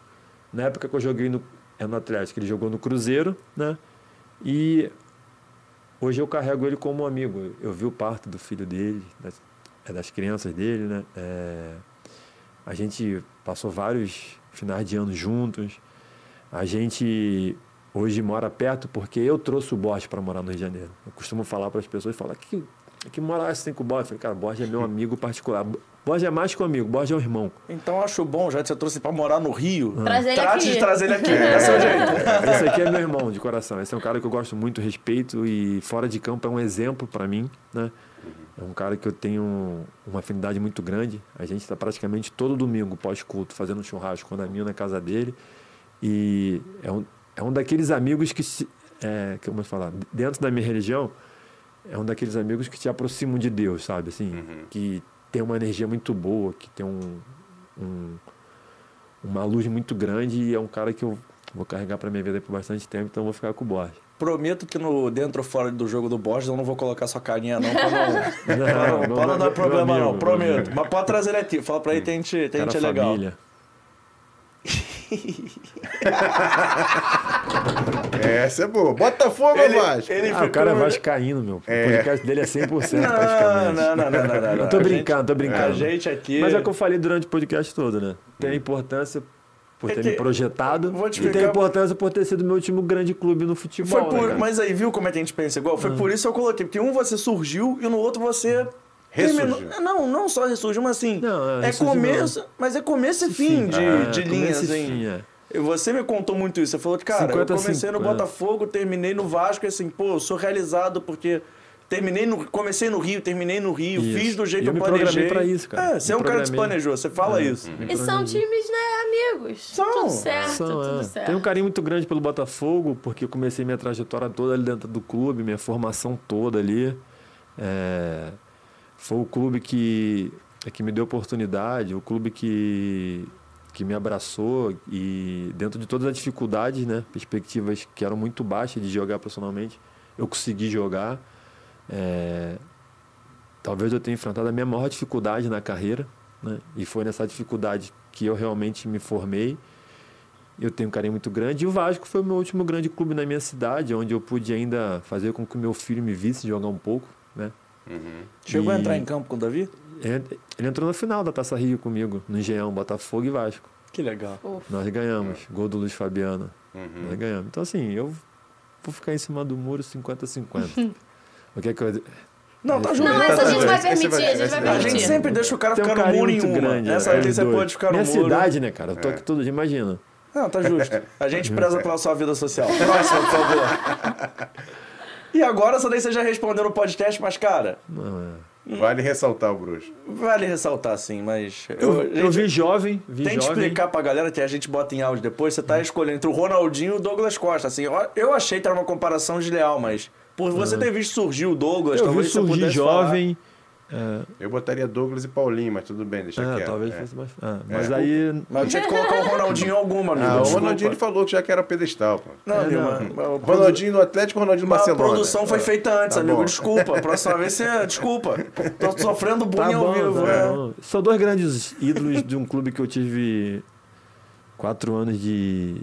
na época que eu joguei no, é no Atlético, ele jogou no Cruzeiro, né? E hoje eu carrego ele como um amigo. Eu vi o parto do filho dele, das, é das crianças dele, né? É, a gente passou vários finais de ano juntos. A gente hoje mora perto porque eu trouxe o Borges para morar no Rio de Janeiro. Eu costumo falar para as pessoas, falar que que morar assim com o Borges. Eu falei, cara, Borges é meu amigo particular. Borges é mais que um amigo, Borges é um irmão. Então eu acho bom, já que você trouxe pra morar no Rio. Traz ele Trate aqui. de trazer ele aqui. Esse é o jeito. Esse aqui é meu irmão de coração. Esse é um cara que eu gosto muito, respeito e fora de campo é um exemplo para mim, né? É um cara que eu tenho uma afinidade muito grande. A gente está praticamente todo domingo pós-culto fazendo um churrasco com o Naminho na casa dele e é um, é um daqueles amigos que se, é, que eu falar dentro da minha religião é um daqueles amigos que te aproximam de Deus, sabe? Assim, que tem uma energia muito boa, que tem um, um uma luz muito grande e é um cara que eu vou carregar para minha vida por bastante tempo, então eu vou ficar com o Borges. Prometo que no dentro ou fora do jogo do Borges eu não vou colocar sua carinha, não, pra não, não, Não, pra não, não dar problema, amigo, não. Prometo. amigo. Mas pode trazer ele aqui. Fala pra ele, tem gente, tem gente legal. família. Essa é boa. Botafogo ou Ele, Vasco? ele Ah, o cara é vascaíno, meu. O podcast dele é 100% Não, praticamente. não, não, não, não, não, Eu tô brincando, gente- tô brincando. A gente aqui... Mas é o que eu falei durante o podcast todo, né? Tem a importância por É ter que- me projetado vou te e tem importância por ter sido meu último grande clube no futebol. Foi por, né, mas aí, viu como é que a gente pensa igual? Foi por isso que eu coloquei. Porque um você surgiu e no outro você. Ressurgiu. terminou- Não, não só ressurgiu, mas assim. Não, é, é começo. Mas é começo e fim de, É, de linhas, fim, é. Você me contou muito isso. Você falou que, cara, 50 eu comecei no 50. Botafogo, terminei no Vasco, e assim, pô, eu sou realizado porque. Terminei no, comecei no Rio, terminei no Rio, Isso. fiz do jeito que eu eu me planejei. programei pra isso, cara. É, você é um cara que se planejou, você fala isso. E são times, né, amigos. São. Tudo certo, São, tudo é. certo. Tenho um carinho muito grande pelo Botafogo, porque eu comecei minha trajetória toda ali dentro do clube, minha formação toda ali. É, Foi o clube que, é que me deu oportunidade, o clube que, que me abraçou e dentro de todas as dificuldades, né, perspectivas que eram muito baixas de jogar profissionalmente, eu consegui jogar. É, talvez eu tenha enfrentado a minha maior dificuldade na carreira, né? E foi nessa dificuldade que eu realmente me formei. Eu tenho um carinho muito grande. E o Vasco foi o meu último grande clube na minha cidade, onde eu pude ainda fazer com que o meu filho me visse jogar um pouco, né? Chegou a E- entrar em campo com o Davi? Ele ele entrou na final da Taça Rio comigo, no Engenhão, Botafogo e Vasco. Que legal. Ufa. Nós ganhamos. Gol do Luiz Fabiano. Nós ganhamos. Então, assim, eu vou ficar em cima do muro 50-50. o que é que eu... Não, tá justo. Não, Tá, essa a tá, gente tá, vai esse permitir, a gente vai vai- A permitir. gente sempre deixa o cara Tem um ficar no carinho muro em muito uma. grande. Essa é, aqui os você dois. pode ficar no Minha muro. cidade, né, cara? Eu tô É. aqui todo dia, imagina. Não, tá justo. A gente preza pela sua vida social. Próximo, por favor. E agora, essa daí você já respondeu no podcast, mas, cara, Não, é. Vale ressaltar o bruxo. vale ressaltar sim, mas. Eu, eu gente, vi jovem, vi Tem que jovem. explicar pra galera que a gente bota em áudio depois. Você tá escolhendo entre o Ronaldinho e o Douglas Costa. Assim, eu- eu achei que era uma comparação desleal, mas por você ter visto surgir o Douglas, Eu vi talvez você surgir pudesse jovem. É, Eu botaria Douglas e Paulinho, mas tudo bem, deixa é, quieto. talvez é. fosse mais. ah, mas aí. falar. Mas eu tinha que colocar o Ronaldinho em alguma, amigo. Ah, o. Ronaldinho ele falou que já que era pedestal, pô. Não, É, não. Ronaldinho no Atlético, Ronaldinho no Mas a Barcelona. produção foi Ah, feita antes, tá amigo. bom. Desculpa. Próxima vez você. Desculpa. Tô sofrendo bullying Tá ao bom, vivo. tá é. São dois grandes ídolos de um clube que eu tive quatro anos de,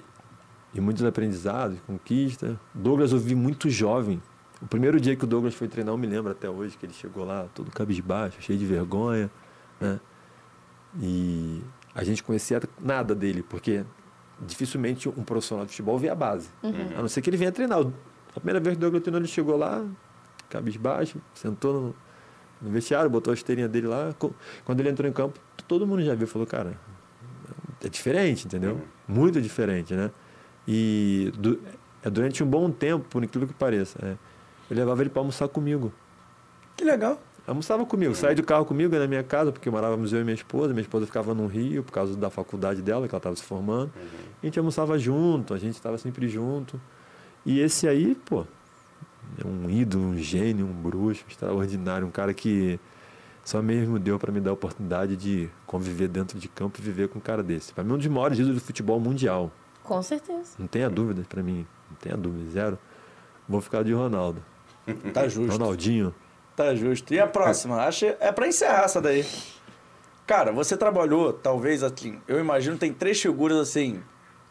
de muitos aprendizados, conquista. Douglas eu vi muito jovem. O primeiro dia que o Douglas foi treinar, eu me lembro até hoje, que ele chegou lá todo cabisbaixo, cheio de vergonha, né? E a gente conhecia nada dele, porque dificilmente um profissional de futebol vê a base. A não ser que ele venha treinar. A primeira vez que o Douglas treinou, ele chegou lá, cabisbaixo, sentou no, no vestiário, botou a esteirinha dele lá. Quando ele entrou em campo, todo mundo já viu, falou, cara, é diferente, entendeu? Muito diferente, né? E du- é durante um bom tempo, por incrível que pareça, é, eu levava ele para almoçar comigo. Que legal. Almoçava comigo, saía do carro comigo na minha casa, porque morávamos eu e minha esposa. Minha esposa ficava no Rio por causa da faculdade dela, que ela estava se formando. A gente almoçava junto, a gente estava sempre junto. E esse aí, pô, é um ídolo, um gênio, um bruxo extraordinário, um cara que só mesmo deu para me dar a oportunidade de conviver dentro de campo e viver com um cara desse. Para mim, um dos maiores ídolos do futebol mundial. Com certeza. Não tenha dúvidas para mim, não tenha dúvida, zero. Vou ficar de Ronaldo. Tá justo. Ronaldinho. Tá justo. E a próxima? Acho é pra encerrar essa daí. Cara, você trabalhou, talvez assim, eu imagino tem três figuras assim,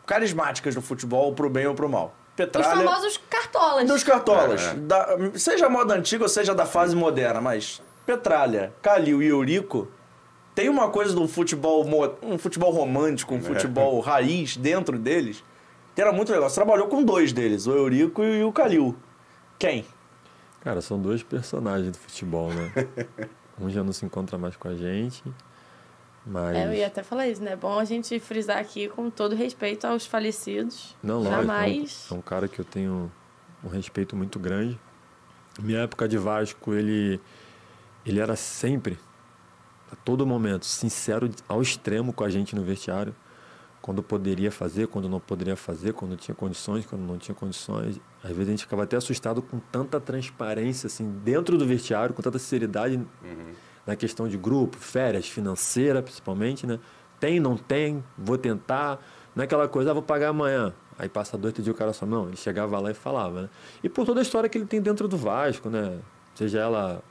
carismáticas no futebol, pro bem ou pro mal. Os Petralha. famosos cartolas. Dos cartolas. É. Da- seja moda antiga ou seja da fase moderna, mas Petralha, Calil e Eurico tem uma coisa do futebol, mo- um futebol romântico, um futebol raiz dentro deles, que era muito legal. Você trabalhou com dois deles, o Eurico e o Calil. Quem? Cara, são dois personagens do futebol, né? um já não se encontra mais com a gente, mas... É, eu ia até falar isso, né? É bom a gente frisar aqui com todo respeito aos falecidos. Não, lógico. Jamais. É um, é um cara que eu tenho um respeito muito grande. Minha época de Vasco, ele, ele era sempre, a todo momento, sincero ao extremo com a gente no vestiário. Quando poderia fazer, quando não poderia fazer, quando tinha condições, quando não tinha condições. Às vezes a gente ficava até assustado com tanta transparência, assim, dentro do vestiário, com tanta sinceridade na questão de grupo, férias, financeira principalmente, né? Tem, não tem, vou tentar. Não é aquela coisa, ah, vou pagar amanhã. Aí passa dois, três dias o cara só, não, ele chegava lá e falava, né? E por toda a história que ele tem dentro do Vasco, né? Seja ela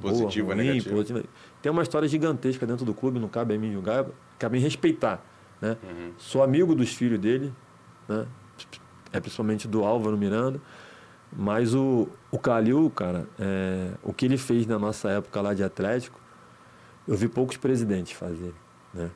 boa, Positiva, ruim, negativa. positiva. Tem uma história gigantesca dentro do clube, não cabe a mim julgar, cabe a mim respeitar, né? Sou amigo dos filhos dele, né? É principalmente do Álvaro Miranda. Mas o, o Calil, cara, é, o que ele fez na nossa época lá de Atlético, eu vi poucos presidentes fazer. Né?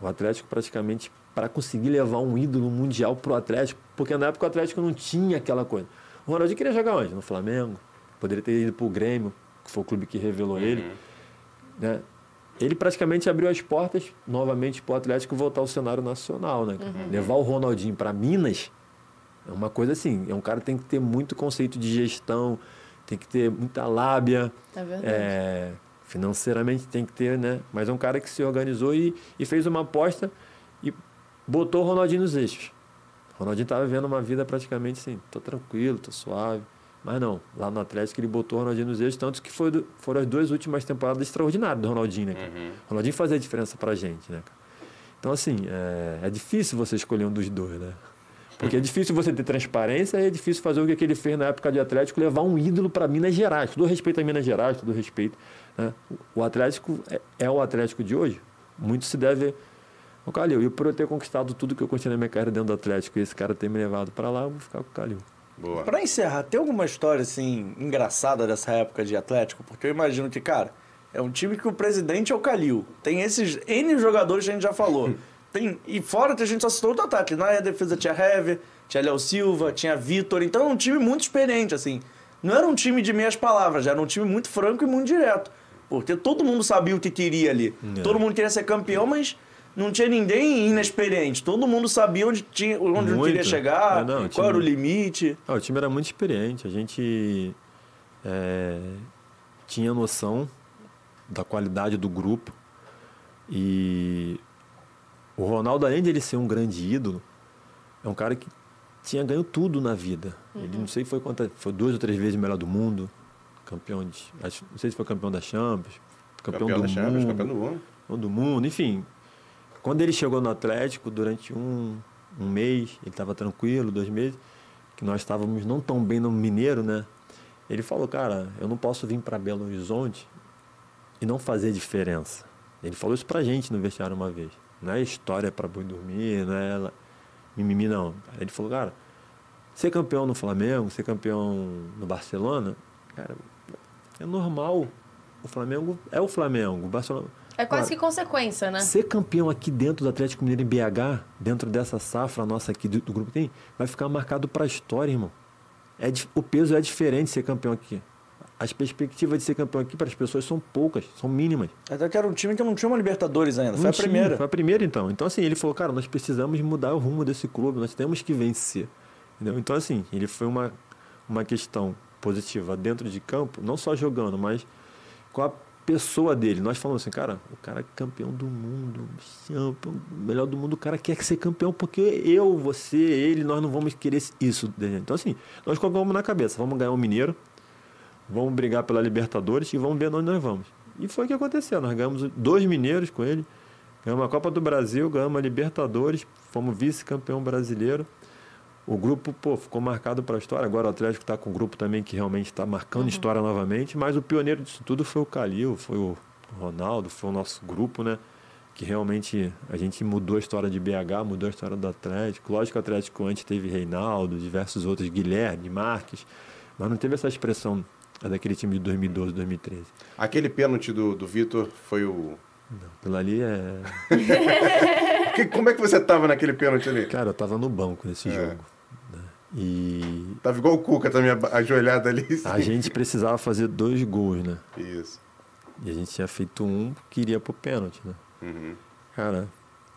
O Atlético praticamente, para conseguir levar um ídolo mundial pro Atlético, porque na época o Atlético não tinha aquela coisa. O Ronaldinho queria jogar onde? No Flamengo. Poderia ter ido pro Grêmio, que foi o clube que revelou ele. Né? Ele praticamente abriu as portas novamente para o Atlético voltar ao cenário nacional. Né? cara? Levar o Ronaldinho para Minas é uma coisa assim. É um cara que tem que ter muito conceito de gestão, tem que ter muita lábia. É verdade. É, financeiramente tem que ter, né? Mas é um cara que se organizou e, e fez uma aposta e botou o Ronaldinho nos eixos. O Ronaldinho estava vivendo uma vida praticamente assim, tô tranquilo, tô suave. Mas não, lá no Atlético ele botou o Ronaldinho nos eixos, tanto que foi foram as duas últimas temporadas extraordinárias do Ronaldinho, né, cara? O Ronaldinho fazia a diferença pra gente, né, cara? Então, assim, é, é difícil você escolher um dos dois, né? Porque é difícil você ter transparência e é difícil fazer o que ele fez na época de Atlético, levar um ídolo para Minas Gerais. Todo respeito a Minas Gerais, todo respeito. Né? O Atlético é, é o Atlético de hoje. Muito se deve ao Calil. E por eu ter conquistado tudo que eu conquistei na minha carreira dentro do Atlético e esse cara ter me levado para lá, eu vou ficar com o Calil. Boa. Pra encerrar, tem alguma história assim engraçada dessa época de Atlético? Porque eu imagino que, cara, é um time que o presidente é o Calil. Tem esses N jogadores que a gente já falou. Tem, e fora que a gente só citou outro ataque. Na defesa tinha Hever, tinha Léo Silva, tinha Vitor. Então é um time muito experiente, assim. Não era um time de meias palavras, era um time muito franco e muito direto. Porque todo mundo sabia o que queria ali. É. Todo mundo queria ser campeão, mas não tinha ninguém inexperiente. Todo mundo sabia onde, tinha, onde Muito. queria chegar, É, não, qual tinha- era o limite. Ah, o time era muito experiente. A gente é, tinha noção da qualidade do grupo. E o Ronaldo, além de ele ser um grande ídolo, é um cara que tinha ganho tudo na vida. Ele não sei foi quantas, foi duas ou três vezes melhor do mundo, campeão de, acho- não sei se foi campeão da Champions, campeão, Campeão do da Champions, mundo, campeão do mundo. campeão do mundo, enfim. Quando ele chegou no Atlético, durante um, um mês, ele estava tranquilo, dois meses, que nós estávamos não tão bem no Mineiro, né? Ele falou, cara, eu não posso vir para Belo Horizonte e não fazer diferença. Ele falou isso pra gente no vestiário uma vez. Não é história para boi dormir, não é ela- mimimi, não. Ele falou, cara, ser campeão no Flamengo, ser campeão no Barcelona, cara, é normal. O Flamengo é o Flamengo. O Barcelona. É quase Claro, que consequência, né? Ser campeão aqui dentro do Atlético Mineiro em BH, dentro dessa safra nossa aqui do, do grupo tem, vai ficar marcado para a história, irmão. É, o peso é diferente de ser campeão aqui. As perspectivas de ser campeão aqui para as pessoas são poucas, são mínimas. Até que era um time que não tinha uma Libertadores ainda. Foi Não a tinha, primeira. Foi a primeira, então. Então, assim, ele falou, cara, nós precisamos mudar o rumo desse clube, nós temos que vencer. Entendeu? Então, assim, ele foi uma, uma questão positiva dentro de campo, não só jogando, mas com a pessoa dele. Nós falamos assim, cara, o cara é campeão do mundo, campeão, melhor do mundo, o cara quer ser campeão porque eu, você, ele, nós não vamos querer isso. Então, assim, nós colocamos na cabeça, vamos ganhar o Mineiro, vamos brigar pela Libertadores e vamos ver onde nós vamos. E foi o que aconteceu. Nós ganhamos dois mineiros com ele, ganhamos a Copa do Brasil, ganhamos a Libertadores, fomos vice-campeão brasileiro. O grupo, pô, ficou marcado para a história. Agora o Atlético está com um grupo também que realmente está marcando história novamente. Mas o pioneiro disso tudo foi o Calil, foi o Ronaldo, foi o nosso grupo, né? Que realmente a gente mudou a história de BH, mudou a história do Atlético. Lógico que o Atlético antes teve Reinaldo, diversos outros, Guilherme, Marques, mas não teve essa expressão daquele time de 2012, 2013. Aquele pênalti do, do Vitor foi o. Não, aquilo ali é. Que- como é que você tava naquele pênalti ali? Cara, eu tava no banco nesse É. jogo. E Tava igual o Cuca também, aba- ajoelhado ali. a gente precisava fazer dois gols, né? Isso. E a gente tinha feito um que iria pro pênalti, né? Uhum. Cara,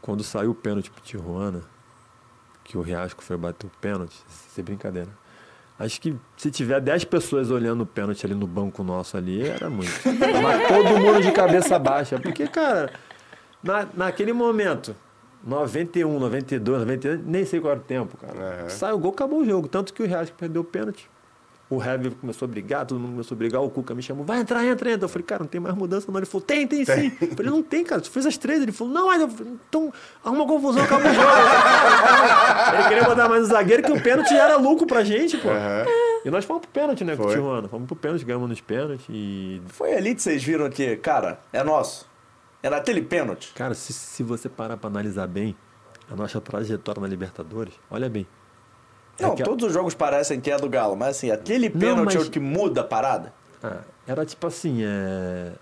quando saiu o pênalti pro Tijuana, que o Riasco foi bater o pênalti, sem brincadeira. Acho que se tiver 10 pessoas olhando o pênalti ali no banco nosso ali, era muito. Tava todo mundo de cabeça baixa. Porque, cara, na, naquele momento, 91, 92, 92, nem sei qual era o tempo, cara. Aham. Sai o gol, acabou o jogo. Tanto que o Riasco perdeu o pênalti. O Heavy começou a brigar, todo mundo começou a brigar, o Cuca me chamou, vai entrar, entra, entra. Eu falei, cara, não tem mais mudança não. Ele falou, tem, tem sim. Eu falei, não tem, cara, tu fez as três. Ele falou, não, mas eu falei, então arruma confusão, acabou o jogo. Ele queria botar mais um zagueiro que o pênalti era lucro pra gente, pô. Aham. E nós fomos pro pênalti, né, com o Foi. Tijuana. Fomos pro pênalti, ganhamos nos pênaltis e... Foi ali que vocês viram que, cara, é nosso. É naquele pênalti. Cara, se, se você parar pra analisar bem a nossa trajetória na Libertadores, olha bem. É Não, todos os jogos parecem que é do Galo, mas assim, aquele pênalti mas- é o que muda a parada. Ah, era tipo assim, é...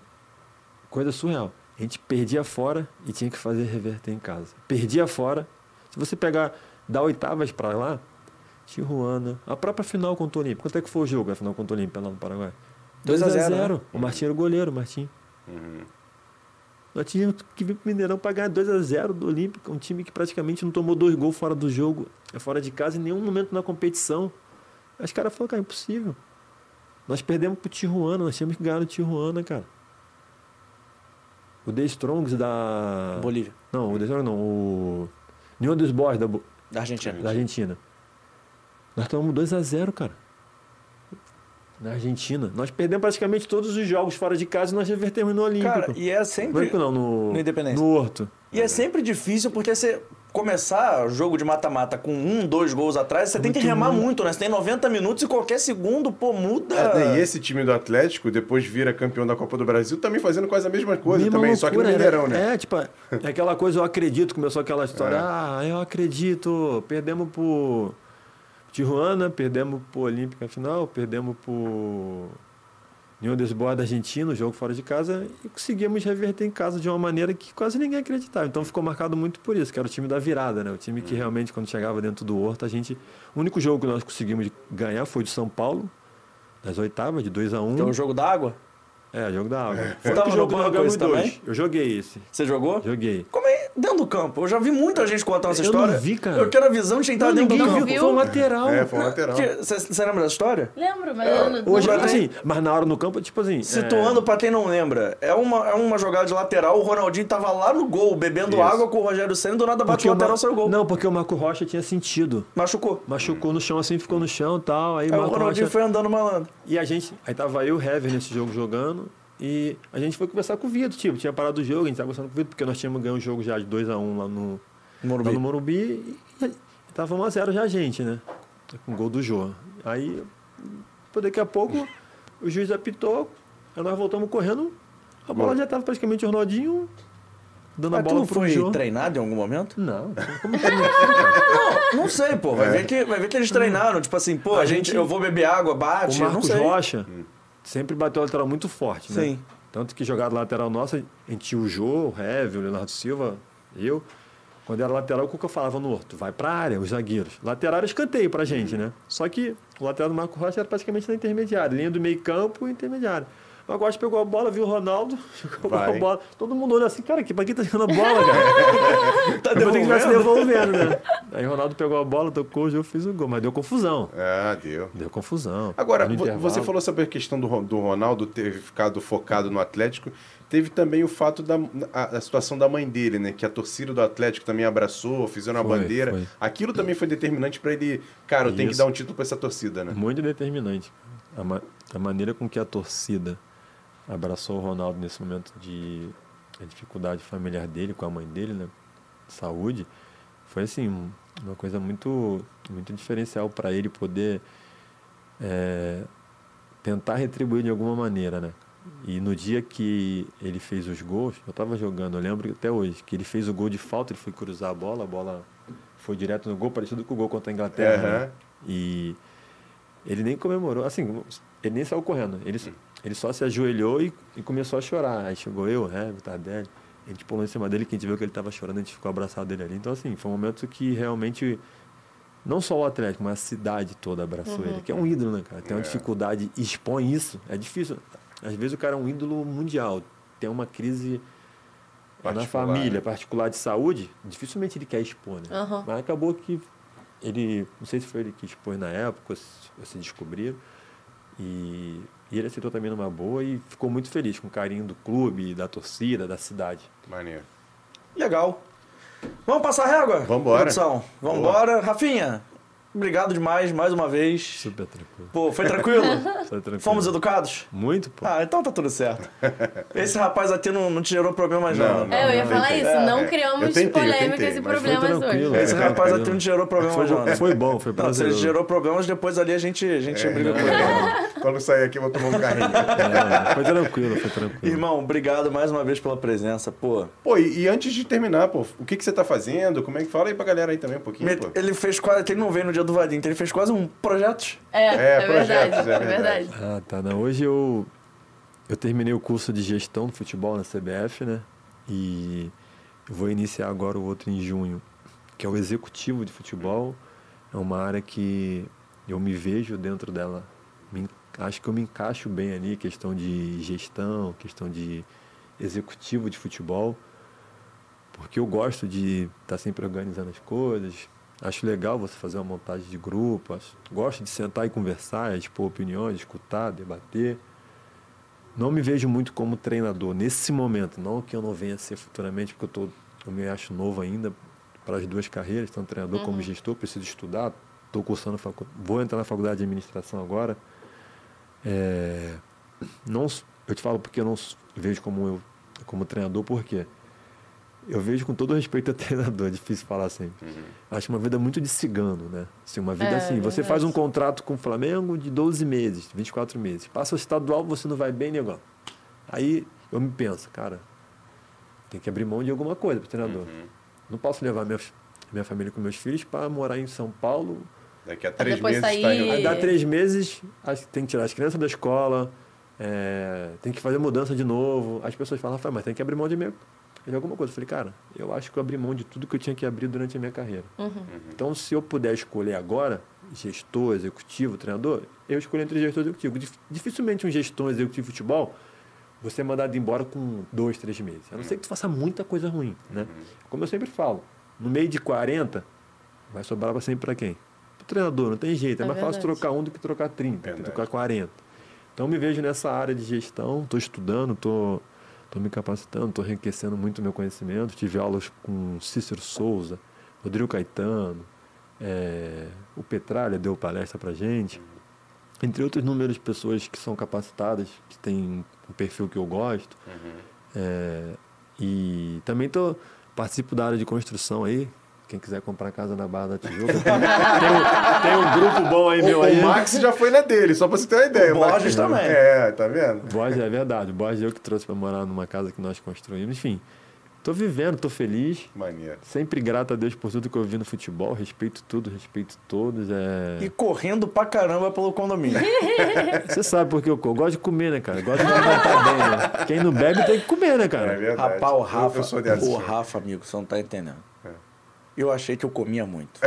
coisa surreal. A gente perdia fora e tinha que fazer reverter em casa. Perdia fora. Se você pegar da oitavas pra lá, Tijuana, a própria final contra o Olímpico. Quanto é que foi o jogo, a final contra o Olímpico lá no Paraguai? 2 a 0, 0. né? O Martim era o goleiro, o Martim. Uhum. Nós tínhamos que vir pro Mineirão pra ganhar 2x0 do Olímpico, um time que praticamente não tomou dois gols fora do jogo, é fora de casa em nenhum momento na competição. Aí Os caras falaram, cara, impossível. Nós perdemos pro Tijuana, nós tínhamos que ganhar no Tijuana, cara. O The Strongs da. Bolívia, Não, o The Strongs não, o. União dos Boys da, da Argentina. da Argentina. Nós tomamos 2x0, cara. Na Argentina. Nós perdemos praticamente todos os jogos fora de casa e nós revertemos no Olímpico. Cara, e é sempre. Olímpico não, no, no Independência. no Horto. E é sempre difícil porque você começar jogo de mata-mata com um, dois gols atrás, você tem que Muito remar ruim. muito, né? Você tem 90 minutos e qualquer segundo, pô, muda. É, né, e esse time do Atlético, depois vira campeão da Copa do Brasil, também fazendo quase a mesma coisa Mesma também, só que no loucura, Mineirão, né? É, tipo, é aquela coisa, eu acredito, começou aquela história, É. ah, eu acredito, perdemos pro Tijuana, perdemos pro Olímpica final, perdemos pro União dos Boas da Argentina, o jogo fora de casa, e conseguimos reverter em casa de uma maneira que quase ninguém acreditava. Então ficou marcado muito por isso, que era o time da virada, né? O time Uhum. que realmente, quando chegava dentro do Horto, a gente... O único jogo que nós conseguimos ganhar foi de São Paulo, nas oitavas, de 2 a 1 Que é o jogo da água? É, jogo da água. Você Foi tava o jogamos esse dois. também? Eu joguei esse. Você jogou? Joguei. Como é? dentro do campo. Eu já vi muita gente contando essa Eu não história. vi, cara. Eu quero a visão de quem tá dentro do campo. viu. Foi um lateral. É, foi um lateral. Você lembra dessa história? Lembro, mas eu não, Hoje, não assim, mas na hora no campo, tipo assim. Situando pra quem não lembra, é uma, é uma jogada de lateral, o Ronaldinho tava lá no gol, bebendo Isso. água com o Rogério Senna, do nada é, bate porque o o lateral saiu o gol. Não, porque o Marco Rocha tinha sentido. Machucou. Machucou no chão assim, ficou no chão e tal. Aí, Aí o Marco Ronaldinho Rocha... foi andando malandro. E a gente. Aí tava eu e o Hever nesse jogo jogando. E a gente foi conversar com o Vitor, tipo, tinha parado o jogo, a gente tava conversando com o Vitor, porque nós tínhamos ganho o jogo já de 2x1 lá no Morumbi. lá no Morumbi. E, e tava 1x0 já a gente, né? Com o gol do Jô. Aí, daqui a pouco, o juiz apitou, aí nós voltamos correndo, a bola já tava praticamente o Ronaldinho dando a Mas bola tu pro foi Jô. treinado em algum momento? Não, como que Não sei, pô. Vai, É. ver, que, vai ver que eles treinaram. Tipo assim, pô, a, A gente, gente- eu vou beber água, O bate, não Marcos sei. Rocha sempre bateu lateral muito forte, né? Sim. Tanto que jogada lateral nossa, a gente tinha o Jô, o Heavy, o Leonardo Silva, eu. Quando era lateral, o que eu falava no Horto? Vai pra área, os zagueiros. Lateral era escanteio pra gente, né? Só que o lateral do Marco Rocha era praticamente na intermediária, linha do meio campo e intermediária. O Rocha pegou a bola, viu o Ronaldo, jogou a bola. Todo mundo olha assim, cara, que, pra quem tá jogando a bola, cara? Tá vou ter que estivesse devolvendo? devolvendo, né? Aí o Ronaldo pegou a bola, tocou, eu fiz o gol, mas deu confusão. Ah, deu. Deu confusão. Agora, você falou sobre a questão do, do Ronaldo ter ficado focado no Atlético. Teve também o fato da a, a situação da mãe dele, né? Que a torcida do Atlético também abraçou, fizeram a Foi, bandeira. foi. Aquilo também foi determinante para ele. Cara, eu tenho que dar um título para essa torcida, né? Muito determinante. A, ma- a maneira com que a torcida abraçou o Ronaldo nesse momento de a dificuldade familiar dele, com a mãe dele, né? de Saúde, foi assim, um- uma coisa muito, muito diferencial para ele poder é, tentar retribuir de alguma maneira, né? E no dia que ele fez os gols, eu estava jogando, eu lembro até hoje, que ele fez o gol de falta, ele foi cruzar a bola, a bola foi direto no gol, parecido com o gol contra a Inglaterra. Aham. né? E ele nem comemorou, assim, ele nem saiu correndo. Ele, ele só se ajoelhou e, e começou a chorar. Aí chegou eu, Heavy, Tardelli. A gente pulou em cima dele, que a gente viu que ele estava chorando, a gente ficou abraçado dele ali. Então, assim, foi um momento que realmente, não só o Atlético, mas a cidade toda abraçou ele. Que é um ídolo, né, cara? Tem uma É. dificuldade, expõe isso. É difícil. Às vezes o cara é um ídolo mundial. Tem uma crise na família, né? particular de saúde, dificilmente ele quer expor, né? Aham. Mas acabou que ele, não sei se foi ele que expôs na época, ou se, ou se descobriram, e, e ele aceitou também numa boa e ficou muito feliz com o carinho do clube, da torcida, da cidade. Maneiro. Legal. Vamos passar a régua? Vambora. Produção. Vambora. Rafinha, obrigado demais, mais uma vez. Super tranquilo. Pô, foi tranquilo? Super tranquilo. Fomos educados? Muito, pô. Ah, então tá tudo certo. Esse rapaz aqui não, não te gerou problemas, não. Não, não. É, eu ia não, falar isso. É, não é. criamos Eu tentei, eu polêmicas tentei, e mas foi problemas hoje. Esse rapaz aqui não te gerou problemas, não. né? Foi bom, foi Não, se ele gerou problemas, depois ali a gente, a gente É, briga com ele. Quando sair aqui, eu vou tomar um carrinho. É, foi tranquilo, foi tranquilo. Irmão, obrigado mais uma vez pela presença. Pô, Pô, e, e antes de terminar, pô, o que, que você tá fazendo? Como é que fala aí pra galera aí também um pouquinho, me- pô? ele fez quase. Ele não veio no dia do Vadim, então ele fez quase um projeto. É, É, é, verdade. projetos, é É verdade. verdade. Ah, tá. Não, hoje eu, eu terminei o curso de gestão do futebol na CBF, né? E eu vou iniciar agora o outro em junho, que é o executivo de futebol. É uma área que eu me vejo dentro dela. Me acho que eu me encaixo bem ali, questão de gestão, questão de executivo de futebol, porque eu gosto de estar sempre organizando as coisas. Acho legal você fazer uma montagem de grupo. acho- Gosto de sentar e conversar, expor opiniões, escutar, debater. Não me vejo muito como treinador nesse momento. Não que eu não venha a ser futuramente, porque eu, tô, eu me acho novo ainda para as duas carreiras, tanto treinador como gestor. Preciso estudar. Estou cursando, facu- vou entrar na faculdade de administração agora. É, não, eu te falo porque eu não vejo como eu como treinador, por quê? Eu vejo com todo respeito a treinador, é difícil falar sempre. Acho uma vida muito de cigano, né? Assim, uma vida É, assim, você verdade. faz um contrato com o Flamengo de 12 meses, 24 meses. Passa o estadual, você não vai bem, negão. Aí eu me penso, cara, tem que abrir mão de alguma coisa pro treinador. Não posso levar minha, minha família com meus filhos para morar em São Paulo. Daqui a três depois meses sair- tá em Aí dá três meses, tem que tirar as crianças da escola, é, tem que fazer mudança de novo. As pessoas falam, mas tem que abrir mão de, minha, de alguma coisa. Eu falei, cara, eu acho que eu abri mão de tudo que eu tinha que abrir durante a minha carreira. Então, se eu puder escolher agora, gestor, executivo, treinador, eu escolho entre gestor e executivo. Dif- Dificilmente um gestor, executivo de futebol você é mandado embora com dois, três meses. A não ser que tu faça muita coisa ruim, né? Como eu sempre falo, no meio de 40, vai sobrar sempre para quem? Pro treinador, não tem jeito. É, É mais fácil verdade. trocar um do que trocar 30, do que trocar 40. Então, eu me vejo nessa área de gestão, estou estudando, estou tô, me capacitando, estou enriquecendo muito o meu conhecimento. Tive aulas com Cícero Souza, Rodrigo Caetano, é, o Petralha deu palestra para gente entre outros números de pessoas que são capacitadas, que têm um perfil que eu gosto. É, e também tô, participo da área de construção aí. Quem quiser comprar casa na Barra da Tijuca, tem, tem um, grupo bom aí meu O, aí. o Max já foi na dele, só pra você ter uma ideia. O Borges também. É, tá vendo? Borges é verdade. O Borges eu que trouxe para morar numa casa que nós construímos. Enfim, tô vivendo, tô feliz. Maneiro. Sempre grato a Deus por tudo que eu vi no futebol. Respeito tudo, respeito todos. É... E correndo pra caramba pelo condomínio. Você sabe por que eu, eu gosto de comer, né, cara? Eu gosto de me alimentar bem, né? Quem não bebe tem que comer, né, É cara? verdade. Rapaz, o Eu- Rafa. Eu, sou dessa. o Rafa, amigo, você não tá entendendo. Eu achei que eu comia muito.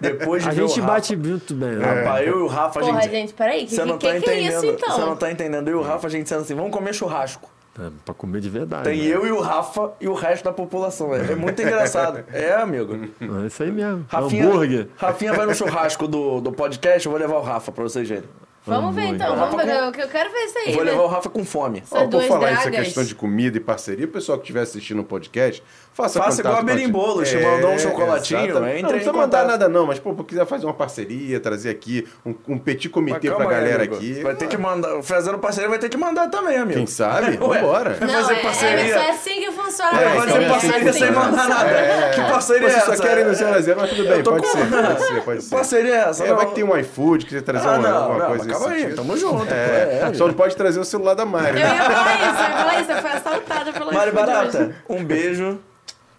Depois de A gente bate muito bem, né? Rapaz, eu e o Rafa, a Porra, gente. gente, peraí. Que, Você não que, tá que, que é entendendo. isso, então? Você não tá entendendo. Eu e o Rafa, a gente sendo assim, vamos comer churrasco. É, pra comer de verdade. Tem né? eu e o Rafa e o resto da população. É, é muito engraçado. É, amigo. É isso aí mesmo. Rafinha, Hambúrguer. Rafinha vai no churrasco do, do podcast, eu vou levar o Rafa pra vocês verem. Vamos ver então, Rafa vamos ver. com- Eu, eu quero ver isso aí. Vou né? levar o Rafa com fome. Ó, por falar essa dragas. questão de comida e parceria, o pessoal que estiver assistindo o podcast, faça Faça igual a Berimbolo, te mandou um chocolatinho, entre Não, precisa mandar nada não, mas pô, se quiser fazer uma parceria, trazer aqui um, um petit comitê pra aí, galera amigo. aqui. Vai ter que mandar. Fazendo parceria vai ter que mandar também, amigo. Quem sabe? Vambora. Não, fazer é, parceria. É, é assim que funciona. É, fazer então é assim parceria que sem mandar nada. Que parceria é Vocês essa? só querem no 0 a 0 mas tudo bem, pode ser, pode ser, pode ser. Parceria é essa? É, vai que tem um iFood, quiser trazer Ah, uma, alguma coisa calma aí, sentido. tamo junto. É, é, só não pode trazer o celular da Mari, Eu né? ia falar isso, eu ia falar isso. Eu fui assaltada pelo Mari Barata, um beijo.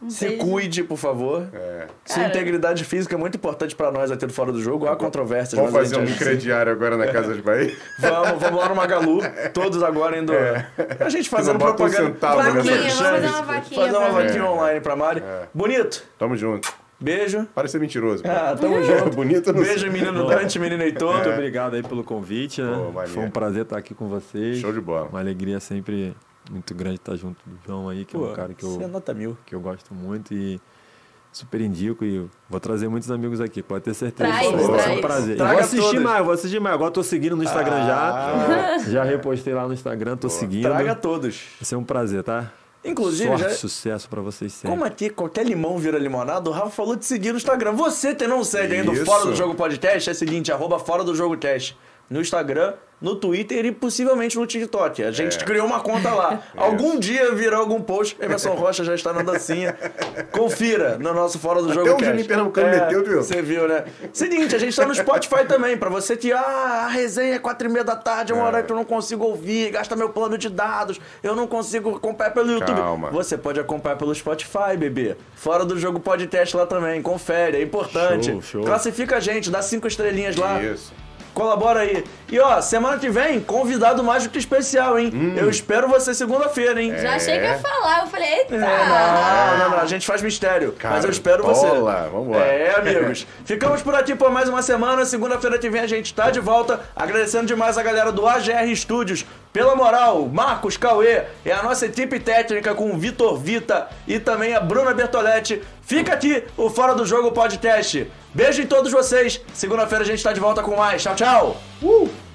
Se beijo. cuide, por favor. É. Sua Cara. integridade física é muito importante pra nós aqui do Fora do Jogo. Há controvérsias. Vamos fazer um micrediário agora na Casa de Bahia? Vamos, vamos lá no Magalu. Todos agora indo. A gente fazendo um propaganda. centavo nessa Vaquinha, vamos fazer uma vaquinha Fazer uma vaquinha online pra Mari. Bonito. Tamo junto. Beijo. Para de ser mentiroso. pô. Ah, tamo junto. Bonito Beijo, menino Dante, menino Heitor. Muito obrigado aí pelo convite, né? Pô. Foi um prazer estar aqui com vocês. Show de bola. Uma alegria sempre muito grande estar junto do João aí, que é um cara que Você é eu, nota mil. que eu gosto muito e super indico e vou trazer muitos amigos aqui, pode ter certeza. Traz, Vai ser traz. um prazer. Traga vou assistir todos. mais, vou assistir mais. Agora tô seguindo no Instagram Ah. já. Já repostei lá no Instagram, tô seguindo. Traga todos. Vai ser um prazer, tá? Inclusive, Sorte, já- sucesso pra vocês sempre. Como aqui qualquer limão vira limonada, o Rafa falou de seguir no Instagram. Você que não segue ainda. Fora do Jogo Podcast, é o seguinte, arroba Fora do Jogo Teste no Instagram, no Twitter e possivelmente no TikTok. A gente É. criou uma conta lá. Algum dia virá algum post, Emerson Rocha já está na dancinha. Confira no nosso Fora do Jogo o Cast. Juninho Pernambucano meteu, viu? Você viu, né? Seguinte, a gente tá no Spotify também, pra você que, ah, a resenha é quatro e meia da tarde, é uma hora que eu não consigo ouvir, gasta meu plano de dados, eu não consigo acompanhar pelo YouTube. Calma. Você pode acompanhar pelo Spotify, bebê. Fora do jogo podcast lá também, confere, é importante. Show, show. Classifica a gente, dá cinco estrelinhas lá. Isso. Colabora aí. E ó, semana que vem, convidado mágico especial, hein? Hum. Eu espero você segunda-feira, hein? Já achei que ia falar. Eu falei, eita. É, não, não, não, a gente faz mistério. mas eu Cara, espero você. bola, vambora. É, amigos. Ficamos por aqui por mais uma semana. Segunda-feira que vem a gente tá de volta. Agradecendo demais a galera do AGR Studios. Pela moral, Marcos Cauê é a nossa equipe técnica com o Vitor Vita e também a Bruna Bertoletti. Fica aqui o Fora do Jogo Podcast. Beijo em todos vocês. Segunda-feira a gente tá de volta com mais. Tchau, tchau. Uh!